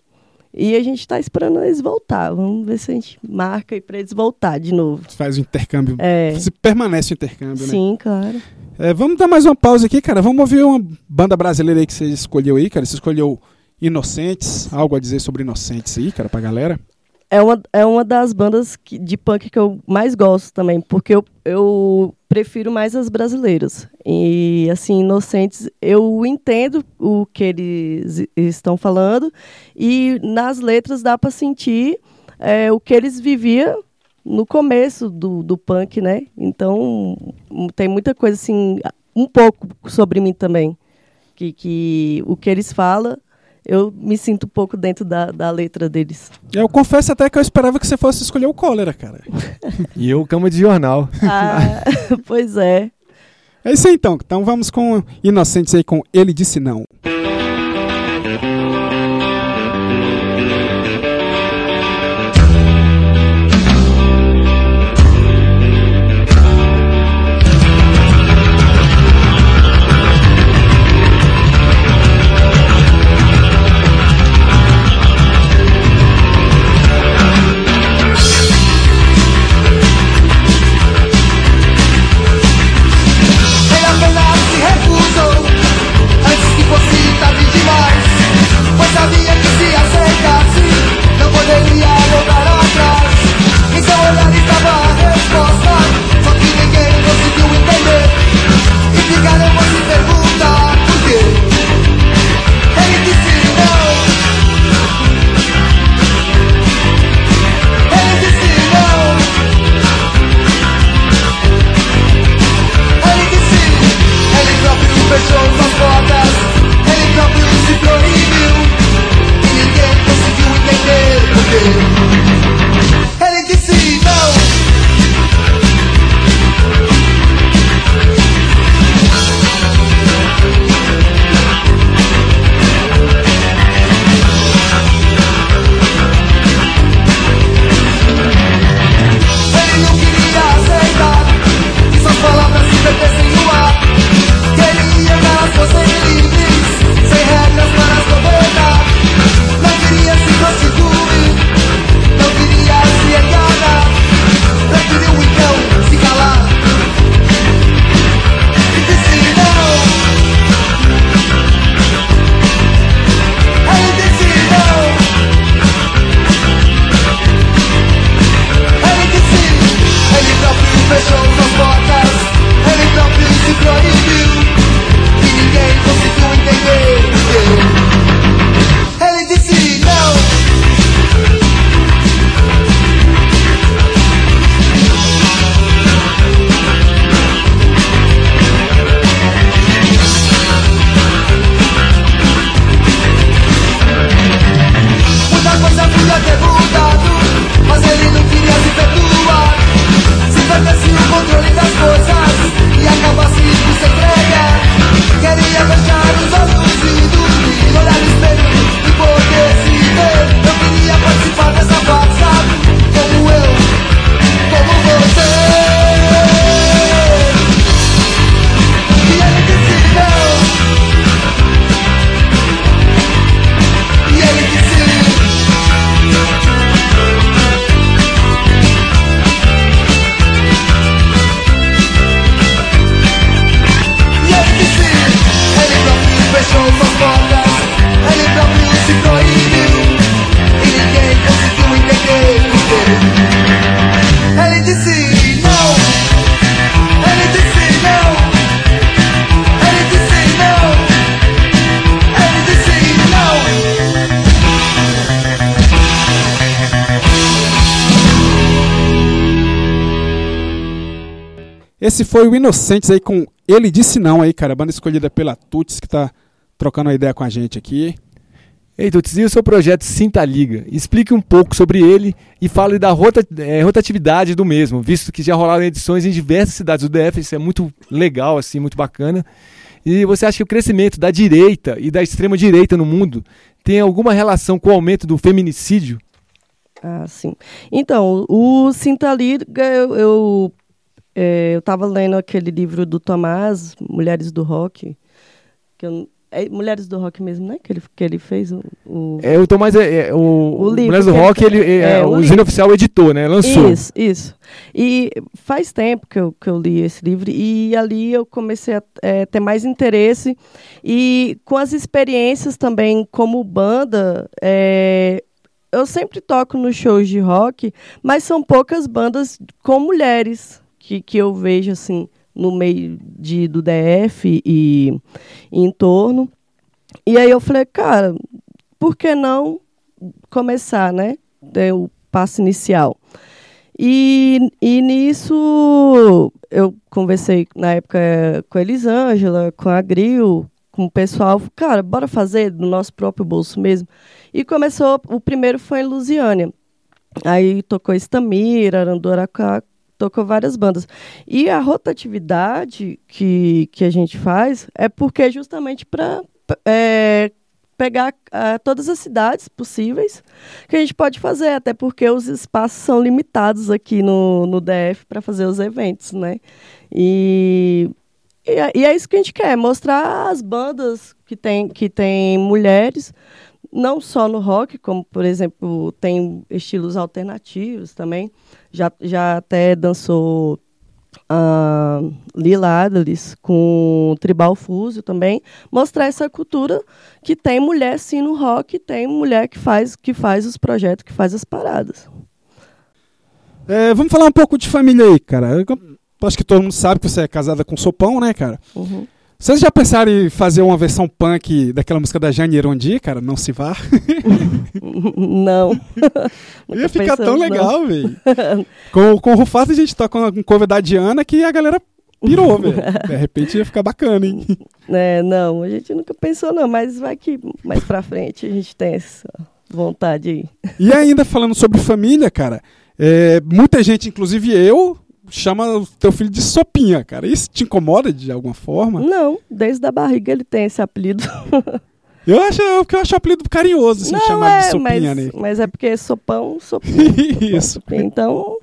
E a gente tá esperando eles voltar. Vamos ver se a gente marca aí pra eles voltar de novo. Faz o intercâmbio. É. Se permanece o intercâmbio, né? Sim, claro. É, vamos dar mais uma pausa aqui, cara. Vamos ouvir uma banda brasileira aí que você escolheu aí, cara. Você escolheu Inocentes. Algo a dizer sobre Inocentes aí, cara, pra galera? É uma, é uma das bandas que- de punk que eu mais gosto também, porque eu, eu prefiro mais as brasileiras. E, assim, Inocentes, eu entendo o que eles estão falando, e nas letras dá para sentir é, o que eles viviam no começo do, do punk, né? Então, m- tem muita coisa, assim, um pouco sobre mim também. Que, que o que eles falam, eu me sinto um pouco dentro da, da letra deles. Eu confesso até que eu esperava que você fosse escolher o Cólera, cara. E eu, cama de jornal. Ah, [LAUGHS] pois é. É isso aí então. Então vamos com Inocentes aí com Ele Disse Não. Foi o Inocentes aí com Ele Disse Não aí, cara. Banda escolhida pela Tuts, que tá trocando uma ideia com a gente aqui. Ei, Tuts, e o seu projeto Sinta Liga? Explique um pouco sobre ele e fale da rota- eh, rotatividade do mesmo, visto que já rolaram edições em diversas cidades do DF, isso é muito legal, assim, muito bacana. E você acha que o crescimento da direita e da extrema direita no mundo tem alguma relação com o aumento do feminicídio? Ah, sim. Então, o Sinta Liga, eu, eu, é, eu tava lendo aquele livro do Tomás, Mulheres do Rock, que eu- é Mulheres do Rock mesmo, né? Que ele, que ele fez o... o- É, o Tomás, é, é, o, O livro Mulheres do ele Rock, ele, é, É, o. Zine Oficial editou, né? Lançou. Isso, isso. E faz tempo que eu, que eu li esse livro e ali eu comecei a eh, ter mais interesse e com as experiências também como banda, eh, eu sempre toco nos shows de rock, mas são poucas bandas com mulheres que, que eu vejo assim no meio de, do DF e, e em torno. E aí eu falei, cara, por que não começar, né? Ter o passo inicial. E, e nisso eu conversei na época com a Elisângela, com a Gril, com o pessoal. Cara, bora fazer do nosso próprio bolso mesmo. E começou, o primeiro foi em Lusiânia. Aí tocou Estamira, Arandoracá, tocou várias bandas. E a rotatividade que, que a gente faz é porque é justamente para pegar ah, todas as cidades possíveis que a gente pode fazer, até porque os espaços são limitados aqui no, no DF para fazer os eventos, né? E, e, é, e é isso que a gente quer, mostrar as bandas que tem, que tem mulheres, não só no rock, como, por exemplo, tem estilos alternativos também. Já, já até dançou a Lila Adalis com Tribal Fúzio também, mostrar essa cultura que tem mulher sim no rock, tem mulher que faz, que faz os projetos, que faz as paradas. É, vamos falar um pouco de família aí, cara. Eu acho que todo mundo sabe que você é casada com Sopão, né, cara? Uhum. Vocês já pensaram em fazer uma versão punk daquela música da Jane Erondi, cara? Não se vá? [LAUGHS] não. [LAUGHS] Ia ficar tão legal, velho. [LAUGHS] Com, com o Rufado a gente toca um cover da Diana que a galera pirou, velho. De repente ia ficar bacana, hein? É, não, a gente nunca pensou não, mas vai que mais pra frente a gente tem essa vontade aí. E ainda falando sobre família, cara, é, muita gente, inclusive eu, chama o teu filho de Sopinha, cara. Isso te incomoda de alguma forma? Não, desde a barriga ele tem esse apelido. [LAUGHS] Eu acho que eu acho o apelido carinhoso, assim, não, chamar de é, Sopinha, mas, né? mas é porque sopão, sopinha. [LAUGHS] Isso. Então,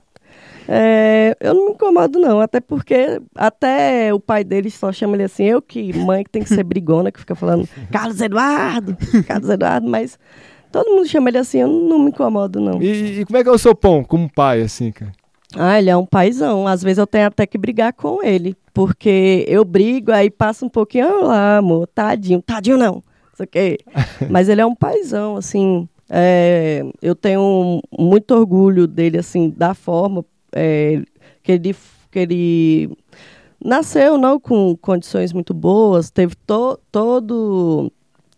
é, eu não me incomodo, não. Até porque até o pai dele só chama ele assim, eu que mãe que tem que ser [LAUGHS] brigona, que fica falando Carlos Eduardo, Carlos Eduardo, mas todo mundo chama ele assim, eu não me incomodo, não. E, e como é que é o seu pão como pai, assim, cara? Ah, ele é um paizão. Às vezes eu tenho até que brigar com ele. Porque eu brigo, aí passa um pouquinho, ah lá, amor, tadinho. Tadinho não. Isso aqui. [LAUGHS] Mas ele é um paizão, assim. é, eu tenho muito orgulho dele, assim, da forma é, que, ele, que ele nasceu, não com condições muito boas. Teve to, todo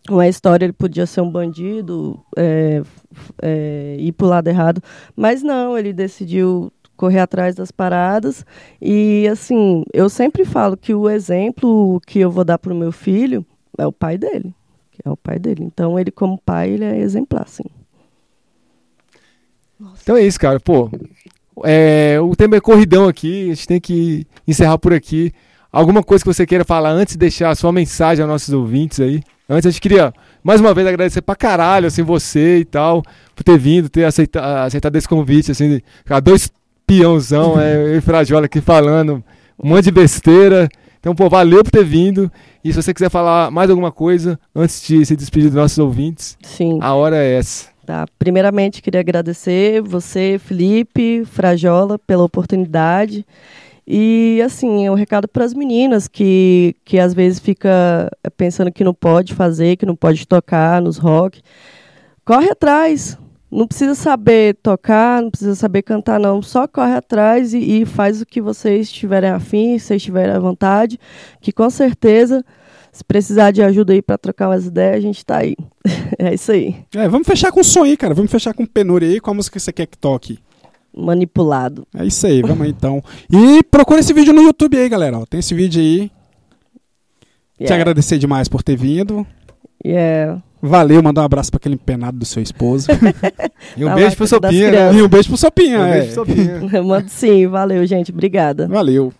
uma história, ele podia ser um bandido, é, é, ir pro lado errado. Mas não, ele decidiu correr atrás das paradas. E, assim, eu sempre falo que o exemplo que eu vou dar pro meu filho é o pai dele. É o pai dele. Então, ele, como pai, ele é exemplar, sim. Então é isso, cara. Pô, é, o tema é corridão aqui, a gente tem que encerrar por aqui. Alguma coisa que você queira falar antes de deixar a sua mensagem aos nossos ouvintes aí? Antes, a gente queria, mais uma vez, agradecer pra caralho, assim, você e tal, por ter vindo, ter aceita, aceitado esse convite, assim, de- dois peãozão, é, eu e Frajola aqui falando um monte de besteira. Então, pô, valeu por ter vindo. E se você quiser falar mais alguma coisa antes de se despedir dos nossos ouvintes, Sim. a hora é essa. Tá. Primeiramente, queria agradecer você, Felipe, Frajola, pela oportunidade. E, assim, é um recado para as meninas que, que às vezes fica pensando que não pode fazer, que não pode tocar nos rock. Corre atrás. Não precisa saber tocar, não precisa saber cantar, não. Só corre atrás e, e faz o que vocês tiverem afim, se vocês tiverem à vontade, que com certeza, se precisar de ajuda aí para trocar umas ideias, a gente tá aí. [LAUGHS] é isso aí. É, vamos fechar com o som aí, cara. Vamos fechar com penúria aí. Qual música você quer que toque? Manipulado. É isso aí, vamos aí então. E procura esse vídeo no YouTube aí, galera. ó. Tem esse vídeo aí. Te Yeah. agradecer demais por ter vindo. Yeah. Valeu, mandar um abraço pra aquele empenado do seu esposo. [LAUGHS] E um Tá beijo lá, pro das Sopinha, né? e um beijo pro Sopinha, Um é. beijo pro Sopinha. [LAUGHS] Eu mando sim, valeu, gente. Obrigada. Valeu.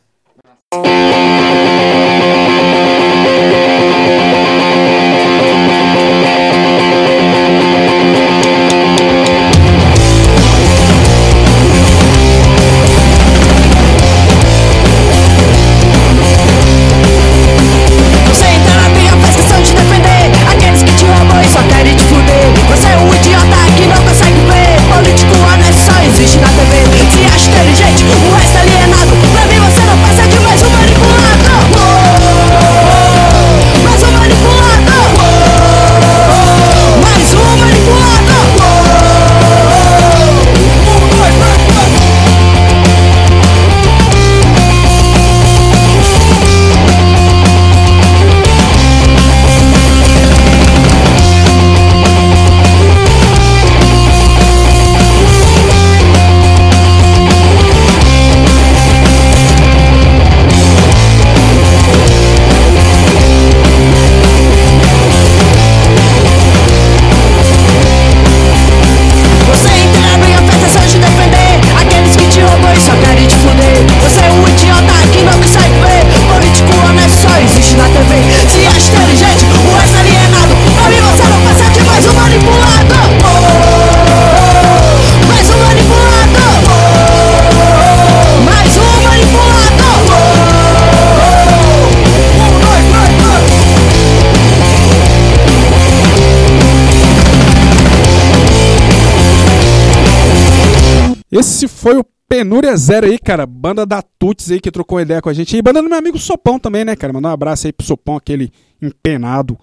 Esse foi o Penúria Zero aí, cara. Banda da Tuts aí que trocou ideia com a gente. E banda do meu amigo Sopão também, né, cara? Mandar um abraço aí pro Sopão, aquele empenado.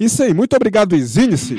Isso aí, muito obrigado, Exine-se.